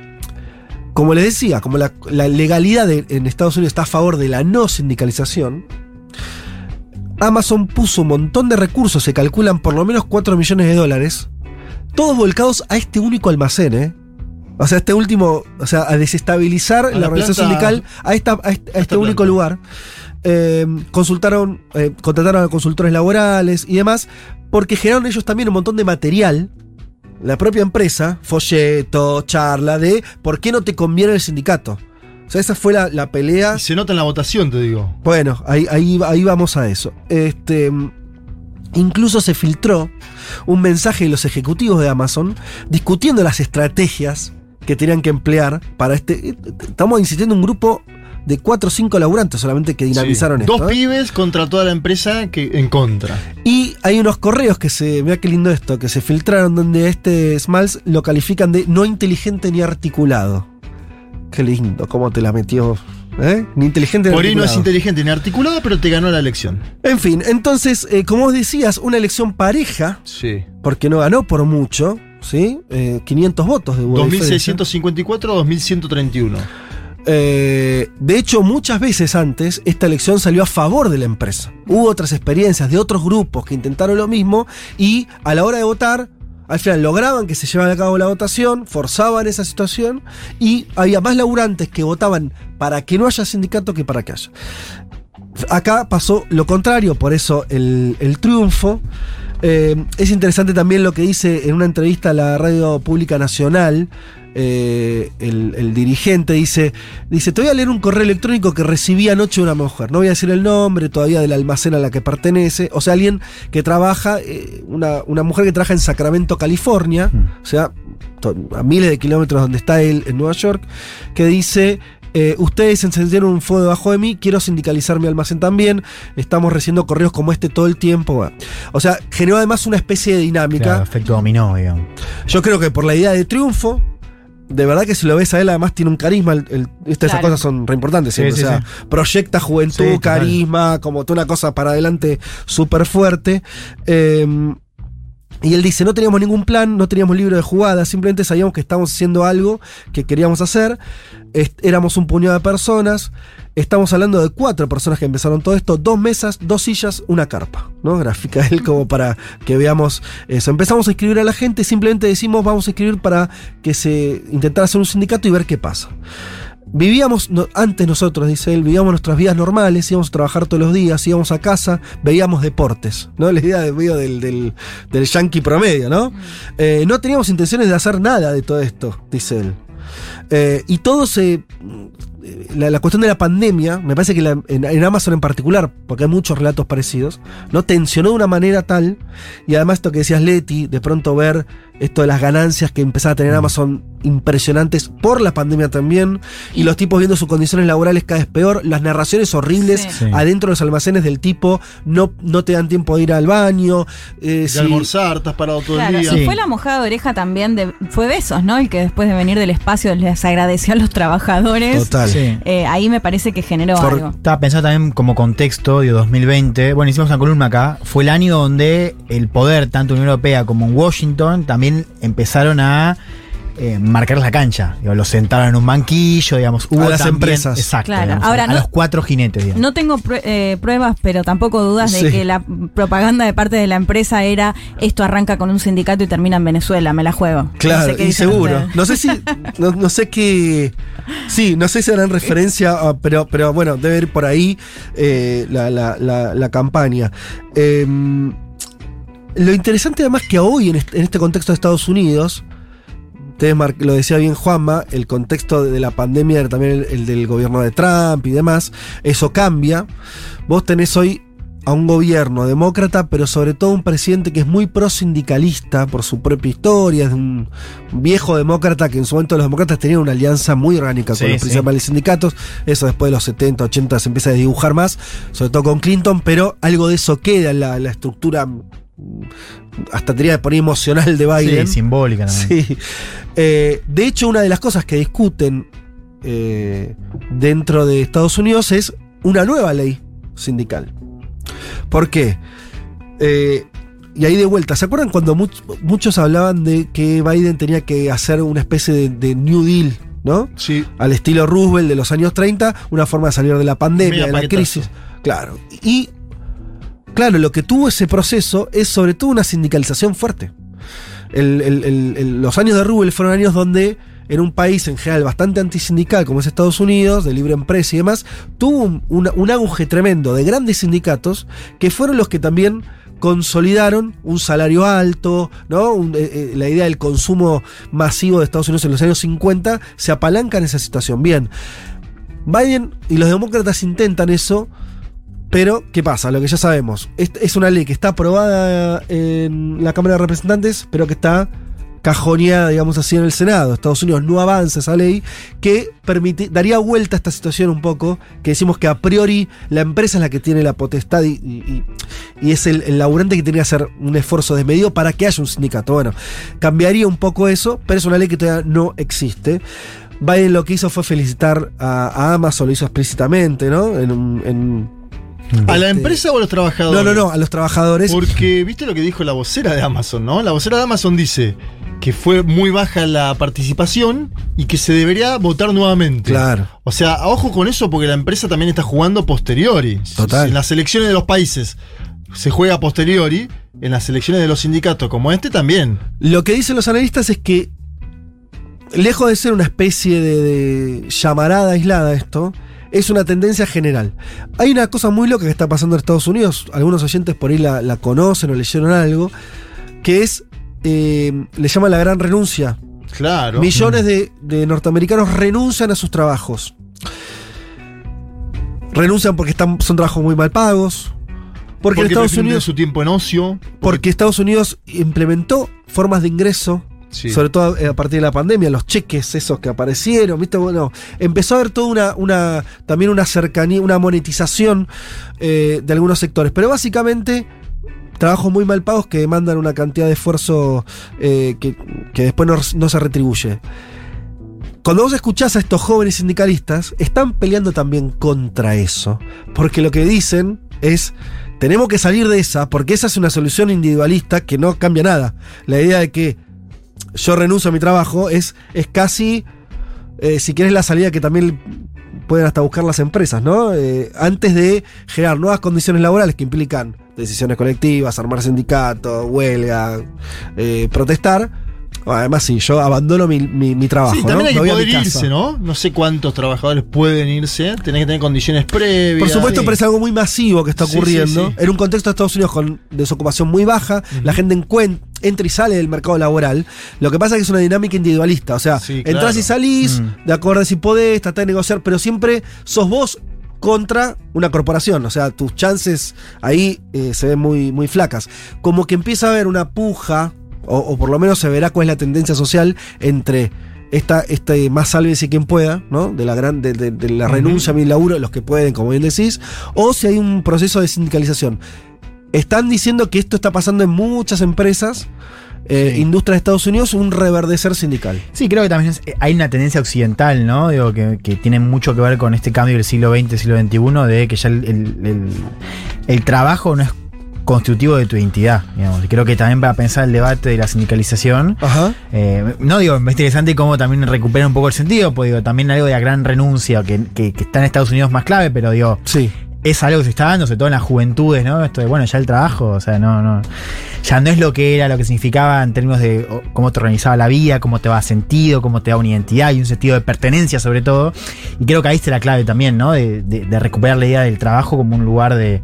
Como les decía, como la, la legalidad de- en Estados Unidos está a favor de la no sindicalización, Amazon puso un montón de recursos, se calculan por lo menos 4 millones de dólares, todos volcados a este único almacén, ¿eh? O sea, este último, o sea, a desestabilizar A la, la organización planta- sindical a, esta, a este, a este único lugar. Eh, consultaron, eh, contrataron a consultores laborales y demás, porque generaron ellos también un montón de material, la propia empresa, folleto, charla, de por qué no te conviene el sindicato. O sea, esa fue la, la pelea. Y se nota en la votación, te digo. Bueno, ahí, ahí, ahí vamos a eso. Este, incluso se filtró un mensaje de los ejecutivos de Amazon discutiendo las estrategias que tenían que emplear para este. Estamos insistiendo en un grupo de cuatro o cinco laburantes solamente que dinamizaron Sí. esto. Dos ¿eh? pibes contra toda la empresa que en contra. Y hay unos correos que se. Mira qué lindo esto, que se filtraron donde este Smalls lo califican de no inteligente ni articulado. Qué lindo, cómo te la metió. ¿eh? Ni inteligente ni Por ahí no es inteligente ni articulado, pero te ganó la elección. En fin, entonces, eh, como vos decías, una elección pareja, Sí. porque no ganó por mucho, ¿sí? Eh, 500 votos de hubo diferencia. 2654 2131. Eh, de hecho, muchas veces antes, esta elección salió a favor de la empresa. Hubo otras experiencias de otros grupos que intentaron lo mismo y a la hora de votar, al final lograban que se llevara a cabo la votación, forzaban esa situación y había más laburantes que votaban para que no haya sindicato que para que haya. Acá pasó lo contrario, por eso el, el triunfo. Eh, es interesante también lo que dice en una entrevista a la Radio Pública Nacional. eh, el, el dirigente dice, dice, te voy a leer un correo electrónico que recibí anoche de una mujer. No voy a decir el nombre todavía del almacén a la que pertenece. O sea, alguien que trabaja, eh, una, una mujer que trabaja en Sacramento, California. O sea, a miles de kilómetros donde está él, en Nueva York, que dice Eh, ustedes encendieron un fuego debajo de mí, quiero sindicalizar mi almacén también. Estamos recibiendo correos como este todo el tiempo. O sea, generó además una especie de dinámica. Claro, efecto dominó, digamos. Yo creo que por la idea de triunfo, de verdad que si lo ves a él, además tiene un carisma. el- el- estas Claro. cosas son re importantes. Sí, siempre, sí, o sea, sí. proyecta juventud, carisma, como toda una cosa para adelante súper fuerte. Eh, y él dice, no teníamos ningún plan, no teníamos libro de jugadas, simplemente sabíamos que estábamos haciendo algo que queríamos hacer. Éramos un puñado de personas. Estamos hablando de cuatro personas que empezaron todo esto, dos mesas, dos sillas, una carpa, ¿no? Grafica él como para que veamos eso. Empezamos a escribir a la gente, simplemente decimos vamos a escribir para que se intentara hacer un sindicato y ver qué pasa. Vivíamos, no- antes nosotros, dice él, vivíamos nuestras vidas normales, íbamos a trabajar todos los días, íbamos a casa, veíamos deportes, ¿no? La idea de del, del, del yankee promedio, ¿no? Eh, no teníamos intenciones de hacer nada de todo esto, dice él. Eh, y todo se. La, la cuestión de la pandemia, me parece que la- en, en Amazon en particular, porque hay muchos relatos parecidos, ¿no? Tensionó de una manera tal, y además esto que decías Leti, de pronto ver esto de las ganancias que empezaba a tener Amazon impresionantes por la pandemia también, y los tipos viendo sus condiciones laborales cada vez peor, las narraciones horribles Sí. adentro de los almacenes del tipo, no, no te dan tiempo de ir al baño, eh, De si- almorzar, estás parado todo Claro, el día. y fue la mojada de oreja también de. Fue Besos, ¿no? El que después de venir del espacio les agradeció a los trabajadores. Total. Sí. Eh, ahí me parece que generó Por- algo. Estaba pensando también como contexto de 2020. Bueno, hicimos una columna acá. Fue el año donde el poder, tanto en Unión Europea como en Washington, también empezaron a eh, marcar la cancha. Digo, los sentaron en un banquillo, digamos. Hubo las también- empresas. Exacto. Claro, digamos, ahora a, no- los cuatro jinetes, digamos. No tengo eh, pruebas, pero tampoco dudas de que la propaganda de parte de la empresa era esto arranca con un sindicato y termina en Venezuela, me la juego. Claro, No sé qué y seguro. ustedes. No sé si. No, no sé qué. Sí, no sé si harán referencia, a- pero, pero bueno, debe ir por ahí eh, la, la- la- la campaña. Lo interesante además que hoy, en este, contexto de Estados Unidos, ustedes lo decía bien Juanma, el contexto de la pandemia era también el, el del gobierno de Trump y demás, eso cambia. Vos tenés hoy a un gobierno demócrata, pero sobre todo un presidente que es muy prosindicalista por su propia historia, es un viejo demócrata que en su momento los demócratas tenían una alianza muy orgánica Sí, con los sí. principales sindicatos, eso después de los 70, 80 se empieza a dibujar más, sobre todo con Clinton, pero algo de eso queda en la, la estructura hasta tenía de poner emocional de Biden. Sí, simbólica. Sí. Eh, de hecho, una de las cosas que discuten eh, dentro de Estados Unidos es una nueva ley sindical. ¿Por qué? Eh, y ahí de vuelta, ¿se acuerdan cuando much- muchos hablaban de que Biden tenía que hacer una especie de, de New Deal, ¿no? Sí. Al estilo Roosevelt de los años 30, una forma de salir de la pandemia, de la paquetazo. crisis. Claro. Y claro, lo que tuvo ese proceso es sobre todo una sindicalización fuerte. Los años de Roosevelt fueron años donde en un país en general bastante antisindical como es Estados Unidos, de libre empresa y demás, tuvo un, un auge tremendo de grandes sindicatos que fueron los que también consolidaron un salario alto, ¿no? Eh, eh, la idea del consumo masivo de Estados Unidos en los años 50 se apalanca en esa situación. Bien, Biden y los demócratas intentan eso, pero ¿qué pasa? Lo que ya sabemos, es, una ley que está aprobada en la Cámara de Representantes, pero que está cajoneada, digamos así, en el Senado. Estados Unidos no avanza esa ley que permite, daría vuelta a esta situación un poco, que decimos que a priori la empresa es la que tiene la potestad y, es el, el laburante que tiene que hacer un esfuerzo desmedido para que haya un sindicato. Bueno, cambiaría un poco eso, pero es una ley que todavía no existe. Biden lo que hizo fue felicitar a, Amazon, lo hizo explícitamente, ¿no? En, en- ¿A la este- empresa o a los trabajadores? No, no, no, a los trabajadores. Porque viste lo que dijo la vocera de Amazon, ¿no? La vocera de Amazon dice que fue muy baja la participación y que se debería votar nuevamente. Claro. O sea, a ojo con eso porque la empresa también está jugando posteriori. Total. Si En las elecciones de los países se juega posteriori, en las elecciones de los sindicatos como este también. Lo que dicen los analistas es que, lejos de ser una especie de, de llamarada aislada esto, es una tendencia general. Hay una cosa muy loca que está pasando en Estados Unidos, algunos oyentes por ahí la, la conocen o leyeron algo, que es, eh, le llaman la gran renuncia. Claro. Millones de, de norteamericanos renuncian a sus trabajos. Renuncian porque están, son trabajos muy mal pagos. Porque, Porque Estados Unidos su tiempo en ocio. porque Estados Unidos implementó formas de ingreso Sobre todo a partir de la pandemia, los cheques esos que aparecieron, ¿viste? Bueno, empezó a haber toda una, una también una cercanía, una monetización eh, de algunos sectores, pero básicamente trabajos muy mal pagos que demandan una cantidad de esfuerzo eh, que, que después no, no se retribuye. Cuando vos escuchás a estos jóvenes sindicalistas, están peleando también contra eso. Porque lo que dicen es, tenemos que salir de esa, porque esa es una solución individualista que no cambia nada. La idea de que yo renuncio a mi trabajo es, es casi, eh, si quieres, la salida que también pueden hasta buscar las empresas, ¿no? Eh, antes de generar nuevas condiciones laborales que implican decisiones colectivas, armar sindicatos, huelga, eh, protestar. Además, sí, yo abandono mi, mi- mi trabajo. Sí, también ¿no? hay que poder irse, ¿no? No sé cuántos trabajadores pueden irse. Tenés que tener condiciones previas. Por supuesto, Sí. pero es algo muy masivo que está ocurriendo. sí. En un contexto de Estados Unidos con desocupación muy baja, la gente encuen- entra y sale del mercado laboral. Lo que pasa es que es una dinámica individualista. O sea, Sí, entras y salís, Mm. de acuerdo si podés, tratás de negociar, pero siempre sos vos contra una corporación. O sea, tus chances ahí eh, se ven muy, muy flacas. Como que empieza a haber una puja, o, o por lo menos se verá cuál es la tendencia social entre esta, este más sálvese quien pueda, ¿no? De la gran, de, de- de la renuncia a mi laburo, los que pueden, como bien decís, o si hay un proceso de sindicalización. Están diciendo que esto está pasando en muchas empresas, eh, industrias de Estados Unidos, un reverdecer sindical. Sí, creo que también es- eh, hay una tendencia occidental, ¿no? Digo, que, que tiene mucho que ver con este cambio del siglo XX, siglo XXI, de que ya el, el- el- el trabajo no es constitutivo de tu identidad, digamos. Y creo que también para pensar el debate de la sindicalización, eh, no digo, es interesante cómo también recupera un poco el sentido, pues digo, también algo de la gran renuncia, que, que- que está en Estados Unidos más clave, pero digo, sí. Es algo que se está dando, sobre todo en las juventudes, ¿no? Esto de, bueno, ya el trabajo, o sea, no, no, ya no es lo que era, lo que significaba en términos de cómo te organizaba la vida, cómo te da sentido, cómo te da una identidad y un sentido de pertenencia sobre todo. Y creo que ahí está la clave también, ¿no? De, de- de recuperar la idea del trabajo como un lugar de,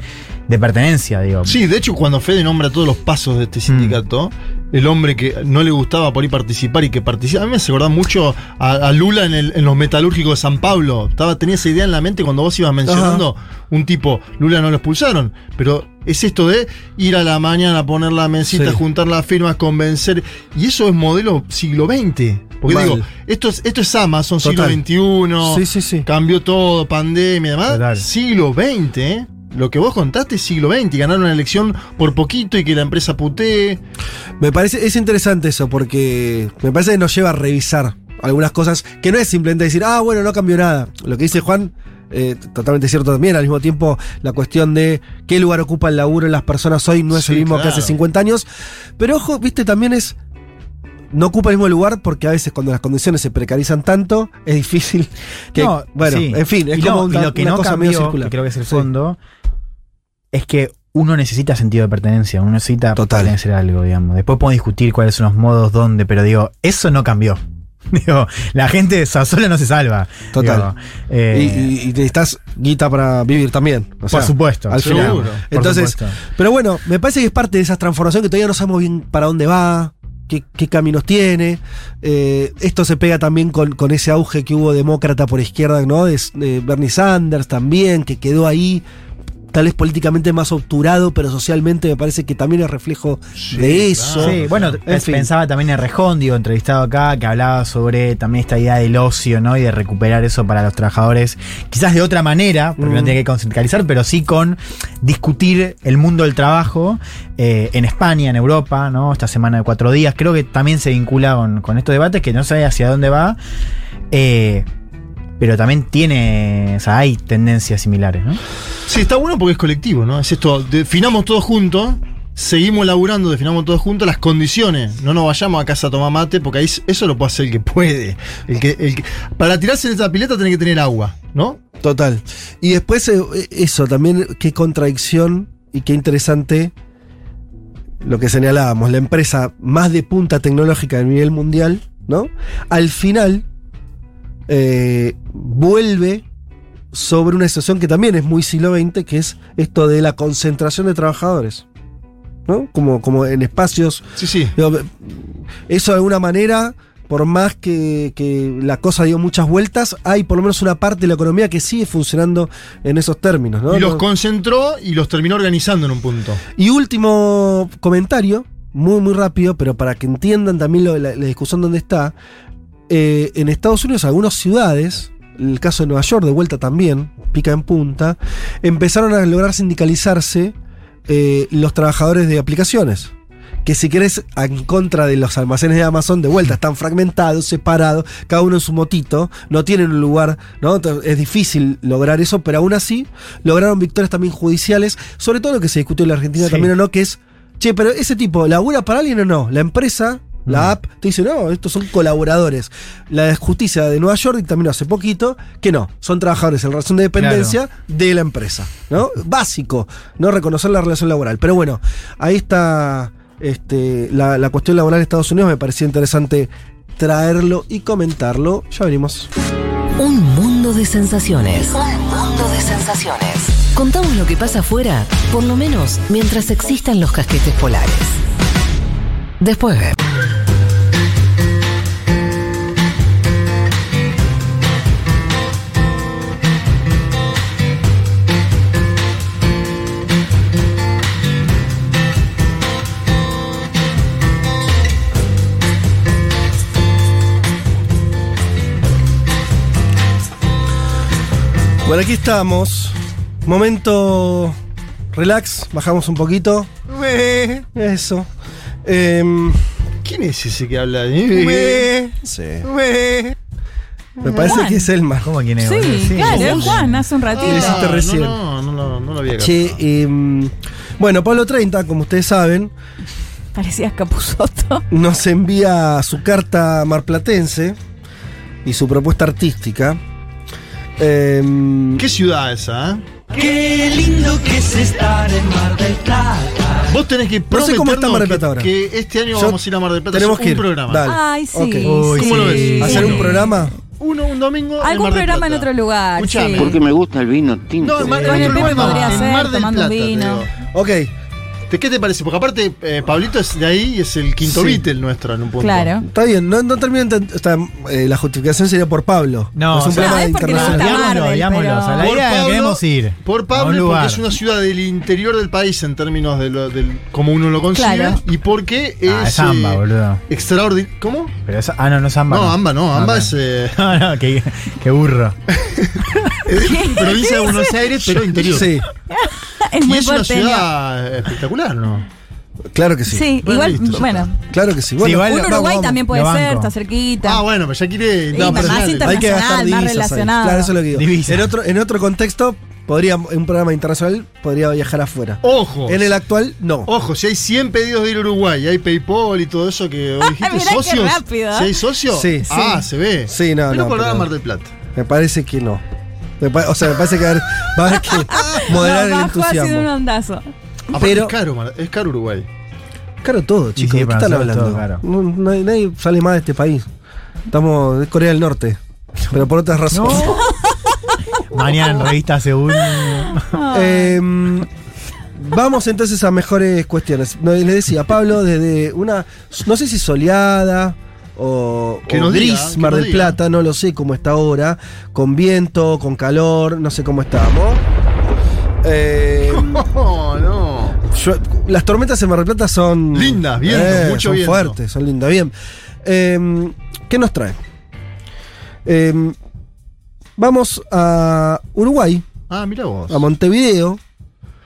de pertenencia, digo. Sí, de hecho, cuando Fede nombra todos los pasos de este sindicato, el hombre que no le gustaba por ahí participar y que participa. A mí me acordar mucho a, a Lula en, el- en los metalúrgicos de San Pablo. Estaba, tenía esa idea en la mente cuando vos ibas mencionando un tipo, Lula no lo expulsaron, pero es esto de ir a la mañana, poner la mesita, Sí. juntar las firmas, convencer. Y eso es modelo siglo XX. Porque Mal. digo, esto es, esto es Amazon, Total. siglo XXI. Sí, sí, sí. Cambió todo, pandemia, además. Siglo XX, ¿eh? Lo que vos contaste es siglo XX, ganar una elección por poquito y que la empresa putee. Me parece, es interesante eso, porque me parece que nos lleva a revisar algunas cosas que no es simplemente decir, ah, bueno, no cambió nada. Lo que dice Juan, eh, totalmente cierto también. Al mismo tiempo, la cuestión de qué lugar ocupa el laburo en las personas hoy no es Sí, el mismo que hace 50 años. Pero ojo, viste, también es. No ocupa el mismo lugar porque a veces cuando las condiciones se precarizan tanto, es difícil que. No, bueno, sí. en fin, es y como lo, una, y lo que una no cosa medio cambió, circular. que creo que es el Sí. Es que uno necesita sentido de pertenencia, uno necesita pertenecer a algo, digamos. Después podemos discutir cuáles son los modos, dónde, pero digo, eso no cambió. Digo, la gente so- sola no se salva. Total. Digo, eh, y, necesitas guita para vivir también. o Por sea, supuesto, Al final. seguro, Entonces, supuesto. pero bueno, me parece que es parte de esa transformación que todavía no sabemos bien para dónde va, qué, qué caminos tiene. Eh, esto se pega también con, con ese auge que hubo demócrata por izquierda, ¿no? De, de Bernie Sanders también, que quedó ahí. Tal vez políticamente más obturado, pero socialmente me parece que también es reflejo de eso. Sí, bueno, En fin. pensaba también en Rejón, digo, entrevistado acá, que hablaba sobre también esta idea del ocio, ¿no? Y de recuperar eso para los trabajadores, quizás de otra manera, porque no Mm. tiene que consindicalizar, pero sí con discutir el mundo del trabajo eh, en España, en Europa, ¿no? Esta semana de cuatro días. Creo que también se vincula con, con estos debates que no sé hacia dónde va. eh, pero también tiene, o sea, hay tendencias similares, ¿no? Sí, está bueno porque es colectivo, ¿no? Es esto, definamos todos juntos, seguimos laburando, definamos todos juntos las condiciones. No nos vayamos a casa a tomar mate, porque ahí eso lo puede hacer el que puede. El que, el que- para tirarse en esa pileta tiene que tener agua, ¿no? Total. Y después eh, eso, también qué contradicción y qué interesante lo que señalábamos, la empresa más de punta tecnológica a nivel mundial, ¿no? Al final eh, vuelve sobre una situación que también es muy siglo XX, que es esto de la concentración de trabajadores. ¿No? Como, como en espacios. Sí, sí. Eso de alguna manera, por más que, que la cosa dio muchas vueltas, hay por lo menos una parte de la economía que sigue funcionando en esos términos. ¿no? y los concentró y los terminó organizando en un punto. y último comentario, muy, muy rápido, pero para que entiendan también lo- la, la discusión donde está. Eh, en Estados Unidos, algunas ciudades, el caso de Nueva York, de vuelta también, pica en punta, empezaron a lograr sindicalizarse eh, los trabajadores de aplicaciones. Que si querés, en contra de los almacenes de Amazon, de vuelta, están fragmentados, separados, cada uno en su motito, no tienen un lugar, ¿no? Es difícil lograr eso, pero aún así lograron victorias también judiciales, sobre todo lo que se discutió en la Argentina Sí. también o no, que es, che, pero ese tipo, ¿labura para alguien o no? La empresa, la app, te dice, no, estos son colaboradores. La justicia de Nueva York dictaminó hace poquito que no, son trabajadores en relación de dependencia de la empresa, ¿no? Básico, no reconocer la relación laboral. Pero bueno, ahí está este, la, la cuestión laboral en Estados Unidos, me parecía interesante traerlo y comentarlo. Ya venimos. Un mundo de sensaciones. Un mundo de sensaciones. Contamos lo que pasa afuera, por lo menos mientras existan los casquetes polares. Después Bueno, aquí estamos. Momento relax, bajamos un poquito. Eso. Em, ¿Quién es ese que habla? sí. Me parece Juan. que es Elman. ¿Cómo quién es? Sí, boludo? claro, Juan, hace un ratito. Lo hiciste recién. No, no, no, no lo había Che, em, bueno, Pablo 30, como ustedes saben, Parecías Capuzoto. nos envía su carta marplatense y su propuesta artística. Em, ¿Qué ciudad esa? eh? Qué lindo que es estar en Mar del Plata. Vos tenés que No sé cómo está prometernos Mar del que- Plata ahora. Que este año Yo- vamos a ir a Mar del Plata. tenemos hacer que un ir. programa. Dale. Ay, sí. Ok. Uy, ¿Cómo lo sí. ves? ¿Hacer un programa? Uno, un domingo. en Algún Mar del programa en Plata. otro lugar. Escuchame. sí. Porque me gusta el vino tinto. No, en Mar, Con en el otro Pepe lugar no, podría en ser, Mar del Plata. Ok. ¿De qué te parece? Porque aparte, eh, Pablito es de ahí y es el quinto Sí. Beatle nuestro en un punto. Claro. Está bien, no, no termino sea, eh, la justificación sería por Pablo. No, es un o sea, programa es porque no internacional. está Digámoslo, Marvel, digámoslo. pero- O sea, la Por idea Pablo- queremos ir. Por un Pablo, porque es una ciudad del interior del país en términos de lo, del como uno lo consigue. Claro. Y porque Ah, es. es Amba, eh, boludo. Extraordinario. ¿Cómo? Pero esa- ah, no, no es Amba. No, Amba no, Amba Ok. es. eh, No, no, qué, qué burro. provincia de Buenos Aires, pero interior. Sí, Es Y muy es una ciudad espectacular, ¿no? claro que sí. Sí, Bueno, igual, listo, bueno. Claro que sí. Bueno, igual- Un Uruguay vamos. también puede ser, está cerquita. Ah, bueno, pero ya quiere. Sí, no, más personal. Hay que gastar internacional, más divisas ahí. relacionado. Claro, eso es lo que digo. En otro, en otro contexto, podría, en un programa internacional, podría viajar afuera. Ojo. En el actual, no. Ojo, si hay 100 pedidos de ir a Uruguay y hay PayPal y todo eso que vos dijiste, socios. rápido, Si hay socios, Sí. ah, se ve. Sí, no, Pero no, pero- Mar del Plata. Me parece que no. O sea, me parece que va a haber, va a haber que moderar No, el bajó así de un entusiasmo. ondazo. Aparte Pero- es caro, es caro Uruguay. Caro todo, chicos. sí, ¿De qué están hablando? No, nadie, nadie sale más de este país. Estamos de Corea del Norte. Pero por otras razones. Mañana en revista según. Em, vamos entonces a mejores cuestiones. No, Les decía, Pablo, desde una, no sé si soleada o, Que o nos diga, gris que Mar del. Plata, no lo sé cómo está ahora, con viento, con calor, no sé cómo estamos. Em, No, no. Yo- las tormentas en Mar del Plata son... Lindas, viento, mucho son viento. fuertes, son lindas, bien. Em, ¿Qué nos trae? Em, vamos a Uruguay, Ah, mira vos. a Montevideo,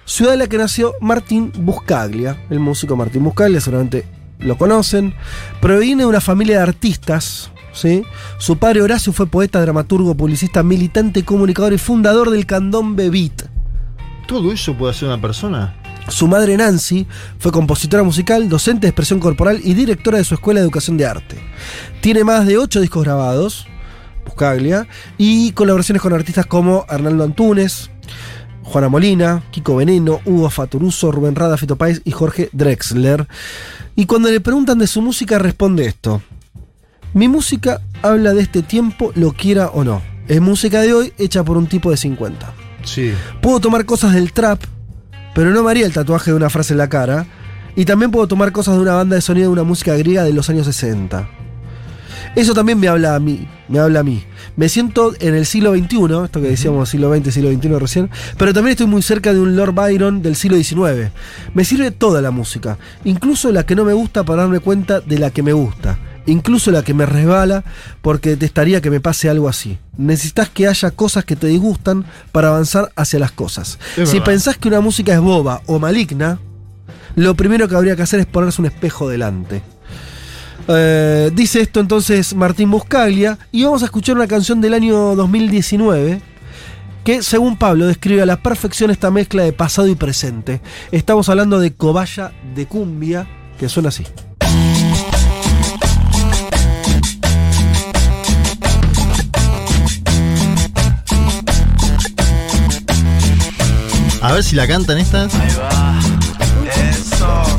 ciudad en la que nació Martín Buscaglia, el músico Martín Buscaglia, seguramente lo conocen. Proviene de una familia de artistas. ¿sí? Su padre Horacio fue poeta, dramaturgo, publicista, militante, comunicador y fundador del candombe beat. ¿Todo eso puede hacer una persona? Su madre Nancy fue compositora musical, docente de expresión corporal y directora de su escuela de educación de arte. Tiene más de ocho discos grabados, Buscaglia, y colaboraciones con artistas como Arnaldo Antunes, Juana Molina, Kiko Veneno, Hugo Faturuso, Rubén Rada, Fito Páez y Jorge Drexler. Y cuando le preguntan de su música responde esto. Mi música habla de este tiempo, lo quiera o no. Es música de hoy hecha por un tipo de 50. Sí. Puedo tomar cosas del trap, pero no me haría el tatuaje de una frase en la cara. Y también puedo tomar cosas de una banda de sonido de una música griega de los años 60. Eso también me habla a mí, me habla a mí. Me siento en el siglo XXI, esto que decíamos siglo XX, siglo XXI recién, pero también estoy muy cerca de un Lord Byron del siglo XIX. Me sirve toda la música, incluso la que no me gusta para darme cuenta de la que me gusta. Incluso la que me resbala porque detestaría que me pase algo así. Necesitas que haya cosas que te disgustan para avanzar hacia las cosas. Es si verdad. pensás que una música es boba o maligna, lo primero que habría que hacer es ponerse un espejo delante. Eh, dice esto entonces Martín Buscaglia y vamos a escuchar una canción del año 2019 que según Pablo describe a la perfección esta mezcla de pasado y presente. Estamos hablando de Cobaya de Cumbia, que suena así. A ver si la cantan estas. Eso.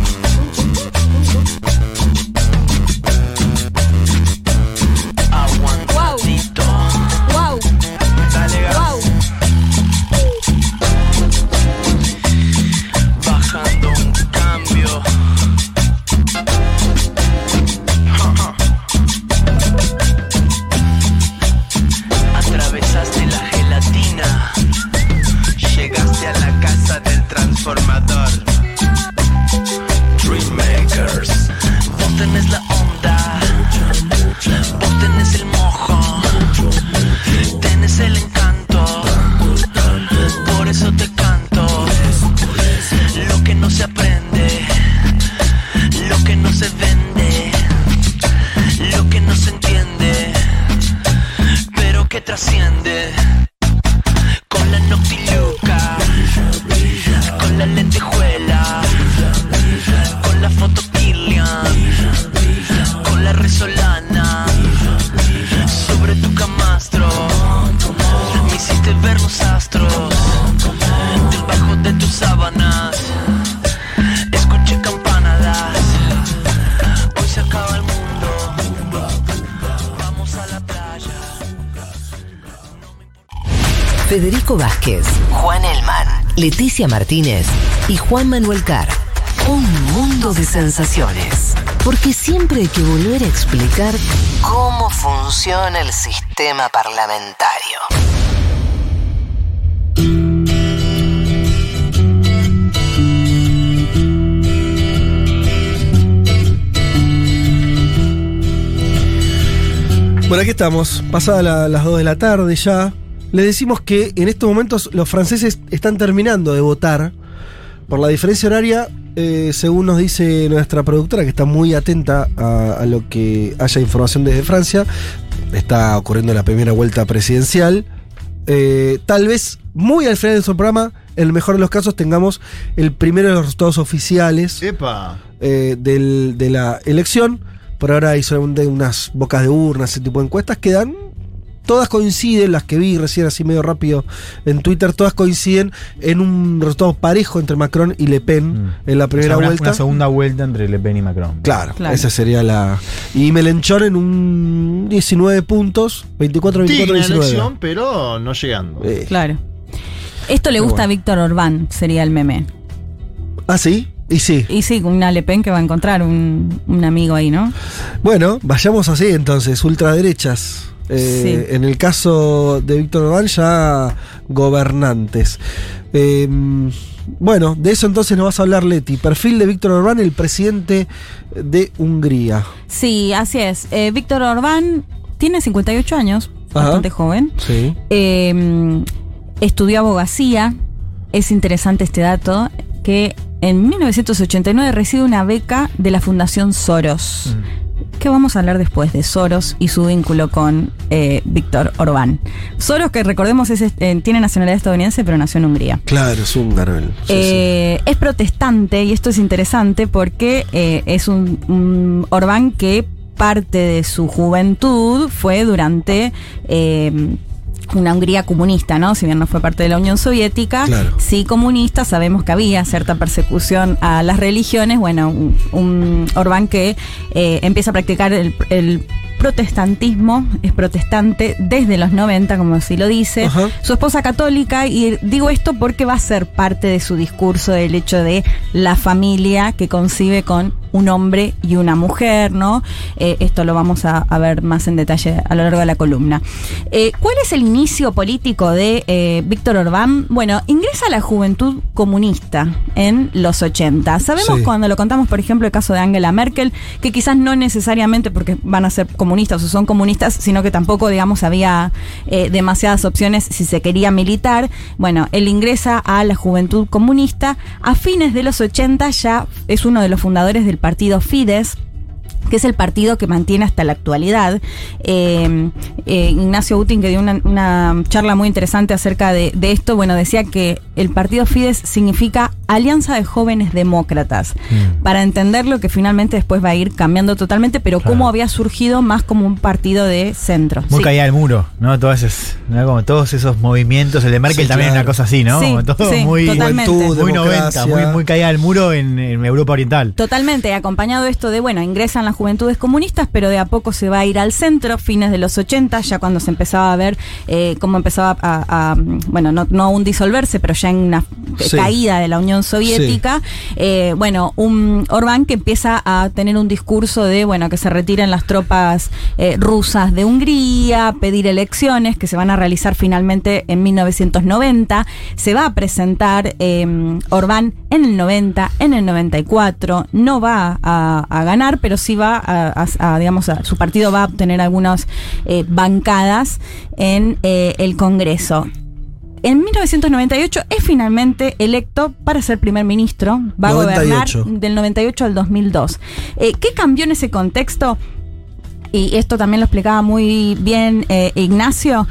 Leticia Martínez y Juan Manuel Carr. Un mundo de sensaciones. Porque siempre hay que volver a explicar cómo funciona el sistema parlamentario. Bueno, aquí estamos, pasadas la- las 2 de la tarde ya. Les decimos que en estos momentos los franceses están terminando de votar. Por la diferencia horaria, eh, según nos dice nuestra productora, que está muy atenta a, a lo que haya información desde Francia, está ocurriendo la primera vuelta presidencial. Eh, tal vez muy al final de su programa, en el mejor de los casos, tengamos el primero de los resultados oficiales eh, del- de la elección. Por ahora hay solamente unas bocas de urna, ese tipo de encuestas que dan. Todas coinciden, las que vi recién así medio rápido en Twitter, todas coinciden en un resultado parejo entre Macron y Le Pen en la O primera sea, una, vuelta. una segunda vuelta entre Le Pen y Macron. Claro, Claro. esa sería la. Y Melenchon en un 19 puntos, 24, 24, Digna 19. elección, pero no llegando. Eh, Claro. Esto le gusta a. Víctor Orbán, sería el meme. ¿Ah, sí? Y sí. Y sí, una Le Pen que va a encontrar un, un amigo ahí, ¿no? Bueno, vayamos así entonces, ultraderechas. Eh, Sí. En el caso de Víctor Orbán, ya gobernantes. Eh, bueno, de eso entonces nos vas a hablar, Leti. Perfil de Víctor Orbán, el presidente de Hungría. Sí, así es. Eh, Víctor Orbán tiene 58 años, Ajá. bastante joven. Sí. Eh, estudió abogacía. Es interesante este dato, que en 1989 recibe una beca de la Fundación Soros. Que vamos a hablar después de Soros y su vínculo con eh, Víctor Orbán. Soros, que recordemos, es, eh, tiene nacionalidad estadounidense, pero nació en Hungría. Claro, es húngaro. Sí, Eh, Es protestante y esto es interesante porque es un, un Orbán que parte de su juventud fue durante eh, una Hungría comunista, ¿no? Si bien no fue parte de la Unión Soviética, Claro. sí comunista, sabemos que había cierta persecución a las religiones, bueno, un, un Orbán que eh, empieza a practicar el, el protestantismo, es protestante desde los 90, como así lo dice, su esposa católica, y digo esto porque va a ser parte de su discurso el hecho de la familia que concibe con un hombre y una mujer, ¿no? Eh, esto lo vamos a, a ver más en detalle a lo largo de la columna. Eh, ¿Cuál es el inicio político de eh, Víctor Orbán? Bueno, ingresa a la juventud comunista en los 80. Sabemos Sí. cuando lo contamos, por ejemplo, el caso de Angela Merkel, que quizás no necesariamente porque van a ser comunistas o son comunistas, sino que tampoco, digamos, había demasiadas opciones si se quería militar. Bueno, él ingresa a la juventud comunista. A fines de los 80 ya es uno de los fundadores del partido Fidesz que es el partido que mantiene hasta la actualidad. Eh, eh, Ignacio Utin, que dio una, charla muy interesante acerca de esto, bueno, decía que el partido Fidesz significa Alianza de Jóvenes Demócratas, para entender lo que finalmente después va a ir cambiando totalmente, pero cómo había surgido más como un partido de centro. Muy Sí. caída del muro, ¿no? Todos esos, ¿no? Como todos esos movimientos. El de Merkel Sí, también es una cosa así, ¿no? Sí, Como todo sí, muy, totalmente. Juventud, muy 90, democracia. muy, muy caída del muro en, en Europa Oriental. Totalmente, acompañado de esto de, bueno, ingresan las juventudes comunistas, pero de a poco se va a ir al centro, fines de los 80, ya cuando se empezaba a ver eh, cómo empezaba a, a, bueno, no, no aún disolverse, pero ya en una Sí. caída de la Unión Soviética, eh, bueno, un Orbán que empieza a tener un discurso de, bueno, que se retiren las tropas eh, rusas de Hungría, pedir elecciones que se van a realizar finalmente en 1990, se va a presentar eh, Orbán en el 90, en el 94, no va a, a ganar, pero sí va a, a- a, digamos, a- su partido va a obtener algunas eh, bancadas en el Congreso. En 1998 es finalmente electo para ser primer ministro. Va 98. a gobernar del 98 al 2002. Eh, ¿Qué cambió en ese contexto? Y esto también lo explicaba muy bien eh, Ignacio.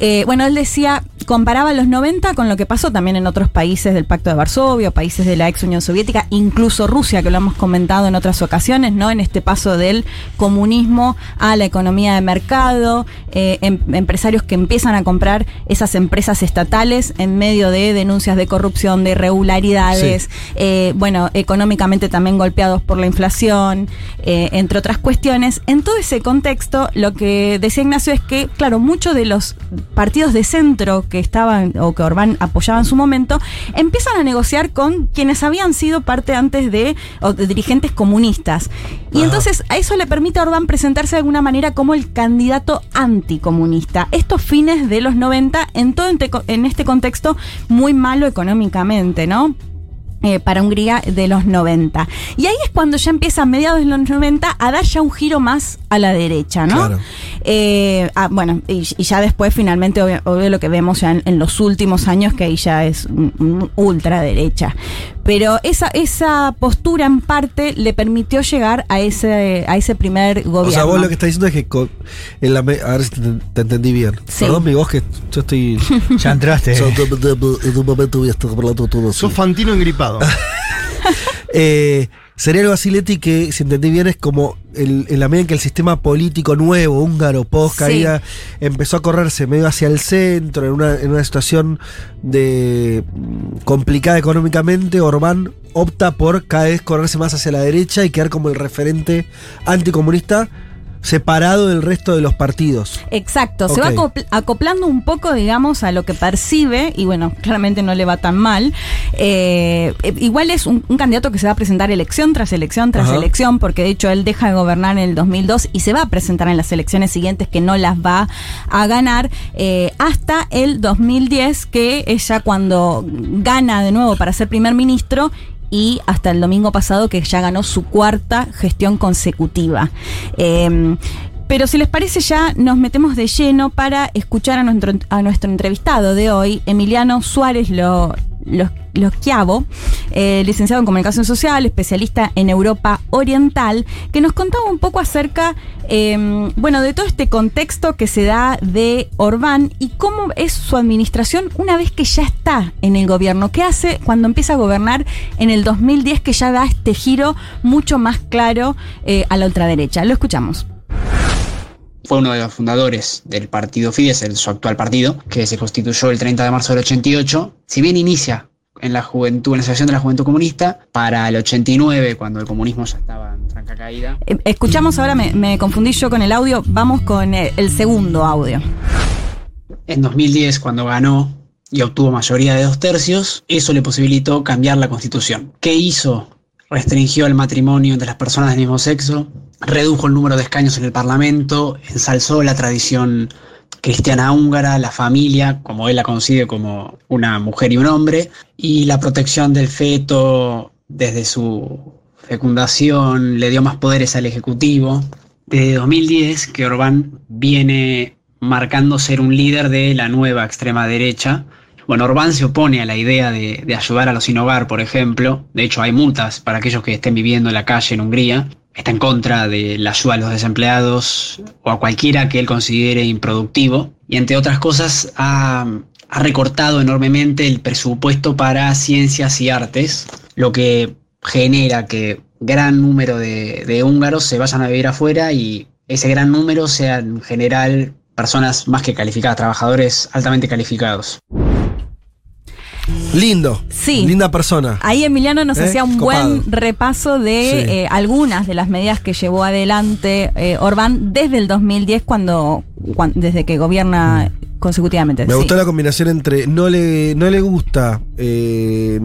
Eh, bueno, él decía, comparaba los 90 con lo que pasó también en otros países del Pacto de Varsovia, países de la ex Unión Soviética, incluso Rusia, que lo hemos comentado en otras ocasiones, ¿no? En este paso del comunismo a la economía de mercado, eh, em- empresarios que empiezan a comprar esas empresas estatales en medio de denuncias de corrupción, de irregularidades, eh, bueno, económicamente también golpeados por la inflación, eh, entre otras cuestiones. En todo ese contexto, lo que decía Ignacio es que, claro, muchos de los partidos de centro que estaban o que Orbán apoyaba en su momento, empiezan a negociar con quienes habían sido parte antes de, o de dirigentes comunistas. Y entonces a eso le permite a Orbán presentarse de alguna manera como el candidato anticomunista. Estos fines de los 90, en todo en este contexto muy malo económicamente, ¿no? Eh, para Hungría de los 90. Y ahí es cuando ya empieza a mediados de los 90 a dar ya un giro más a la derecha, ¿no? Claro. Eh, ah, bueno, y, y ya después finalmente obvio, obvio lo que vemos ya en, en los últimos años que ahí ya es un- un ultraderecha. Pero esa, esa postura en parte le permitió llegar a ese, a ese primer gobierno. O sea, vos lo que estás diciendo es que con- en la a ver si te, te entendí bien. Sí. Perdón mi voz que yo estoy. Ya entraste. Yo, en un momento voy a estar hablando todo así. Sos Fantino engripado. Eh, sería algo así, Leti, que si entendí bien es como el- en la medida en que el sistema político nuevo, húngaro, post caída, empezó a correrse medio hacia el centro, en una, en una situación de mm, complicada económicamente, Orbán opta por cada vez correrse más hacia la derecha y quedar como el referente anticomunista separado del resto de los partidos. Exacto, se va acopl- acoplando un poco, digamos, a lo que percibe, y bueno, claramente no le va tan mal. Eh, eh, igual es un, un candidato que se va a presentar elección tras elección tras Ajá. elección, porque de hecho él deja de gobernar en el 2002 y se va a presentar en las elecciones siguientes que no las va a ganar eh, hasta el 2010, que es ya cuando gana de nuevo para ser primer ministro y hasta el domingo pasado que ya ganó su cuarta gestión consecutiva. Eh, pero si les parece ya nos metemos de lleno para escuchar a nuestro, a nuestro entrevistado de hoy, Emiliano Suárez Lo, Lo- Losquiavo, eh, licenciado en Comunicación Social, especialista en Europa Oriental, que nos contaba un poco acerca, eh, bueno, de todo este contexto que se da de Orbán y cómo es su administración una vez que ya está en el gobierno. ¿Qué hace cuando empieza a gobernar en el 2010 que ya da este giro mucho más claro eh, a la ultraderecha? Lo escuchamos. Fue uno de los fundadores del partido Fidesz, el, su actual partido, que se constituyó el 30 de marzo del 88. Si bien inicia en la juventud, en la asociación de la juventud comunista, para el 89, cuando el comunismo ya estaba en franca caída, Eh, Escuchamos ahora, me, me confundí yo con el audio, vamos con el, el segundo audio. En 2010, cuando ganó y obtuvo mayoría de dos tercios, eso le posibilitó cambiar la constitución. ¿Qué hizo restringió el matrimonio entre las personas del mismo sexo, redujo el número de escaños en el Parlamento, ensalzó la tradición cristiana húngara, la familia, como él la concibe como una mujer y un hombre, y la protección del feto desde su fecundación le dio más poderes al Ejecutivo. Desde 2010 que Orbán viene marcando ser un líder de la nueva extrema derecha. Bueno, Orbán se opone a la idea de, ayudar a los sin hogar, por ejemplo. De hecho, hay multas para aquellos que estén viviendo en la calle en Hungría. Está en contra de la ayuda a los desempleados o a cualquiera que él considere improductivo. Y entre otras cosas, ha, ha recortado enormemente el presupuesto para ciencias y artes, lo que genera que gran número de, de húngaros se vayan a vivir afuera y ese gran número sean en general personas más que calificadas, trabajadores altamente calificados. Lindo. Sí. Linda persona. Ahí Emiliano nos ¿Eh? hacía un Copado. buen repaso de Sí. eh, algunas de las medidas que llevó adelante eh, Orbán desde el 2010, cuando, cuan- desde que gobierna consecutivamente. Me Sí. gustó la combinación entre no le, no le gusta eh,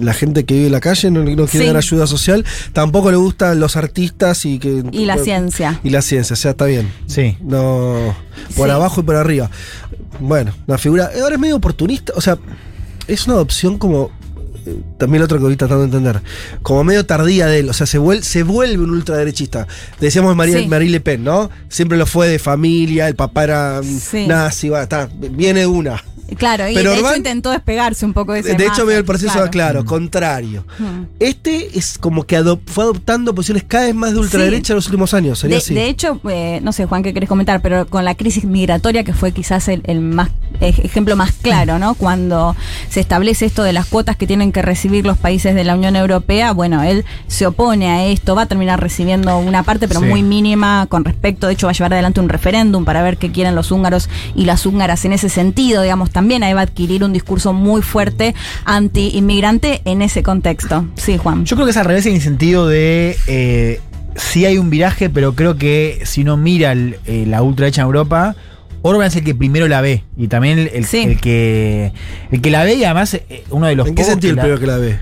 la gente que vive en la calle, no, no quiere Sí. dar ayuda social, tampoco le gustan los artistas y que Y la ciencia. y la ciencia, o sea, está bien. Sí. No por Sí. abajo y por arriba. Bueno, la figura ahora es medio oportunista, o sea, es una adopción como eh, también lo otro que ahorita tratando de entender, como medio tardía de él, o sea, se vuelve, se vuelve un ultraderechista. Decíamos María, Sí. Marie Le Pen, ¿no? Siempre lo fue de familia, el papá era Sí. nazi, va, está, viene una. Claro, y Pero de hecho intentó despegarse un poco de ese De hecho, veo el proceso claro, claro. contrario. Hmm. Este es como que adop- fue adoptando posiciones cada vez más de ultraderecha en los últimos años. Sería De, así. de hecho, eh, no sé, Juan, ¿qué querés comentar? Pero con la crisis migratoria, que fue quizás el, el más ej- ejemplo más claro, ¿no? Cuando se establece esto de las cuotas que tienen que recibir los países de la Unión Europea, bueno, él se opone a esto, va a terminar recibiendo una parte, pero Sí. muy mínima con respecto, de hecho, va a llevar adelante un referéndum para ver qué quieren los húngaros y las húngaras en ese sentido, digamos, también ahí va a adquirir un discurso muy fuerte anti-inmigrante en ese contexto. Sí, Juan. Yo creo que es al revés en el sentido de. Eh, sí hay un viraje, pero creo que si uno mira el- eh, la ultraderecha en Europa. Orban es el que primero la ve y también el, el- el que el que la ve y además eh, uno de los ¿En qué sentido el primero que la ve?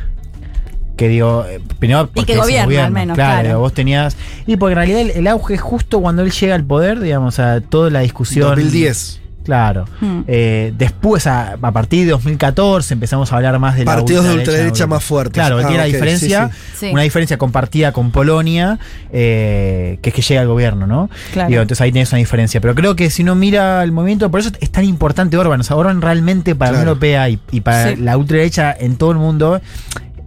que digo, eh, primero porque que gobierna, al menos, claro, claro. vos tenías y porque en realidad el, el auge es justo cuando él llega al poder, digamos, a toda la discusión 2010. Claro. Hmm. Eh, después, a, a partir de 2014, empezamos a hablar más de la Partidos de ultraderecha más fuertes. Claro, Ah, tiene la ok, diferencia, sí, sí. Sí. una diferencia compartida con Polonia, eh, que es que llega al gobierno, ¿no? Claro. Digo, entonces ahí tenés una diferencia. Pero creo que si uno mira el movimiento, por eso es tan importante Orban. O sea, Orban realmente para la Claro. Unión Europea y, y para Sí. la ultraderecha en todo el mundo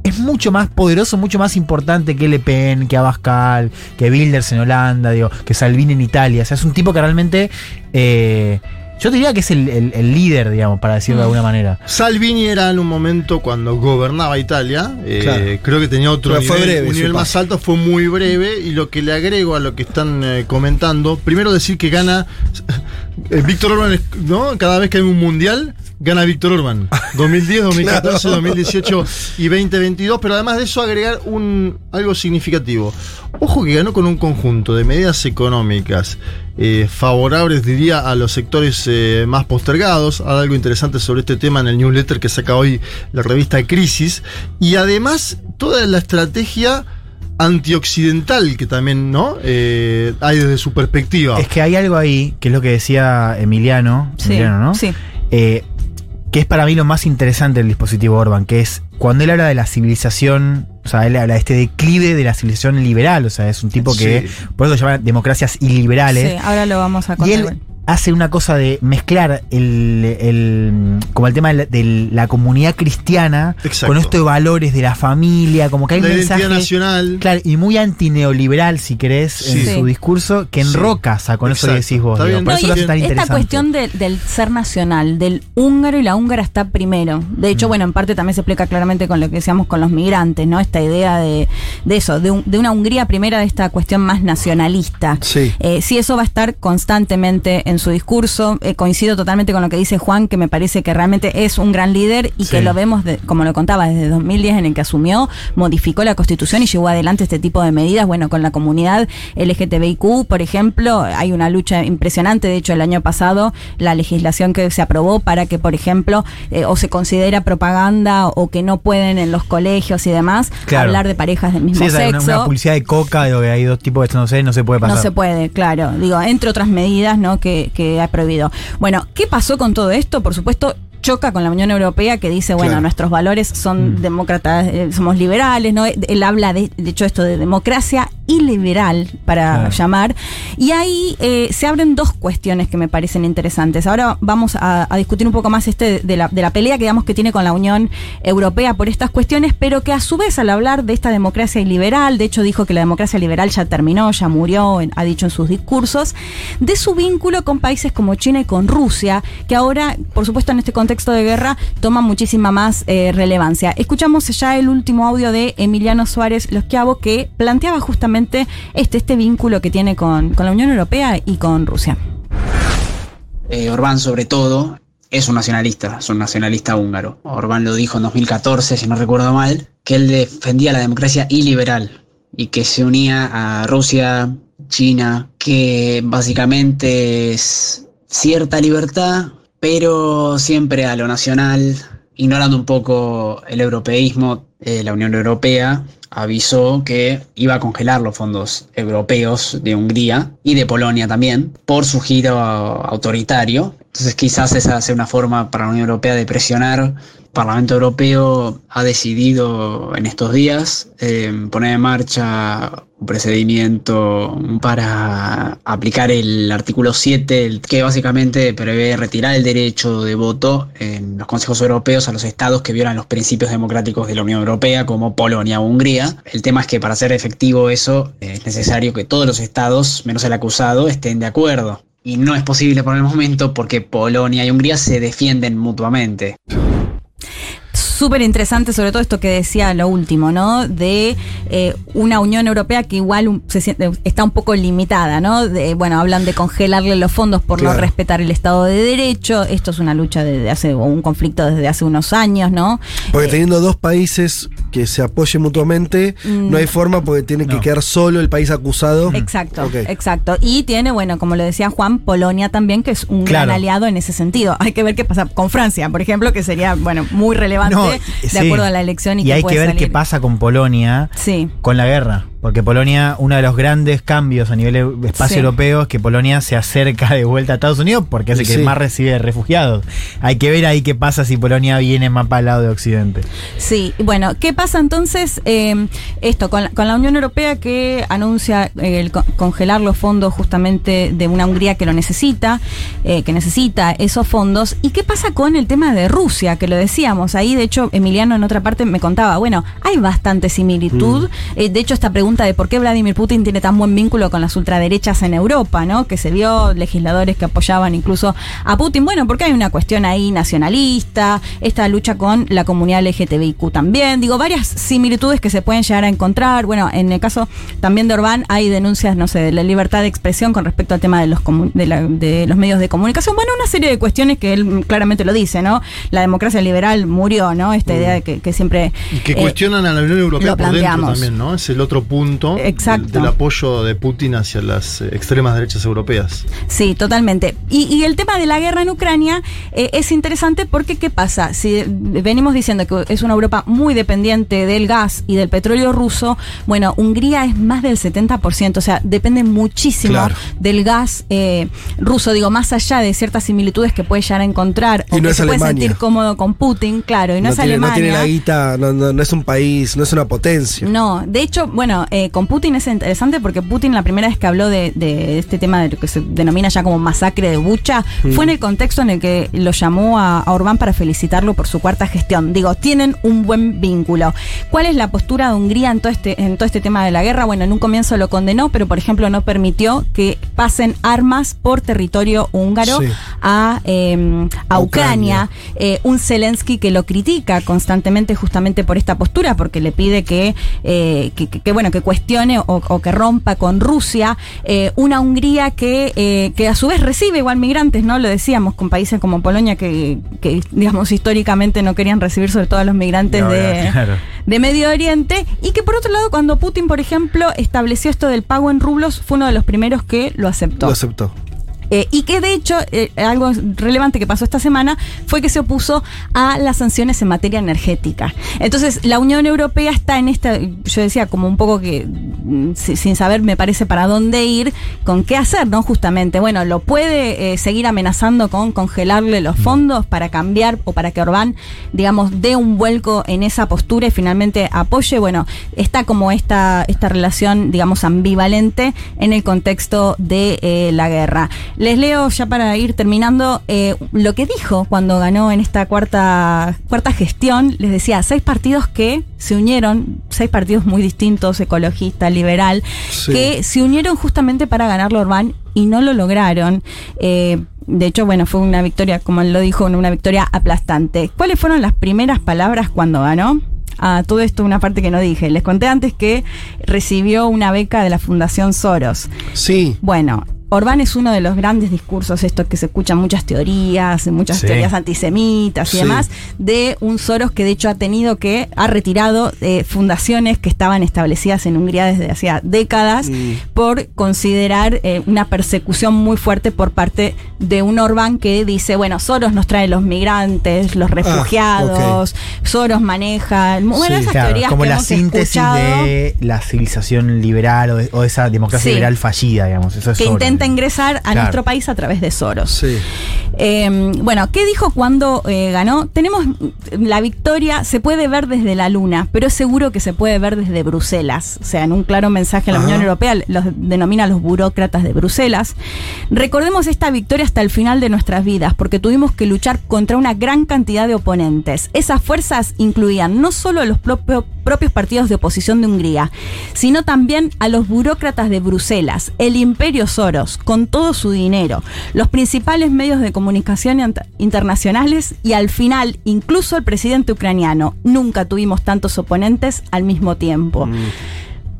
es mucho más poderoso, mucho más importante que Le Pen, que Abascal, que Wilders en Holanda, digo, que Salvini en Italia. O sea, es un tipo que realmente. eh, yo diría que es el, el- el líder, digamos, para decirlo de Mm. alguna manera. Salvini era en un momento cuando gobernaba Italia, eh, Claro. creo que tenía otro Pero fue nivel, breve un nivel más alto, fue muy breve y lo que le agrego a lo que están eh, comentando, primero decir que gana eh, Víctor Orban, ¿no? Cada vez que hay un mundial, gana Víctor Orban. 2010, 2014, Claro. 2018 y 2022, pero además de eso agregar un algo significativo. Ojo que ganó con un conjunto de medidas económicas eh, favorables, diría, a los sectores eh, más postergados. Hay algo interesante sobre este tema en el newsletter que saca hoy la revista Crisis. Y además, toda la estrategia antioccidental que también no Eh, hay desde su perspectiva. Es que hay algo ahí, que es lo que decía Emiliano, Sí, Emiliano, ¿no? sí. Eh, que es para mí lo más interesante del dispositivo Orban, que es cuando él habla de la civilización, o sea, él habla de este declive de la civilización liberal, o sea, es un tipo que, Sí. por eso lo llaman democracias iliberales. Sí, ahora lo vamos a Y contar. Hace una cosa de mezclar el, el- como el tema de la, de la comunidad cristiana Exacto. con esto de valores de la familia, como que hay la un identidad mensaje nacional. claro, y muy antineoliberal, si querés, en Sí. su discurso, que Sí. enroca con eso que decís vos. Digo, bien. por No, eso y lo hace tan esta interesante. cuestión de- del ser nacional, del húngaro y la húngara está primero. De Mm. hecho, bueno, en parte también se explica claramente con lo que decíamos con los migrantes, ¿no? Esta idea de, de eso, de, un- de una Hungría primera, de esta cuestión más nacionalista. Sí. Eh, sí, eso va a estar constantemente en su discurso. Eh, coincido totalmente con lo que dice Juan, que me parece que realmente es un gran líder y Sí. que lo vemos, de- como lo contaba, desde 2010 en el que asumió, modificó la constitución y llevó adelante este tipo de medidas. Bueno, con la comunidad LGTBIQ, por ejemplo, hay una lucha impresionante. De hecho, el año pasado, la legislación que se aprobó para que, por ejemplo, eh, o se considera propaganda o que no pueden en los colegios y demás Claro. hablar de parejas del mismo Sí, o sea, una, sexo. una publicidad de coca, de que hay dos tipos de no sé, no se puede pasar. No se puede, claro. Digo, entre otras medidas ¿no? que, que ha prohibido. Bueno, ¿qué pasó con todo esto? Por supuesto, choca con la Unión Europea que dice, bueno, Claro. nuestros valores son demócratas, eh, somos liberales, ¿no? Él habla de, de hecho, esto de democracia iliberal, para Claro. llamar. Y ahí eh, se abren dos cuestiones que me parecen interesantes. Ahora vamos a, a discutir un poco más este de la, de la pelea que digamos que tiene con la Unión Europea por estas cuestiones, pero que a su vez al hablar de esta democracia iliberal, de hecho dijo que la democracia liberal ya terminó, ya murió, en- ha dicho en sus discursos, de su vínculo con países como China y con Rusia, que ahora, por supuesto, en este contexto de guerra, toma muchísima más eh, relevancia. Escuchamos ya el último audio de Emiliano Suárez Losquiavo, que planteaba justamente este, este vínculo que tiene con, con la Unión Europea y con Rusia. Eh, Orbán, sobre todo, es un nacionalista, es un nacionalista húngaro. Orbán lo dijo en 2014, si no recuerdo mal, que él defendía la democracia iliberal y que se unía a Rusia, China, que básicamente es cierta libertad, pero siempre a lo nacional, ignorando un poco el europeísmo. Eh, la Unión Europea avisó que iba a congelar los fondos europeos de Hungría y de Polonia también por su giro autoritario. Entonces quizás esa sea una forma para la Unión Europea de presionar. Parlamento Europeo ha decidido en estos días eh, poner en marcha un procedimiento para aplicar el artículo 7, el que básicamente prevé retirar el derecho de voto en los consejos europeos a los estados que violan los principios democráticos de la Unión Europea, como Polonia o Hungría. El tema es que para hacer efectivo eso es necesario que todos los estados, menos el acusado, estén de acuerdo. Y no es posible por el momento porque Polonia y Hungría se defienden mutuamente. Súper interesante, sobre todo esto que decía lo último, ¿no? De eh, una Unión Europea que igual se siente- está un poco limitada, ¿no? De, bueno, hablan de congelarle los fondos por no respetar el Estado de Derecho. Esto es una lucha desde hace, o un conflicto desde hace unos años, ¿no? Porque teniendo dos países que se apoyen mutuamente, Mm. no hay forma porque tiene que quedar solo el país acusado. Exacto, exacto. Y tiene, bueno, como lo decía Juan, Polonia también, que es un gran aliado en ese sentido. Hay que ver qué pasa con Francia, por ejemplo, que sería, bueno, muy relevante No, de sí. acuerdo a la elección y, Y, hay puede que ver salir. qué pasa con Polonia Sí. con la guerra. Porque Polonia, uno de los grandes cambios a nivel espacio Sí. europeo es que Polonia se acerca de vuelta a Estados Unidos porque es el que Sí. más recibe refugiados. Hay que ver ahí qué pasa si Polonia viene más para el lado de Occidente. Sí, bueno, ¿qué pasa entonces? Eh, esto, con la, con la Unión Europea que anuncia eh, el co- congelar los fondos justamente de una Hungría que lo necesita, eh, que necesita esos fondos. ¿Y qué pasa con el tema de Rusia? Que lo decíamos ahí, de hecho, Emiliano en otra parte me contaba, bueno, hay bastante similitud. Eh, de hecho, esta pregunta de por qué Vladimir Putin tiene tan buen vínculo con las ultraderechas en Europa, ¿no? Que se vio legisladores que apoyaban incluso a Putin. Bueno, porque hay una cuestión ahí nacionalista, esta lucha con la comunidad LGTBIQ también. Digo, varias similitudes que se pueden llegar a encontrar. Bueno, en el caso también de Orbán hay denuncias, no sé, de la libertad de expresión con respecto al tema de los, de, la- de los medios de comunicación. Bueno, una serie de cuestiones que él mm, claramente lo dice, ¿no? La democracia liberal murió, ¿no? Esta idea de que, que siempre... Y que eh, cuestionan a la Unión Europea lo por dentro también, ¿no? Es el otro punto Exacto. Del, apoyo de Putin hacia las eh, extremas derechas europeas. Sí, totalmente. Y, y el tema de la guerra en Ucrania eh, es interesante porque, ¿qué pasa? Si eh, venimos diciendo que es una Europa muy dependiente del gas y del petróleo ruso, bueno, Hungría es más del 70%, o sea, depende muchísimo Claro. del gas eh, ruso, digo, más allá de ciertas similitudes que puede llegar a encontrar Y o no que es se puede Alemania. sentir cómodo con Putin, claro, y no, es tiene, no Alemania. tiene la guita, no, no- no es un país, no es una potencia. No, de hecho, bueno, eh, con Putin es interesante porque Putin la primera vez que habló de, de este tema de lo que se denomina ya como masacre de Bucha Mm. fue en el contexto en el que lo llamó a, a Orbán para felicitarlo por su cuarta gestión. Digo, tienen un buen vínculo. ¿Cuál es la postura de Hungría en todo este, en todo este tema de la guerra? Bueno, en un comienzo lo condenó, pero por ejemplo no permitió que pasen armas por territorio húngaro Sí. a, eh, Ucrania. Eh, un Zelensky que lo critica constantemente justamente por esta postura, porque le pide que, eh, que, que- que, bueno, que cuestione o, o que rompa con Rusia, eh, una Hungría que, eh, que a su vez recibe igual migrantes, ¿no? Lo decíamos, con países como Polonia que, que, digamos, históricamente no querían recibir sobre todo a los migrantes No, de, claro. de Medio Oriente, y que por otro lado, cuando Putin, por ejemplo, estableció esto del pago en rublos, fue uno de los primeros que lo aceptó. Lo aceptó. Eh, y que de hecho, eh, algo relevante que pasó esta semana fue que se opuso a las sanciones en materia energética. Entonces, la Unión Europea está en esta, yo decía, como un poco que mm, si- sin saber, me parece, para dónde ir, con qué hacer, ¿no? Justamente, bueno, lo puede eh, seguir amenazando con congelarle los fondos para cambiar o para que Orbán, digamos, dé un vuelco en esa postura y finalmente apoye. Bueno, está como esta, esta relación, digamos, ambivalente en el contexto de la guerra. Les leo ya para ir terminando eh, lo que dijo cuando ganó en esta cuarta, cuarta gestión. Les decía, seis partidos que se unieron, seis partidos muy distintos, ecologista, liberal, Sí. que se unieron justamente para ganarlo Orbán y no lo lograron. Eh, de hecho, bueno, fue una victoria, como lo dijo, una victoria aplastante. ¿Cuáles fueron las primeras palabras cuando ganó? Ah, todo esto una parte que no dije. Les conté antes que recibió una beca de la Fundación Soros. Sí. Bueno, Orbán es uno de los grandes discursos, esto que se escuchan muchas teorías, muchas Sí. teorías antisemitas y Sí. demás, de un Soros que de hecho ha tenido que, ha retirado eh, fundaciones que estaban establecidas en Hungría desde hacía décadas por considerar eh, una persecución muy fuerte por parte de un Orbán que dice, bueno, Soros nos trae los migrantes, los refugiados, Soros maneja, bueno, Sí, esas claro, teorías como que la hemos síntesis escuchado. de la civilización liberal o, de- o esa democracia liberal fallida, digamos. Eso es que Soros. intenta ingresar a Claro. nuestro país a través de Soros. Eh, bueno, ¿qué dijo cuando eh, ganó? Tenemos la victoria, se puede ver desde la luna, pero es seguro que se puede ver desde Bruselas. O sea, en un claro mensaje a la Ajá. Unión Europea, los denomina los burócratas de Bruselas. Recordemos esta victoria hasta el final de nuestras vidas, porque tuvimos que luchar contra una gran cantidad de oponentes. Esas fuerzas incluían no solo a los propio- propios partidos de oposición de Hungría, sino también a los burócratas de Bruselas, el imperio Soros, con todo su dinero, los principales medios de comunicación internacionales y al final incluso el presidente ucraniano. Nunca tuvimos tantos oponentes al mismo tiempo.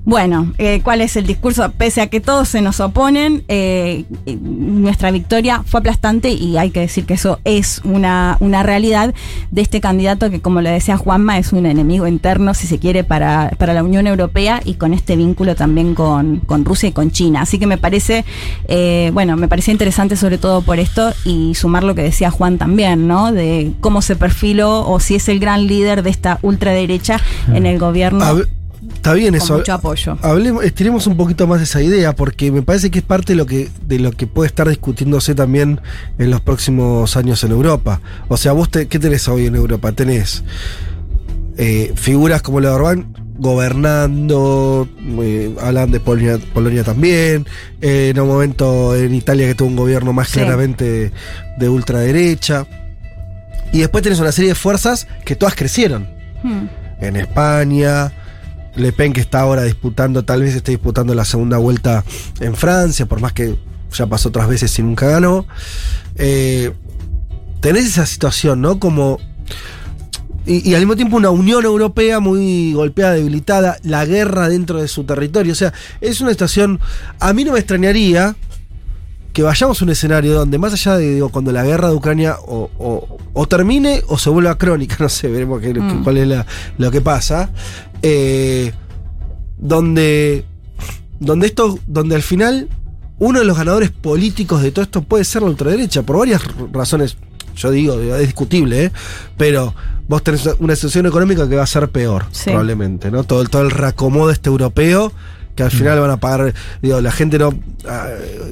Bueno, eh, ¿cuál es el discurso? Pese a que todos se nos oponen, eh, eh, nuestra victoria fue aplastante y hay que decir que eso es una, una realidad de este candidato que, como le decía Juanma, es un enemigo interno, si se quiere, para, para la Unión Europea y con este vínculo también con, con Rusia y con China. Así que me parece, eh, bueno, me parecía interesante sobre todo por esto y sumar lo que decía Juan también, ¿no? De cómo se perfiló o si es el gran líder de esta ultraderecha en el gobierno. Está bien Con eso. mucho apoyo. Hablemos, estiremos un poquito más de esa idea, porque me parece que es parte de lo que, de lo que puede estar discutiéndose también en los próximos años en Europa. O sea, vos te- ¿qué tenés hoy en Europa? Tenés eh, figuras como la de Orbán gobernando, eh, hablan de Polonia, Polonia también, eh, en un momento en Italia que tuvo un gobierno más Sí. claramente de, de ultraderecha. Y después tenés una serie de fuerzas que todas crecieron Hmm. en España. Le Pen que está ahora disputando, tal vez esté disputando la segunda vuelta en Francia, por más que ya pasó otras veces y nunca ganó. Eh, tenés esa situación, ¿no? Como. Y, y al mismo tiempo una Unión Europea muy golpeada, debilitada, la guerra dentro de su territorio. O sea, es una situación. A mí no me extrañaría que vayamos a un escenario donde, más allá de digo, cuando la guerra de Ucrania o, o- o termine o se vuelva crónica, no sé, veremos qué- Mm. cuál es la- lo que pasa, eh, donde, donde esto, donde al final uno de los ganadores políticos de todo esto puede ser la ultraderecha, por varias razones, yo digo, es discutible, ¿eh? pero vos tenés una situación económica que va a ser peor, Sí. probablemente, ¿no? Todo, el- todo el reacomodo este europeo que al final van a pagar, digo, la gente no... ah,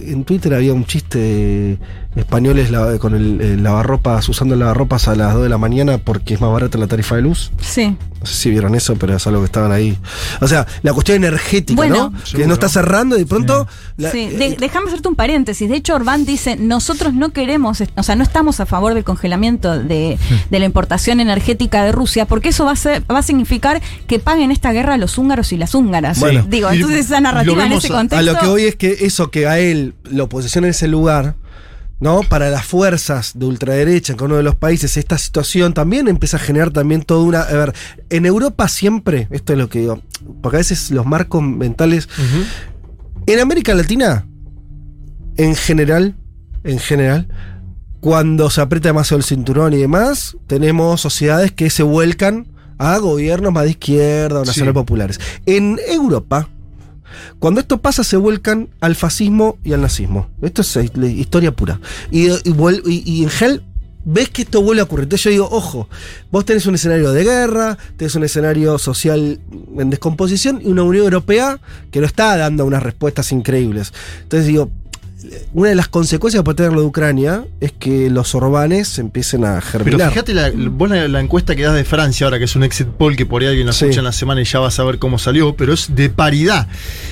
en Twitter había un chiste de españoles la- con el, el lavarropas, usando el lavarropas a las 2 de la mañana porque es más barata la tarifa de luz. Sí. No sé si vieron eso, pero es algo que estaban ahí. O sea, la cuestión energética, Bueno. ¿no? Que no está cerrando y de pronto... la- Sí, de- déjame hacerte un paréntesis. De hecho, Orbán dice, nosotros no queremos, o sea, no estamos a favor del congelamiento de, de la importación energética de Rusia, porque eso va a, ser, va a significar que paguen esta guerra los húngaros y las húngaras. Bueno. Digo, entonces esa narrativa en ese a contexto... lo que hoy es que eso que a él lo posiciona en ese lugar ¿no? Para las fuerzas de ultraderecha en cada uno de los países, esta situación también empieza a generar también toda una. A ver, en Europa siempre, esto es lo que digo, porque a veces los marcos mentales. En América Latina, en general, en general, cuando se aprieta demasiado el cinturón y demás, tenemos sociedades que se vuelcan a gobiernos más de izquierda o nacionales populares. En Europa, cuando esto pasa, se vuelcan al fascismo y al nazismo. Esto es eh, historia pura. Y, y- y en Hell ves que esto vuelve a ocurrir. Entonces yo digo, ojo, vos tenés un escenario de guerra, tenés un escenario social en descomposición y una Unión Europea que no está dando unas respuestas increíbles. Entonces digo, una de las consecuencias por tener lo de Ucrania es que los orbanes empiecen a Pero germinar. fíjate la, vos la, la encuesta que das de Francia ahora, que es un exit poll que por ahí alguien lo Sí. escucha en la semana y ya va a saber cómo salió, pero es de paridad.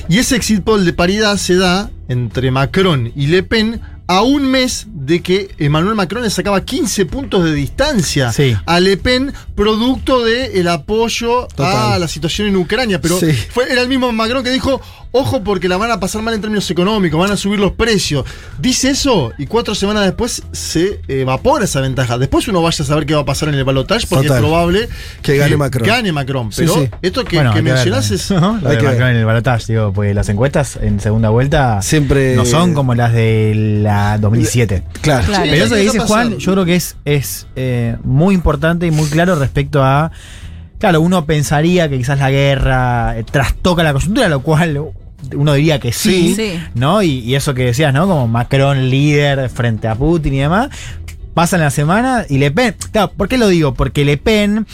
Y ese exit poll de paridad se da entre Macron y Le Pen a un mes de que Emmanuel Macron le sacaba 15 puntos de distancia a Le Pen, producto del apoyo Total. a la situación en Ucrania. Pero Sí. fue, era el mismo Macron que dijo, ojo porque la van a pasar mal en términos económicos, van a subir los precios. Dice eso y cuatro semanas después se evapora esa ventaja. Después uno vaya a saber qué va a pasar en el balotaje porque Total. es probable Que gane Macron. Gane Macron. Sí, Pero sí. esto que, Bueno, que mencionás es... ¿no? Lo Hay de que ver. Macron en el balotaje, digo, porque las encuestas en segunda vuelta Siempre- no son como las de la 2017. Claro. Claro. Pero eso que dice Juan, yo creo que es, es eh, muy importante y muy claro respecto a. Claro, uno pensaría que quizás la guerra eh, trastoca la coyuntura, lo cual uno diría que sí, Sí. ¿no? Y, y eso que decías, ¿no? Como Macron líder frente a Putin y demás. Pasan la semana y Le Pen. Claro, ¿por qué lo digo? Porque Le Pen.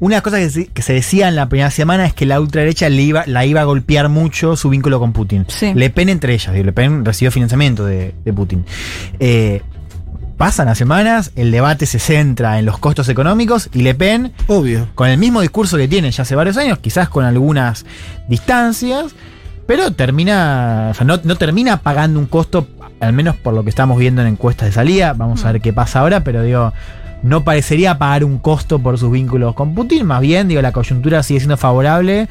Una de las cosas que se, que se decía en la primera semana es que la ultraderecha le iba, la iba a golpear mucho su vínculo con Putin. Sí. Le Pen entre ellas. Le Pen recibió financiamiento de, de Putin. Eh, pasan las semanas, el debate se centra en los costos económicos y Le Pen, Obvio. con el mismo discurso que tiene ya hace varios años, quizás con algunas distancias, pero termina, o sea, no, no termina pagando un costo, al menos por lo que estamos viendo en encuestas de salida. Vamos a ver qué pasa ahora, pero digo, no parecería pagar un costo por sus vínculos con Putin, más bien, digo, la coyuntura sigue siendo favorable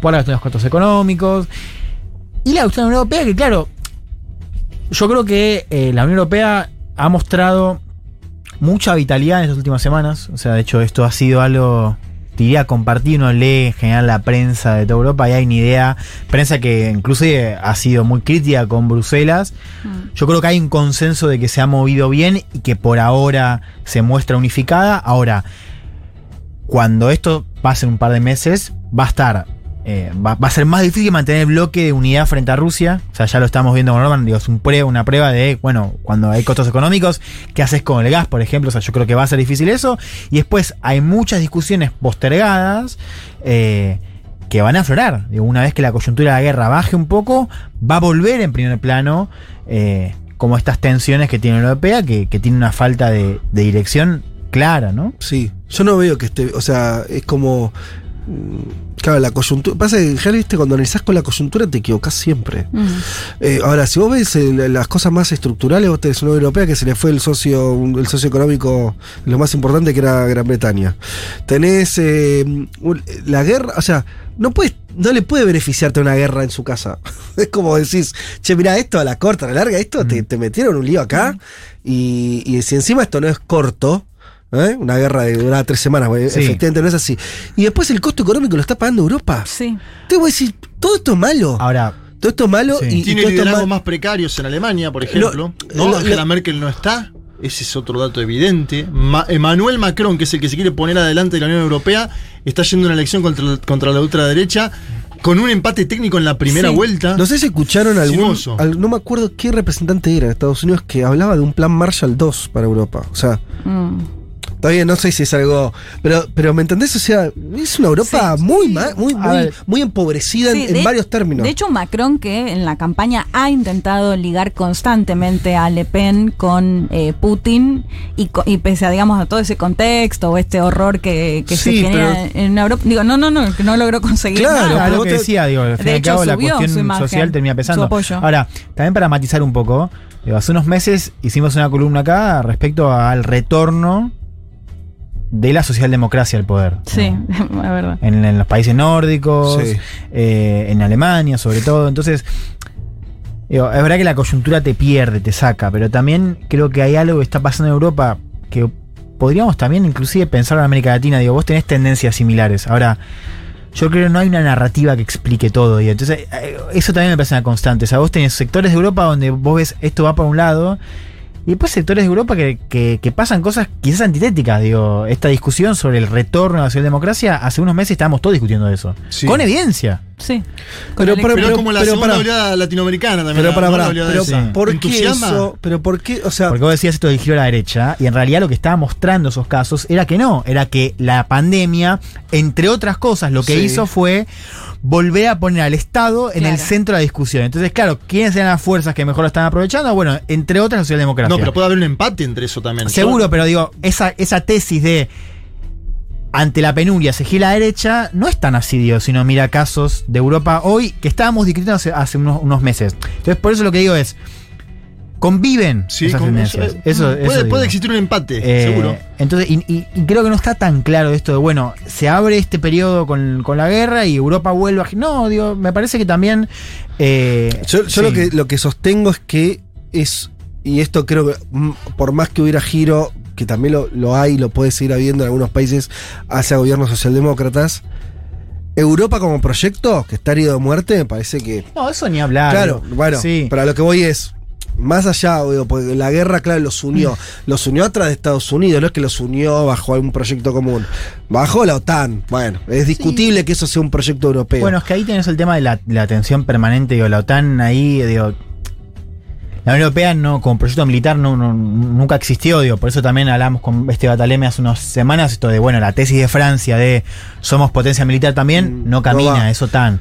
por la cuestión de los costos económicos. Y la Unión Europea, que claro, yo creo que eh, la Unión Europea ha mostrado mucha vitalidad en estas últimas semanas. O sea, de hecho, esto ha sido algo, diría, compartido. Uno lee en general la prensa de toda Europa y hay una idea, prensa que inclusive ha sido muy crítica con Bruselas. Yo creo que hay un consenso de que se ha movido bien y que por ahora se muestra unificada. Ahora, cuando esto pase en un par de meses, va a estar. Eh, va, a ser más difícil mantener el bloque de unidad frente a Rusia. O sea, ya lo estamos viendo con Orban. Digo, es una prueba de, bueno, cuando hay costos económicos, ¿qué haces con el gas, por ejemplo? O sea, yo creo que va a ser difícil eso. Y después hay muchas discusiones postergadas eh, que van a aflorar. Una vez que la coyuntura de la guerra baje un poco, va a volver en primer plano. eh, como estas tensiones que tiene la Europea, que, tiene una falta de dirección clara, ¿no? Sí, yo no veo que esté, o sea, es como... mm, Claro, la coyuntura. Pasa que, ya viste, cuando analizás con la coyuntura te equivocás siempre. Eh, ahora, si vos ves eh, la- las cosas más estructurales, vos tenés una Unión Europea que se le fue el socio, el socio económico, lo más importante que era Gran Bretaña. Tenés eh, la guerra, o sea, no puedes, no le puede beneficiarte una guerra en su casa. es como decís, che, mira esto a la corta, a la larga, esto te, te metieron un lío acá, y, y si encima esto no es corto. ¿Eh? Una guerra de duraba tres semanas, Sí. efectivamente no es así. Y después el costo económico lo está pagando Europa. Sí. Te voy a decir, todo esto es malo. Ahora, todo esto es malo Sí. y, y Tiene es liderazgos más precarios en Alemania, por ejemplo. Lo- ¿no? lo- Angela lo- Merkel no está. Ese es otro dato evidente. Ma- Emmanuel Macron, que es el que se quiere poner adelante de la Unión Europea, está yendo a una elección contra, la- contra la ultraderecha con un empate técnico en la primera Sí. vuelta. No sé si escucharon algún. Al- no me acuerdo qué representante era en Estados Unidos que hablaba de un plan Marshall 2 para Europa. O sea, Mm. Está bien, no sé si es algo. Pero, pero ¿me entendés? O sea, es una Europa muy, ma- muy, muy, empobrecida Sí, en, en de- varios términos. De hecho, Macron, que en la campaña ha intentado ligar constantemente a Le Pen con eh, Putin y, y pese a, digamos, a todo ese contexto o este horror que, que se Sí, genera en Europa, digo, no, no, no, que no logró conseguir Claro, nada. lo que decía, digo, al fin y De al hecho, cabo la cuestión imagen, social termina pesando. apoyo. Ahora, también para matizar un poco, digo, hace unos meses hicimos una columna acá respecto al retorno de la socialdemocracia al poder. Sí, la verdad. En, en los países nórdicos, Sí. eh, en Alemania sobre todo. Entonces, Digo, es verdad que la coyuntura te pierde, te saca, pero también creo que hay algo que está pasando en Europa que podríamos también inclusive pensar en América Latina. Digo, vos tenés tendencias similares. Ahora, yo creo que no hay una narrativa que explique todo. Y entonces, eh, eso también me parece una constante. O sea, vos tenés sectores de Europa donde vos ves esto va por un lado. Y después sectores de Europa que, que- que pasan cosas quizás antitéticas. Digo, esta discusión sobre el retorno a la socialdemocracia, hace unos meses estábamos todos discutiendo de eso. Con evidencia. Sí. Pero, Pero, pero, como la pero segunda oleada latinoamericana también. Pero para, para, oleada pero. ¿por qué ¿Entusiasma? eso? Pero ¿por qué? O sea, Porque vos decías esto del giro a la derecha, y en realidad lo que estaba mostrando esos casos era que no, era que la pandemia, entre otras cosas, lo que Sí. hizo fue volver a poner al Estado en el centro de la discusión. Entonces, claro, ¿quiénes eran las fuerzas que mejor lo estaban aprovechando? Bueno, entre otras la socialdemocracia. No, pero puede haber un empate entre eso también. Seguro, pero digo, esa, esa tesis de ante la penuria se gira a la derecha, no es tan así, sino mira casos de Europa hoy que estábamos discutiendo hace, hace unos, unos meses. Entonces, por eso lo que digo es, conviven Sí, esas con- tendencias. eso- Eso, puede, eso digo. puede existir un empate, Eh, seguro. Entonces, y, y- y creo que no está tan claro esto de, bueno, se abre este periodo con, con la guerra y Europa vuelve a... No, digo, me parece que también... eh, Yo, yo sí. lo, que, lo que sostengo es que es, y esto creo que mm, por más que hubiera giro, que también lo, lo hay, lo puede seguir habiendo en algunos países hacia gobiernos socialdemócratas, Europa como proyecto, que está herido de muerte, me parece que... No, eso ni hablar. Claro, bueno, Sí. pero a lo que voy es, más allá, digo, porque la guerra, claro, los unió. Los unió atrás de Estados Unidos, no es que los unió bajo algún proyecto común. Bajo la OTAN. Bueno, es discutible que eso sea un proyecto europeo. Bueno, es que ahí tenés el tema de la, la tensión permanente, digo, la OTAN ahí, digo. La Unión Europea no, como proyecto militar no, no- nunca existió, digo, por eso también hablamos con este Bataleme hace unas semanas, esto de, bueno, la tesis de Francia de somos potencia militar también, no camina, va. es OTAN.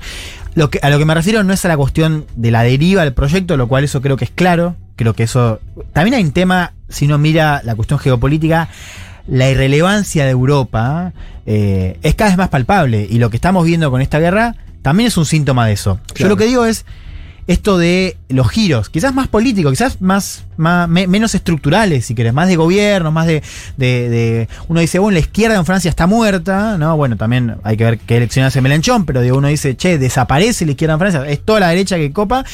Lo que, a lo que me refiero no es a la cuestión de la deriva del proyecto, lo cual eso creo que es claro, creo que eso... También hay un tema, si uno mira la cuestión geopolítica, la irrelevancia de Europa eh, es cada vez más palpable. Y lo que estamos viendo con esta guerra también es un síntoma de eso. Yo lo que digo es esto de los giros, quizás más políticos, quizás más, más me- menos estructurales, si querés, más de gobierno, más de, de- de- Uno dice, bueno, la izquierda en Francia está muerta, ¿no? Bueno, también hay que ver qué elección hace Melenchón, pero digo, uno dice, che, desaparece la izquierda en Francia, es toda la derecha que copa,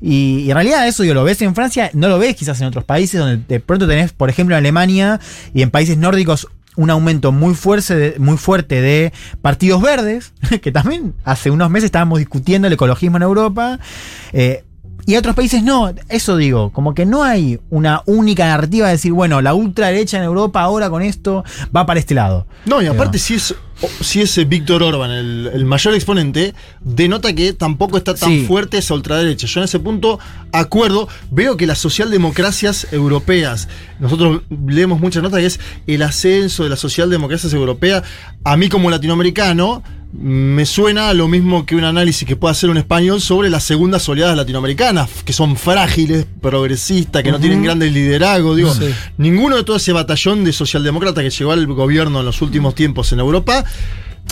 y, y en realidad eso, digo, lo ves en Francia, no lo ves quizás en otros países, donde de pronto tenés, por ejemplo, en Alemania y en países nórdicos, un aumento muy fuerte, de, muy fuerte de partidos verdes, que también hace unos meses estábamos discutiendo el ecologismo en Europa. eh, y otros países no, eso digo, como que no hay una única narrativa de decir, bueno, la ultraderecha en Europa ahora con esto va para este lado. No, y aparte, si es, si es eh, Víctor Orban el, el mayor exponente, denota que tampoco está tan Sí. fuerte esa ultraderecha. Yo en ese punto acuerdo, veo que las socialdemocracias europeas, nosotros leemos muchas notas que es el ascenso de las socialdemocracias europeas. A mí como latinoamericano, me suena lo mismo que un análisis que puede hacer un español sobre las segundas oleadas latinoamericanas, que son frágiles, progresistas, que no tienen grandes liderazgos. Digo, Sí. ninguno de todo ese batallón de socialdemócratas que llegó al gobierno en los últimos tiempos en Europa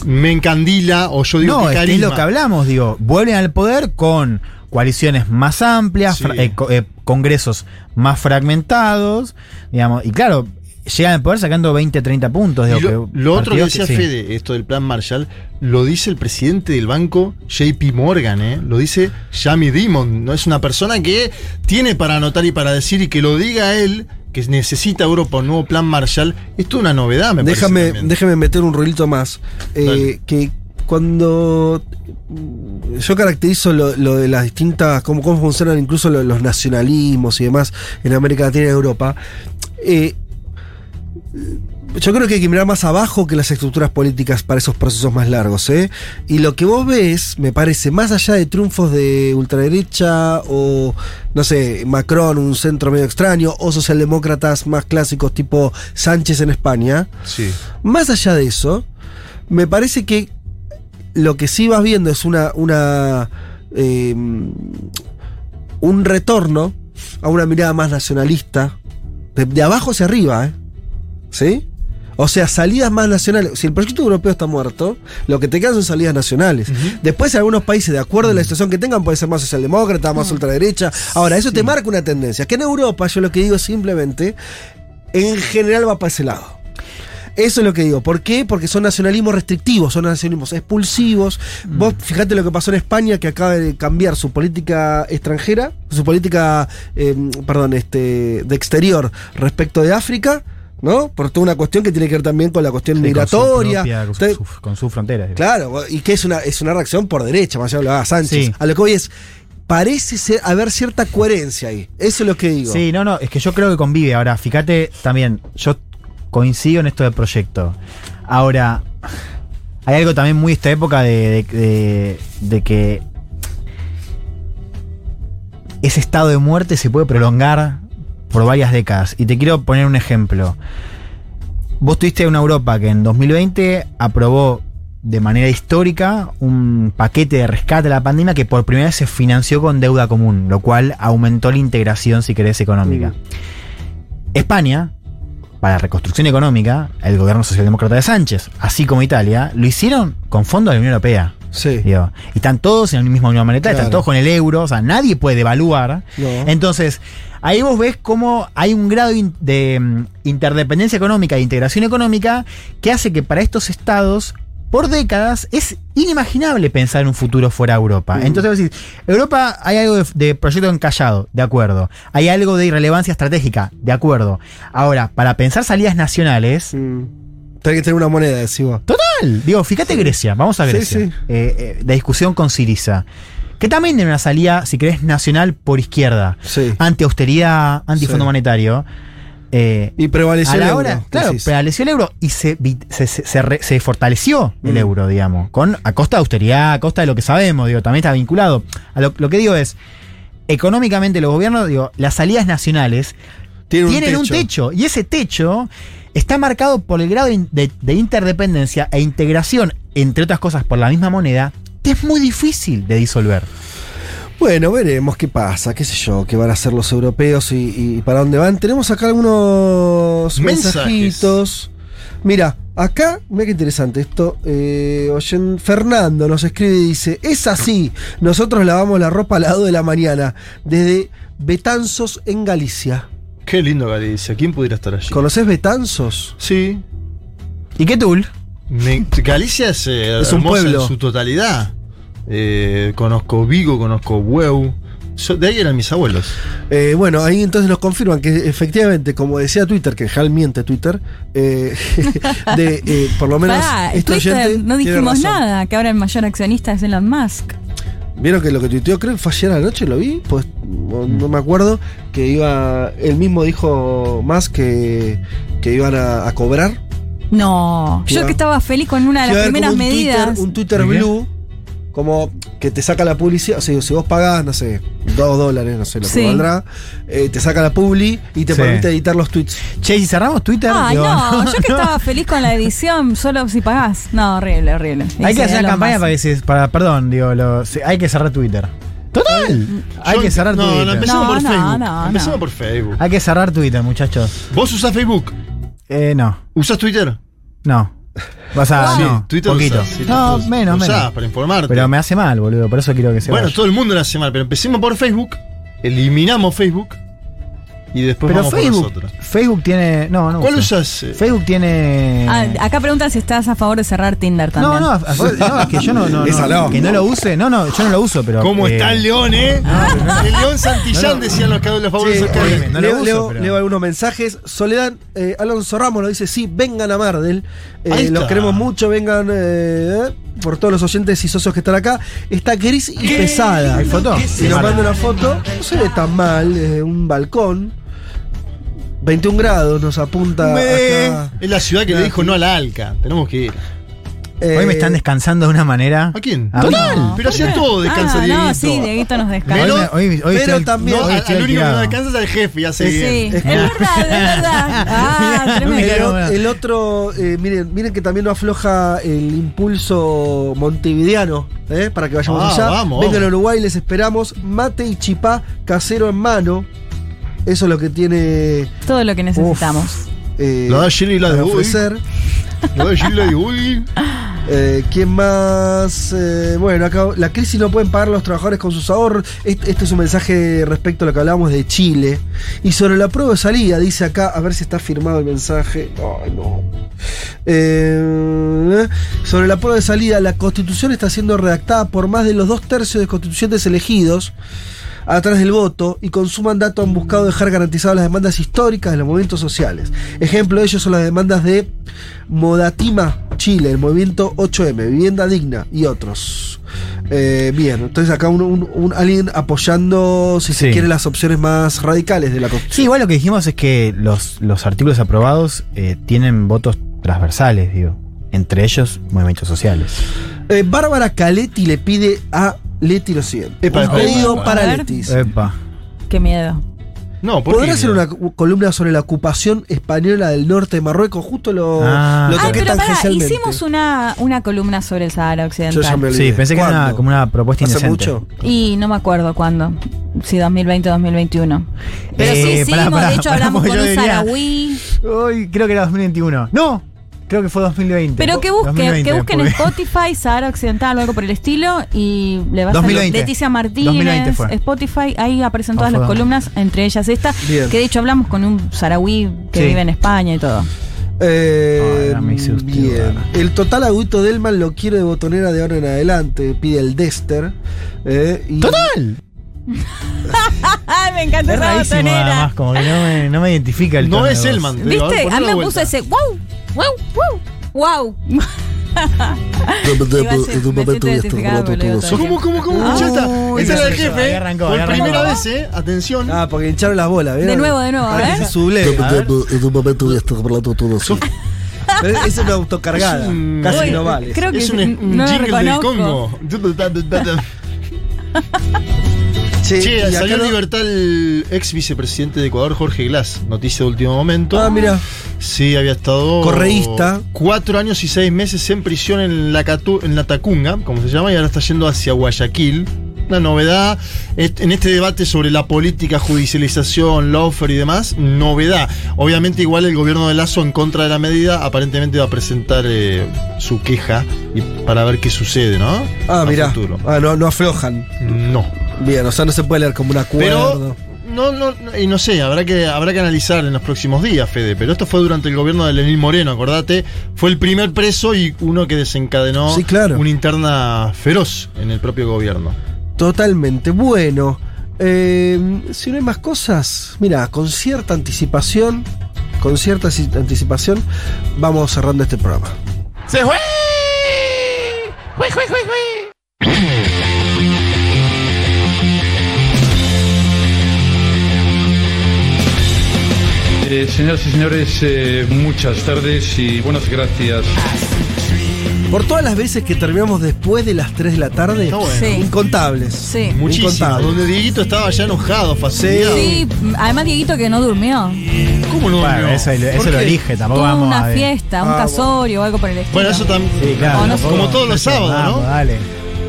me encandila, o yo digo no, que es que es carisma. lo que hablamos, digo, vuelven al poder con coaliciones más amplias, Sí. eh, co- eh, congresos más fragmentados, digamos, y claro, llegan al poder sacando 20, 30 puntos. Digo, lo, que lo otro que decía sí. Fede, esto del plan Marshall, lo dice el presidente del banco JP Morgan, ¿eh? lo dice Jamie Dimon, no es una persona que tiene para anotar y para decir y que lo diga él, que necesita Europa un nuevo plan Marshall, esto es una novedad, me parece déjame, también. déjame meter un ruidito más. Eh, que cuando yo caracterizo lo, lo de las distintas, cómo, cómo funcionan incluso lo- los nacionalismos y demás en América Latina y Europa, eh, yo creo que hay que mirar más abajo que las estructuras políticas para esos procesos más largos. ¿eh? Y lo que vos ves, me parece, más allá de triunfos de ultraderecha o, no sé, Macron, un centro medio extraño, o socialdemócratas más clásicos tipo Sánchez en España, Sí. más allá de eso, me parece que lo que sí vas viendo es una. una eh, un retorno a una mirada más nacionalista. De, de abajo hacia arriba, ¿eh? ¿Sí? O sea, salidas más nacionales. Si el proyecto europeo está muerto, lo que te quedan son salidas nacionales. Después, algunos países, de acuerdo a la situación que tengan, puede ser más socialdemócrata, más ultraderecha. Ahora, eso te marca una tendencia. Que en Europa, yo lo que digo es simplemente, en general va para ese lado. Eso es lo que digo. ¿Por qué? Porque son nacionalismos restrictivos, son nacionalismos expulsivos. Mm. Vos fíjate lo que pasó en España, que acaba de cambiar su política extranjera, su política, eh, perdón, este, de exterior respecto de África, ¿no? Por toda una cuestión que tiene que ver también con la cuestión Sí, con su migratoria. propia- con, Usted- su, con sus fronteras. digo. Claro, y que es una, es una reacción por derecha, más allá haga Sánchez. Sí. A lo que hoy es, parece ser, haber cierta coherencia ahí. Eso es lo que digo. Sí, no, no, es que yo creo que convive. Ahora, fíjate también, yo coincido en esto del proyecto. Ahora, hay algo también muy esta época de, de- de- de que ese estado de muerte se puede prolongar por varias décadas. Y te quiero poner un ejemplo. Vos tuviste una Europa que en 2020 aprobó de manera histórica un paquete de rescate de la pandemia que por primera vez se financió con deuda común, lo cual aumentó la integración, si querés, económica. España, para la reconstrucción económica, el gobierno socialdemócrata de Sánchez, así como Italia, lo hicieron con fondos de la Unión Europea. Sí. Digo, y están todos en la misma unión monetaria, Claro. están todos con el euro, o sea, nadie puede devaluar. No. Entonces, ahí vos ves cómo hay un grado de mm, interdependencia económica e integración económica que hace que para estos estados, por décadas, es inimaginable pensar en un futuro fuera de Europa. Entonces vos decís, Europa hay algo de, de proyecto encallado, de acuerdo. Hay algo de irrelevancia estratégica, de acuerdo. Ahora, para pensar salidas nacionales, Tiene que tener una moneda, decís vos. Total. Digo, fíjate Grecia, vamos a Grecia. sí. Eh, eh, de discusión con Siriza. Que también tiene una salida, si querés, nacional por izquierda. Sí. Anti-austeridad, anti-fondo Sí. monetario. Eh, Y prevaleció a la el hora, euro, claro, decís. prevaleció el euro y se, se, se- se re- se fortaleció el Mm. euro, digamos, con a costa de austeridad, a costa de lo que sabemos, digo, también está vinculado. A lo, lo que digo es, económicamente los gobiernos, digo, las salidas nacionales tienen un techo. techo. Y ese techo está marcado por el grado de, de- de interdependencia e integración, entre otras cosas, por la misma moneda, es muy difícil de disolver. Bueno, veremos qué pasa, qué sé yo, qué van a hacer los europeos y, y para dónde van. Tenemos acá algunos Mensajes. mensajitos. Mira, acá, mira qué interesante esto. eh, oyen- Fernando nos escribe y dice: Es así, nosotros lavamos la ropa a las 2 de la mañana, desde Betanzos en Galicia. Qué lindo Galicia. ¿Quién pudiera estar allí? ¿Conoces Betanzos? Sí. ¿Y qué tul? Me- Galicia es, eh, Es un pueblo. en su totalidad. Eh, conozco Vigo, conozco Bueu. So- de ahí eran mis abuelos. Eh, bueno, ahí entonces nos confirman que efectivamente, como decía Twitter, que Hal miente Twitter, eh, de eh, por lo menos Pará, este Twitter, no dijimos nada, que ahora el mayor accionista es Elon Musk. Vieron que lo que tuiteó, creo que fue ayer anoche, lo vi, pues no, no me acuerdo, que iba, él mismo dijo más que, que iban a, a cobrar. No, yo que estaba feliz con una de las primeras un medidas. Twitter, un Twitter. Blue, como que te saca la publicidad, o sea, si vos pagás, no sé, dos dólares, no sé lo Sí. que valdrá, eh, te saca la publi y te Sí. permite editar los tweets. Che, ¿y si cerramos Twitter? Ay, Digo, no, yo que estaba feliz con la edición, solo si pagás. No, horrible, horrible. Hay que hacer Elon campaña Musk. para que se, para, perdón, digo, lo- se- hay que cerrar Twitter. Total. Hay Yo- que cerrar no, Twitter. No, empecemos No, por no, Facebook. no, empecemos no. por Facebook. Hay que cerrar Twitter, muchachos. ¿Vos usás Facebook? Eh, no, ¿Usás Twitter? no. O sea, Sí, no, Twitter poquito. usás, sí, no, menos, usás menos. para informarte. Pero me hace mal, boludo, por eso quiero que se bueno, vaya. todo el mundo lo hace mal, pero empecemos por Facebook, eliminamos Facebook y después Pero vamos Facebook, por nosotros. Facebook tiene. No, no. ¿Cuál uso. usas? eh? Facebook tiene. Ah, acá preguntan si estás a favor de cerrar Tinder también. no, a- a- no, es que yo no, no, Esa no, no. que no lo use, no, no, yo no lo uso, pero. ¿Cómo eh, está el león, eh? el león Santillán No, no. decían los, los favores Sí, no lo leo, uso, leo- pero- leo algunos mensajes. Soledad eh, Alonso Ramos nos dice: Sí, vengan a Mardel. Eh, Ahí los está. queremos mucho. Vengan eh, por todos los oyentes y socios que están acá. Está gris y pesada. ¿Hay foto? Y nos manda una foto. No se ve tan mal. eh, un balcón. 21 grados nos apunta Me- acá. Es la ciudad que le dijo no a la Alca. Tenemos que ir. Eh, Hoy me están descansando de una manera. ¿A quién? A. No, Pero ¿por hacía todo descansa ah, Dieguito. No, sí, Dieguito nos descansa. Pero- Hoy, me- hoy- hoy pero estoy- también- No, hoy al estoy al único que no descansa es al jefe y hace Sí, bien. Sí, es verdad, es verdad. Ah, Me tremendo. El, el otro, eh, miren, miren que también no afloja el impulso montevideano, ¿eh? para que vayamos Ah, allá. vamos, Vengan vamos. a Uruguay, les esperamos. Mate y chipá casero en mano. Eso es lo que tiene Todo lo que necesitamos. eh, La de la de ofrecer. Lo de Gil y la de. Eh, ¿Quién más? Eh, bueno, acá la crisis no pueden pagar los trabajadores con sus ahorros. Este, este es un mensaje respecto a lo que hablábamos de Chile. Y sobre la prueba de salida, dice acá, a ver si está firmado el mensaje. Ay, no. Eh, sobre la prueba de salida, la constitución está siendo redactada por más de los dos tercios de constituyentes elegidos a través del voto y con su mandato han buscado dejar garantizadas las demandas históricas de los movimientos sociales. Ejemplo de ello son las demandas de Modatima, Chile, el movimiento 8M, Vivienda Digna y otros. Eh, bien, entonces acá un, un- un- alguien apoyando, si se quiere, las opciones más radicales de la Constitución. Sí, igual lo que dijimos es que los, los artículos aprobados eh, tienen votos transversales, digo. Entre ellos, movimientos sociales. Eh, Bárbara Caletti le pide a Leti lo siguiente. Epa, un epa, pedido epa. para A ver. Leti. Epa. Qué miedo. No, ¿por ¿Podrá hacer una columna sobre la ocupación española del norte de Marruecos? Justo lo, Ah. lo Ah, pero pará, hicimos una, una columna sobre el Sahara Occidental. Yo ya me. Sí, pensé que era como una propuesta ¿Hace indecente. mucho? Y no me acuerdo cuándo. Si 2020 2021. Pero Eh, sí, pará, hicimos, pará, de hecho pará, hablamos con un diría- saharaui. Hoy creo que era 2021. No, creo que fue 2020. Pero que busquen, 2020, que busquen porque- Spotify, Sahara Occidental o algo por el estilo y le va a salir 2020. Leticia 2020 Martínez, fue. Spotify, ahí aparecen todas las columnas, entre ellas esta, Bien. que de hecho hablamos con un saharaui que Sí. vive en España y todo. Eh, hice usted bien. El total agüito Delman lo quiere de botonera de ahora en adelante, pide el Dester. eh, y- ¡Total! ¡Ay, me encanta Es esa rarísimo botonera! además, como que no me, no me identifica el No tono de es voz. Elman. Digo, ver, ¿Viste? A ponelo mí de me puso vuelta. ese wow, wow, wow, wow. Iba a me todo. ¿Cómo, cómo, cómo? Uy, Esa es la del ahí jefe. arrancó, Por ahí arrancó. primera vez, ¿eh? Atención. Ah, porque hincharon las bolas, ¿vieron? De nuevo, de nuevo, a Ah, sublé. A ver. En un momento y esto, hablando todo así. Pero Esa es una autocargada. Es un- Casi Uy, no vale. Creo que es un, sí, un no lo jingle del reconozco. Congo. Acá salió en no- libertad el ex vicepresidente de Ecuador, Jorge Glass. Noticia de último momento. Ah, mira. Sí, había estado. Correísta. Cuatro años y seis meses en prisión en la, Catu- en la Tacunga, como se llama, y ahora está yendo hacia Guayaquil. Una novedad en este debate sobre la política, judicialización, lawfare y demás, novedad. Obviamente, igual el gobierno de Lazo, en contra de la medida, aparentemente va a presentar eh, su queja y para ver qué sucede, ¿no? Ah, mira. Ah, no, no aflojan. No. Bien, o sea, no se puede leer como un acuerdo. No, no, no, y no sé, habrá que, habrá que analizar en los próximos días, Fede. Pero esto fue durante el gobierno de Lenín Moreno, acordate. Fue el primer preso y uno que desencadenó Sí, claro. una interna feroz en el propio gobierno. Totalmente. Bueno, eh, si no hay más cosas, mira, con cierta anticipación, con cierta anticipación, vamos cerrando este programa. ¡Se fue! ¡Fue, fue, fue, fue! Eh, señoras y señores, eh, muchas tardes y buenas gracias. Por todas las veces que terminamos después de las 3 de la tarde, Está bueno. Sí. incontables. Sí. Muchísimo. Incontables. Donde Dieguito estaba ya enojado, fastidiado. Sí, además Dieguito que no durmió. ¿Cómo no? Bueno, durmió? eso, eso ¿Por lo elige, tampoco Tuvo vamos una a fiesta, un Ah, casorio o algo por el estilo. Bueno, eso también. Sí, claro. No, no tampoco- como todos los sábados, Vamos, ¿no? Dale.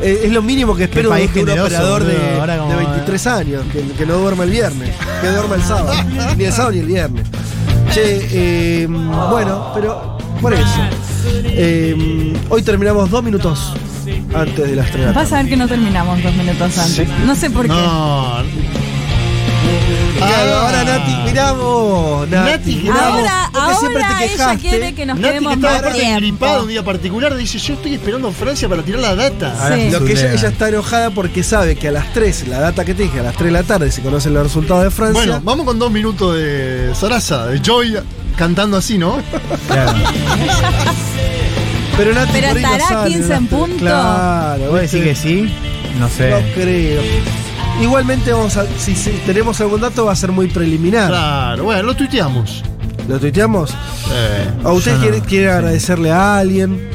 Eh, es lo mínimo que espero de, un generoso, operador de, boludo. Ahora como- de 23 años, que, que no duerma el viernes, que duerma el sábado, ni el sábado ni el viernes. Che, eh, bueno, pero por eso. Eh, hoy terminamos dos minutos antes de las 3 de la Vas a ver que no terminamos dos minutos antes. No sé por qué. No. Ah. ahora Nati, mirá vos, Nati, Nati, mirá vos, Ahora, porque siempre ahora te ella quejaste. quiere que nos Nati, que quedemos estaba más un día particular, dice: Yo estoy esperando a Francia para tirar la data. Ahora Sí. se Lo que ella, ella está enojada porque sabe que a las 3, la data que te dije, a las 3 de la tarde se conocen los resultados de Francia. Bueno, vamos con dos minutos de Sarasa, de Joy cantando así, ¿no? Claro. pero Nati Pero ahí no estará sale, 15 en punto. Claro, ¿Vos ¿viste? decís que sí? No sé. No creo. Igualmente vamos a, si, si tenemos algún dato va a ser muy preliminar. Claro, bueno, lo tuiteamos. ¿Lo tuiteamos? Eh, ¿A usted no. quiere, quiere agradecerle a alguien?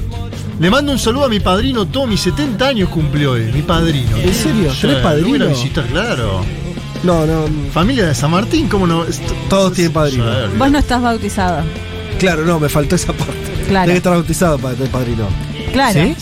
Le mando un saludo a mi padrino Tommy, 70 años cumplió hoy, mi padrino. ¿En serio? Sí, ¿Tenés lo padrino? voy a ir a visitar, claro. No, no. Familia de San Martín, ¿cómo no? Todos tienen padrino. Vos no estás bautizado. Claro, no, me faltó esa parte. Claro. Tiene que estar bautizado para tener padrino. Claro. ¿Sí?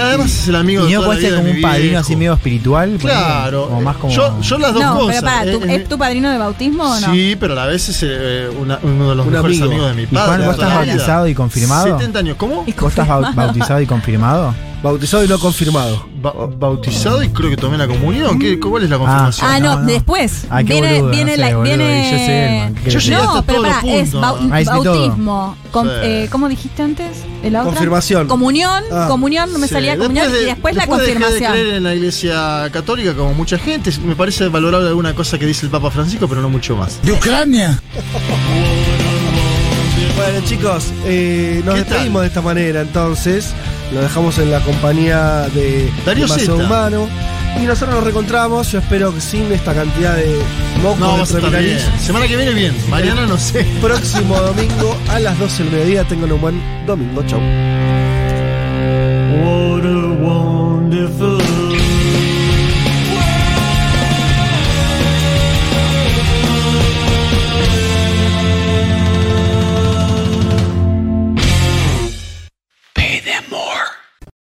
Además es el amigo Y de no puede la ser vida como un padrino viejo. así medio espiritual. Claro. Como más como. Yo, yo las dos no, cosas. pero para, ¿tú- Eh, ¿es tu padrino de bautismo o no? Sí, pero a la vez es eh, una- uno de los Un mejores amigo. amigos de mi ¿Y padre. Juan, de vos estás bautizado y confirmado? 70 años. ¿Cómo? ¿Vos estás bautizado y confirmado? Bautizado y no confirmado. Ba- bautizado y creo que tomé la comunión. ¿Qué, ¿Cuál es la confirmación? Ah, no, No, no. después. Qué viene, boludo, viene no sé, la. boludo, viene... yo sé, Elman, ¿qué Yo decís? llegué hasta pero para, es Ahí sí todo. bautismo. con- Sí. eh, ¿Cómo dijiste antes? ¿La otra? Confirmación. Comunión, Ah. comunión, no me Sí, salía después comunión de- y después la después dejé confirmación. de creer en la iglesia católica como mucha gente. Me parece valorable alguna cosa que dice el Papa Francisco, pero no mucho más. ¿De Ucrania? Bueno, chicos, eh, nos ¿Qué despedimos tal? de esta manera entonces. Lo dejamos en la compañía de Darío Zeta. Humano. Y nosotros nos reencontramos, yo espero que sin esta cantidad de mocos No, vamos a dentro de estar bien. Semana que viene bien. Mañana no sé. Próximo domingo a las 12 del mediodía. Tengan un buen domingo. Chau. What a wonderful